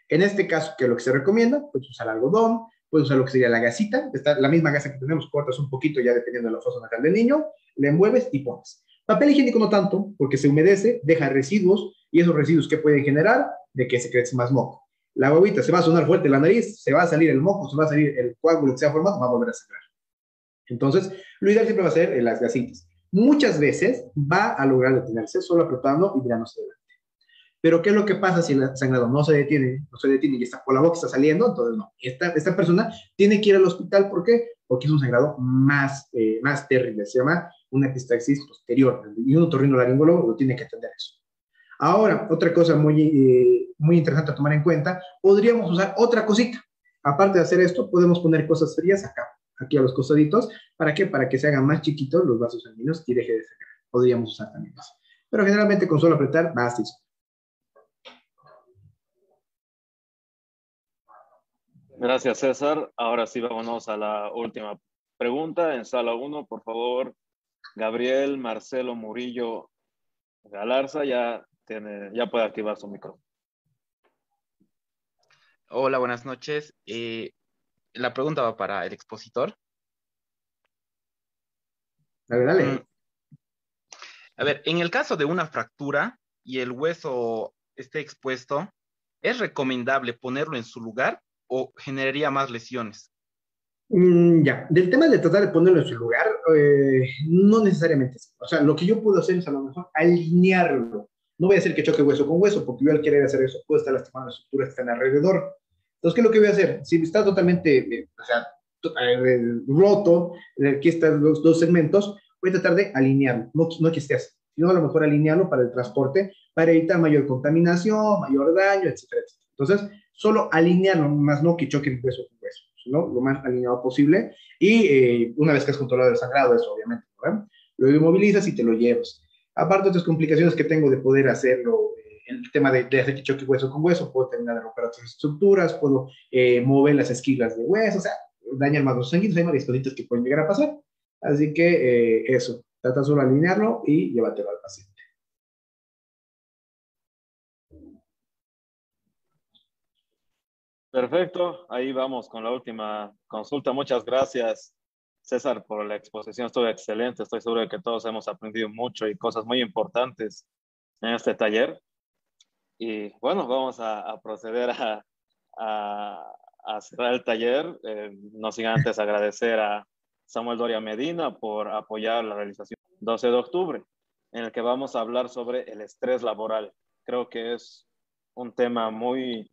En este caso, que es lo que se recomienda, puedes usar algodón, puedes usar lo que sería la gasita, está la misma gasa que tenemos, cortas un poquito ya dependiendo de la fosa nasal del niño, le envuelves y pones. Papel higiénico no tanto, porque se humedece, deja residuos, y esos residuos que pueden generar de que se crece más moco. La bobita se va a sonar fuerte la nariz, se va a salir el moco, se va a salir el coágulo que se ha formado, va a volver a sangrar. Entonces, lo ideal siempre va a ser en las gasitas muchas veces va a lograr detenerse solo apretando y mirándose adelante. Pero ¿qué es lo que pasa si el sangrado no se detiene, no se detiene y está por la boca está saliendo? Entonces no. Esta, esta persona tiene que ir al hospital, ¿por qué? Porque es un sangrado más, eh, más terrible, se llama una epistaxis posterior y un otorrinolaringólogo lo tiene que atender eso. Ahora, otra cosa muy, eh, muy interesante a tomar en cuenta, podríamos usar otra cosita. Aparte de hacer esto, podemos poner cosas frías acá aquí a los costaditos. ¿Para qué? Para que se hagan más chiquitos los vasos sanguíneos y deje de sangrar. Podríamos usar también eso. Pero generalmente con solo apretar, basta. Gracias, César. Ahora sí, vámonos a la última pregunta. En sala 1, por favor, Gabriel Marcelo Murillo Galarza ya, tiene, ya puede activar su micrófono. Hola, buenas noches. Eh, la pregunta va para el expositor. Dale, dale. Mm. A ver, en el caso de una fractura y el hueso esté expuesto, ¿es recomendable ponerlo en su lugar o generaría más lesiones? Mm, ya, del tema de tratar de ponerlo en su lugar, eh, no necesariamente. O sea, lo que yo puedo hacer es a lo mejor alinearlo. No voy a hacer que choque hueso con hueso, porque yo al querer hacer eso puedo estar lastimando las estructuras que están alrededor. Entonces, ¿qué es lo que voy a hacer? Si está totalmente, eh, o sea, eh, roto, aquí están los dos segmentos, voy a tratar de alinearlo, no, no que esté así, sino a lo mejor alinearlo para el transporte, para evitar mayor contaminación, mayor daño, etcétera, etcétera. Entonces, solo alinearlo, más no que choque hueso con hueso, sino lo más alineado posible. Y eh, una vez que has controlado el sangrado, eso obviamente, ¿no? lo inmovilizas y te lo llevas. Aparte, otras complicaciones que tengo de poder hacerlo el tema de, de, hacer choque hueso con hueso, puedo terminar de romper otras estructuras, puedo eh, mover las esquilas de hueso, o sea, dañar más los sanguíneos, hay varias cositas que pueden llegar a pasar. Así que eh, eso, trata solo de alinearlo y llévatelo al paciente. Perfecto, ahí vamos con la última consulta. Muchas gracias, César, por la exposición. Estuvo excelente. Estoy seguro de que todos hemos aprendido mucho y cosas muy importantes en este taller. Y bueno, vamos a, proceder a, a, cerrar el taller. Eh, no sin antes agradecer a Samuel Doria Medina por apoyar la realización 12 de octubre, en el que vamos a hablar sobre el estrés laboral. Creo que es un tema muy,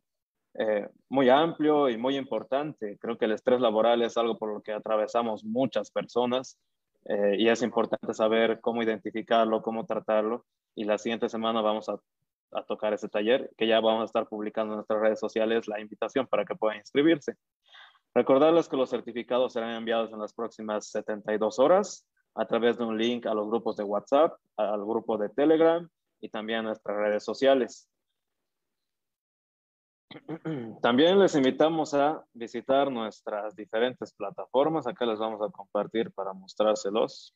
eh, muy amplio y muy importante. Creo que el estrés laboral es algo por lo que atravesamos muchas personas eh, y es importante saber cómo identificarlo, cómo tratarlo. Y la siguiente semana vamos a a tocar ese taller, que ya vamos a estar publicando en nuestras redes sociales la invitación para que puedan inscribirse. Recordarles que los certificados serán enviados en las próximas 72 horas a través de un link a los grupos de WhatsApp, al grupo de Telegram y también a nuestras redes sociales. También les invitamos a visitar nuestras diferentes plataformas. Acá les vamos a compartir para mostrárselos.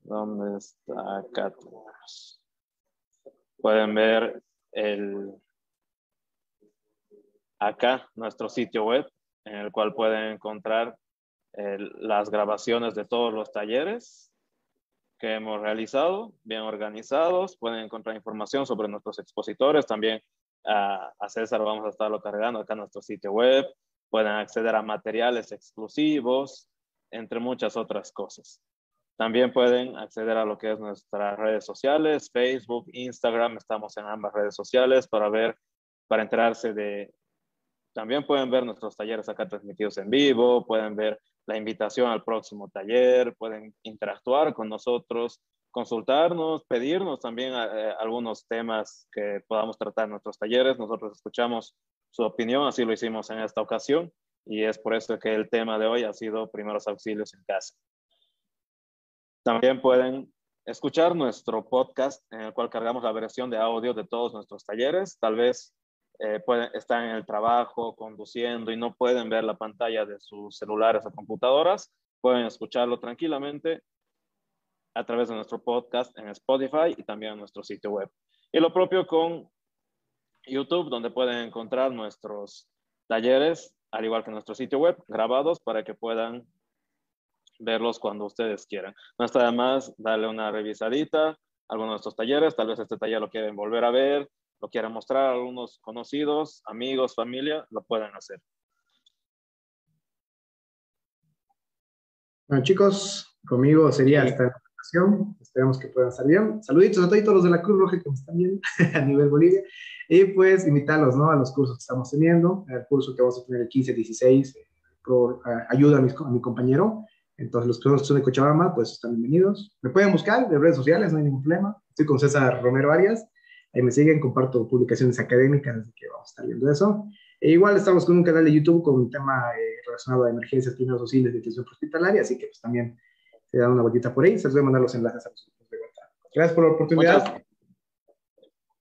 ¿Dónde está acá? Pueden ver el, acá nuestro sitio web en el cual pueden encontrar las grabaciones de todos los talleres que hemos realizado, bien organizados. Pueden encontrar información sobre nuestros expositores. También a, a César vamos a estarlo cargando acá en nuestro sitio web. Pueden acceder a materiales exclusivos, entre muchas otras cosas. También pueden acceder a lo que es nuestras redes sociales, Facebook, Instagram, estamos en ambas redes sociales para ver, para enterarse de... También pueden ver nuestros talleres acá transmitidos en vivo, pueden ver la invitación al próximo taller, pueden interactuar con nosotros, consultarnos, pedirnos también eh, algunos temas que podamos tratar en nuestros talleres. Nosotros escuchamos su opinión, así lo hicimos en esta ocasión y es por eso que el tema de hoy ha sido primeros auxilios en casa. También pueden escuchar nuestro podcast en el cual cargamos la versión de audio de todos nuestros talleres. Tal vez eh, pueden, están en el trabajo, conduciendo y no pueden ver la pantalla de sus celulares o computadoras, pueden escucharlo tranquilamente a través de nuestro podcast en Spotify y también en nuestro sitio web. Y lo propio con YouTube, donde pueden encontrar nuestros talleres, al igual que nuestro sitio web, grabados para que puedan verlos cuando ustedes quieran. No está de más darle una revisadita a algunos de estos talleres, tal vez este taller lo quieren volver a ver, lo quieren mostrar a algunos conocidos, amigos, familia, lo pueden hacer. Bueno, chicos, conmigo sería esta ocasión. Esperamos que puedan salir bien. Saluditos a todos los de la Cruz Roja que me están viendo a nivel Bolivia. Y pues invitarlos ¿no? a los cursos que estamos teniendo. El curso que vamos a tener el 15-16 por ayuda a mi, a mi, compañero. Entonces, los que son de Cochabamba, pues están bienvenidos. Me pueden buscar de redes sociales, no hay ningún problema. Estoy con César Romero Arias. Ahí me siguen, comparto publicaciones académicas, así que vamos a estar viendo eso. E igual estamos con un canal de YouTube con un tema eh, relacionado a emergencias, primeros auxilios de atención hospitalaria, así que pues también se dan una vueltita por ahí. Se les voy a mandar los enlaces a los grupos de WhatsApp. Gracias por la oportunidad. Muchas,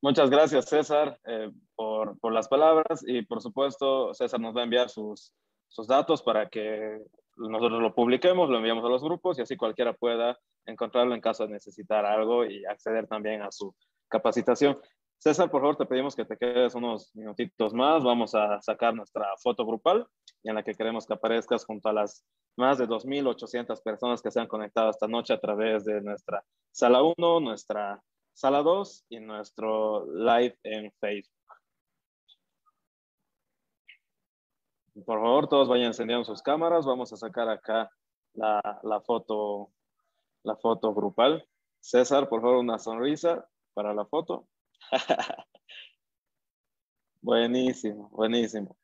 muchas gracias, César, eh, por, por, las palabras y por supuesto, César nos va a enviar sus, sus datos para que nosotros lo publiquemos, lo enviamos a los grupos y así cualquiera pueda encontrarlo en caso de necesitar algo y acceder también a su capacitación. César, por favor, te pedimos que te quedes unos minutitos más. Vamos a sacar nuestra foto grupal en la que queremos que aparezcas junto a las más de 2.800 personas que se han conectado esta noche a través de nuestra sala 1, nuestra sala 2 y nuestro live en Facebook. Por favor, todos vayan encendiendo sus cámaras. Vamos a sacar acá la, la foto, la foto grupal. César, por favor, una sonrisa para la foto. buenísimo, buenísimo.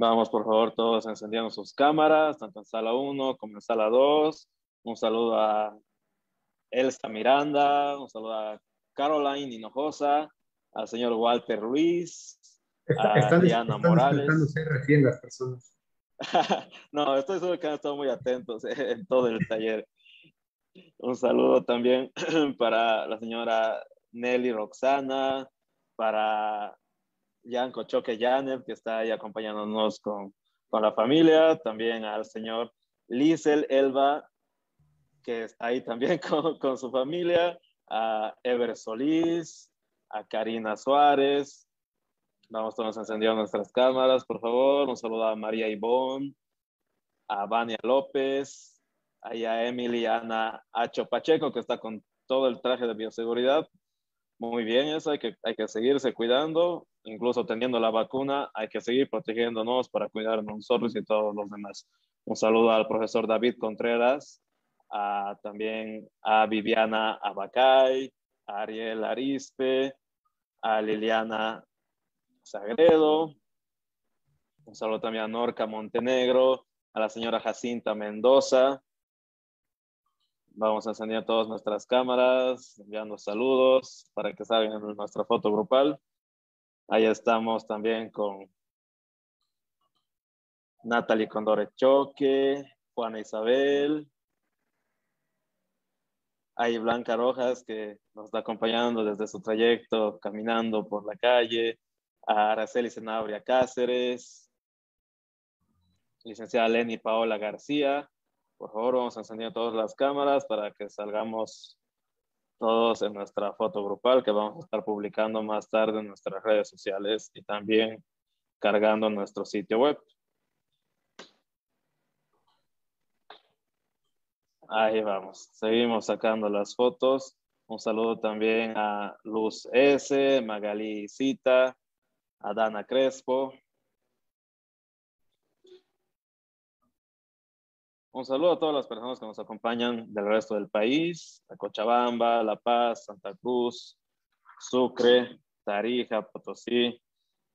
Vamos, por favor, todos encendiendo sus cámaras, tanto en sala 1 como en sala 2. Un saludo a Elsa Miranda, un saludo a Caroline Hinojosa, al señor Walter Ruiz, a están, Diana Morales. recién las personas. no, estoy seguro que han estado muy atentos en todo el taller. Un saludo también para la señora Nelly Roxana, para Yanko Choque Yanev, que está ahí acompañándonos con, con la familia, también al señor Liesel Elba, que está ahí también con, con su familia, a Ever Solís, a Karina Suárez. Vamos todos encendiendo nuestras cámaras, por favor. Un saludo a María Ivonne, a Vania López, a Emily Ana Acho Pacheco, que está con todo el traje de bioseguridad. Muy bien, eso hay que, hay que seguirse cuidando, incluso teniendo la vacuna, hay que seguir protegiéndonos para cuidar nosotros y todos los demás. Un saludo al profesor David Contreras, también a Viviana Abacay, a Ariel Arispe, a Liliana Sagredo, un saludo también a Norca Montenegro, a la señora Jacinta Mendoza, Vamos a encender todas nuestras cámaras, enviando saludos para que salgan en nuestra foto grupal. Ahí estamos también con Natalie Condore Choque, Juana Isabel. Hay Blanca Rojas que nos está acompañando desde su trayecto caminando por la calle. A Araceli Senabria Cáceres. Licenciada Lenny Paola García Por favor, vamos a encender todas las cámaras para que salgamos todos en nuestra foto grupal que vamos a estar publicando más tarde en nuestras redes sociales y también cargando nuestro sitio web. Ahí vamos, seguimos sacando las fotos. Un saludo también a Luz S, Magali Cita, a Dana Crespo. Un saludo a todas las personas que nos acompañan del resto del país, a Cochabamba, La Paz, Santa Cruz, Sucre, Tarija, Potosí,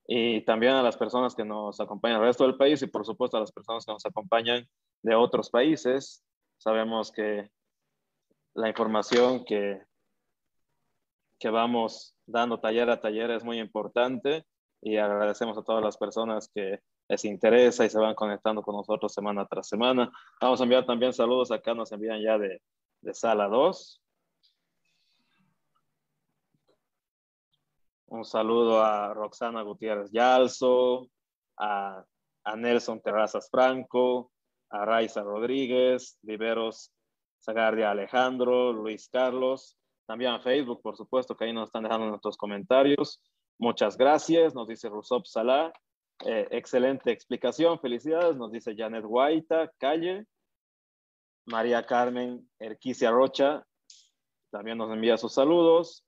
y también a las personas que nos acompañan del resto del país y por supuesto a las personas que nos acompañan de otros países. Sabemos que la información que que vamos dando taller a taller es muy importante y agradecemos a todas las personas que les interesa y se van conectando con nosotros semana tras semana. Vamos a enviar también saludos, acá nos envían ya de, de sala 2. Un saludo a Roxana Gutiérrez Yalzo, a, a Nelson Terrazas Franco, a Raiza Rodríguez, Viveros Zagardia Alejandro, Luis Carlos, también a Facebook, por supuesto, que ahí nos están dejando nuestros comentarios. Muchas gracias, nos dice Rusop Salah. Eh, excelente explicación, felicidades, nos dice Janet Guaita, Calle. María Carmen Erquicia Rocha también nos envía sus saludos.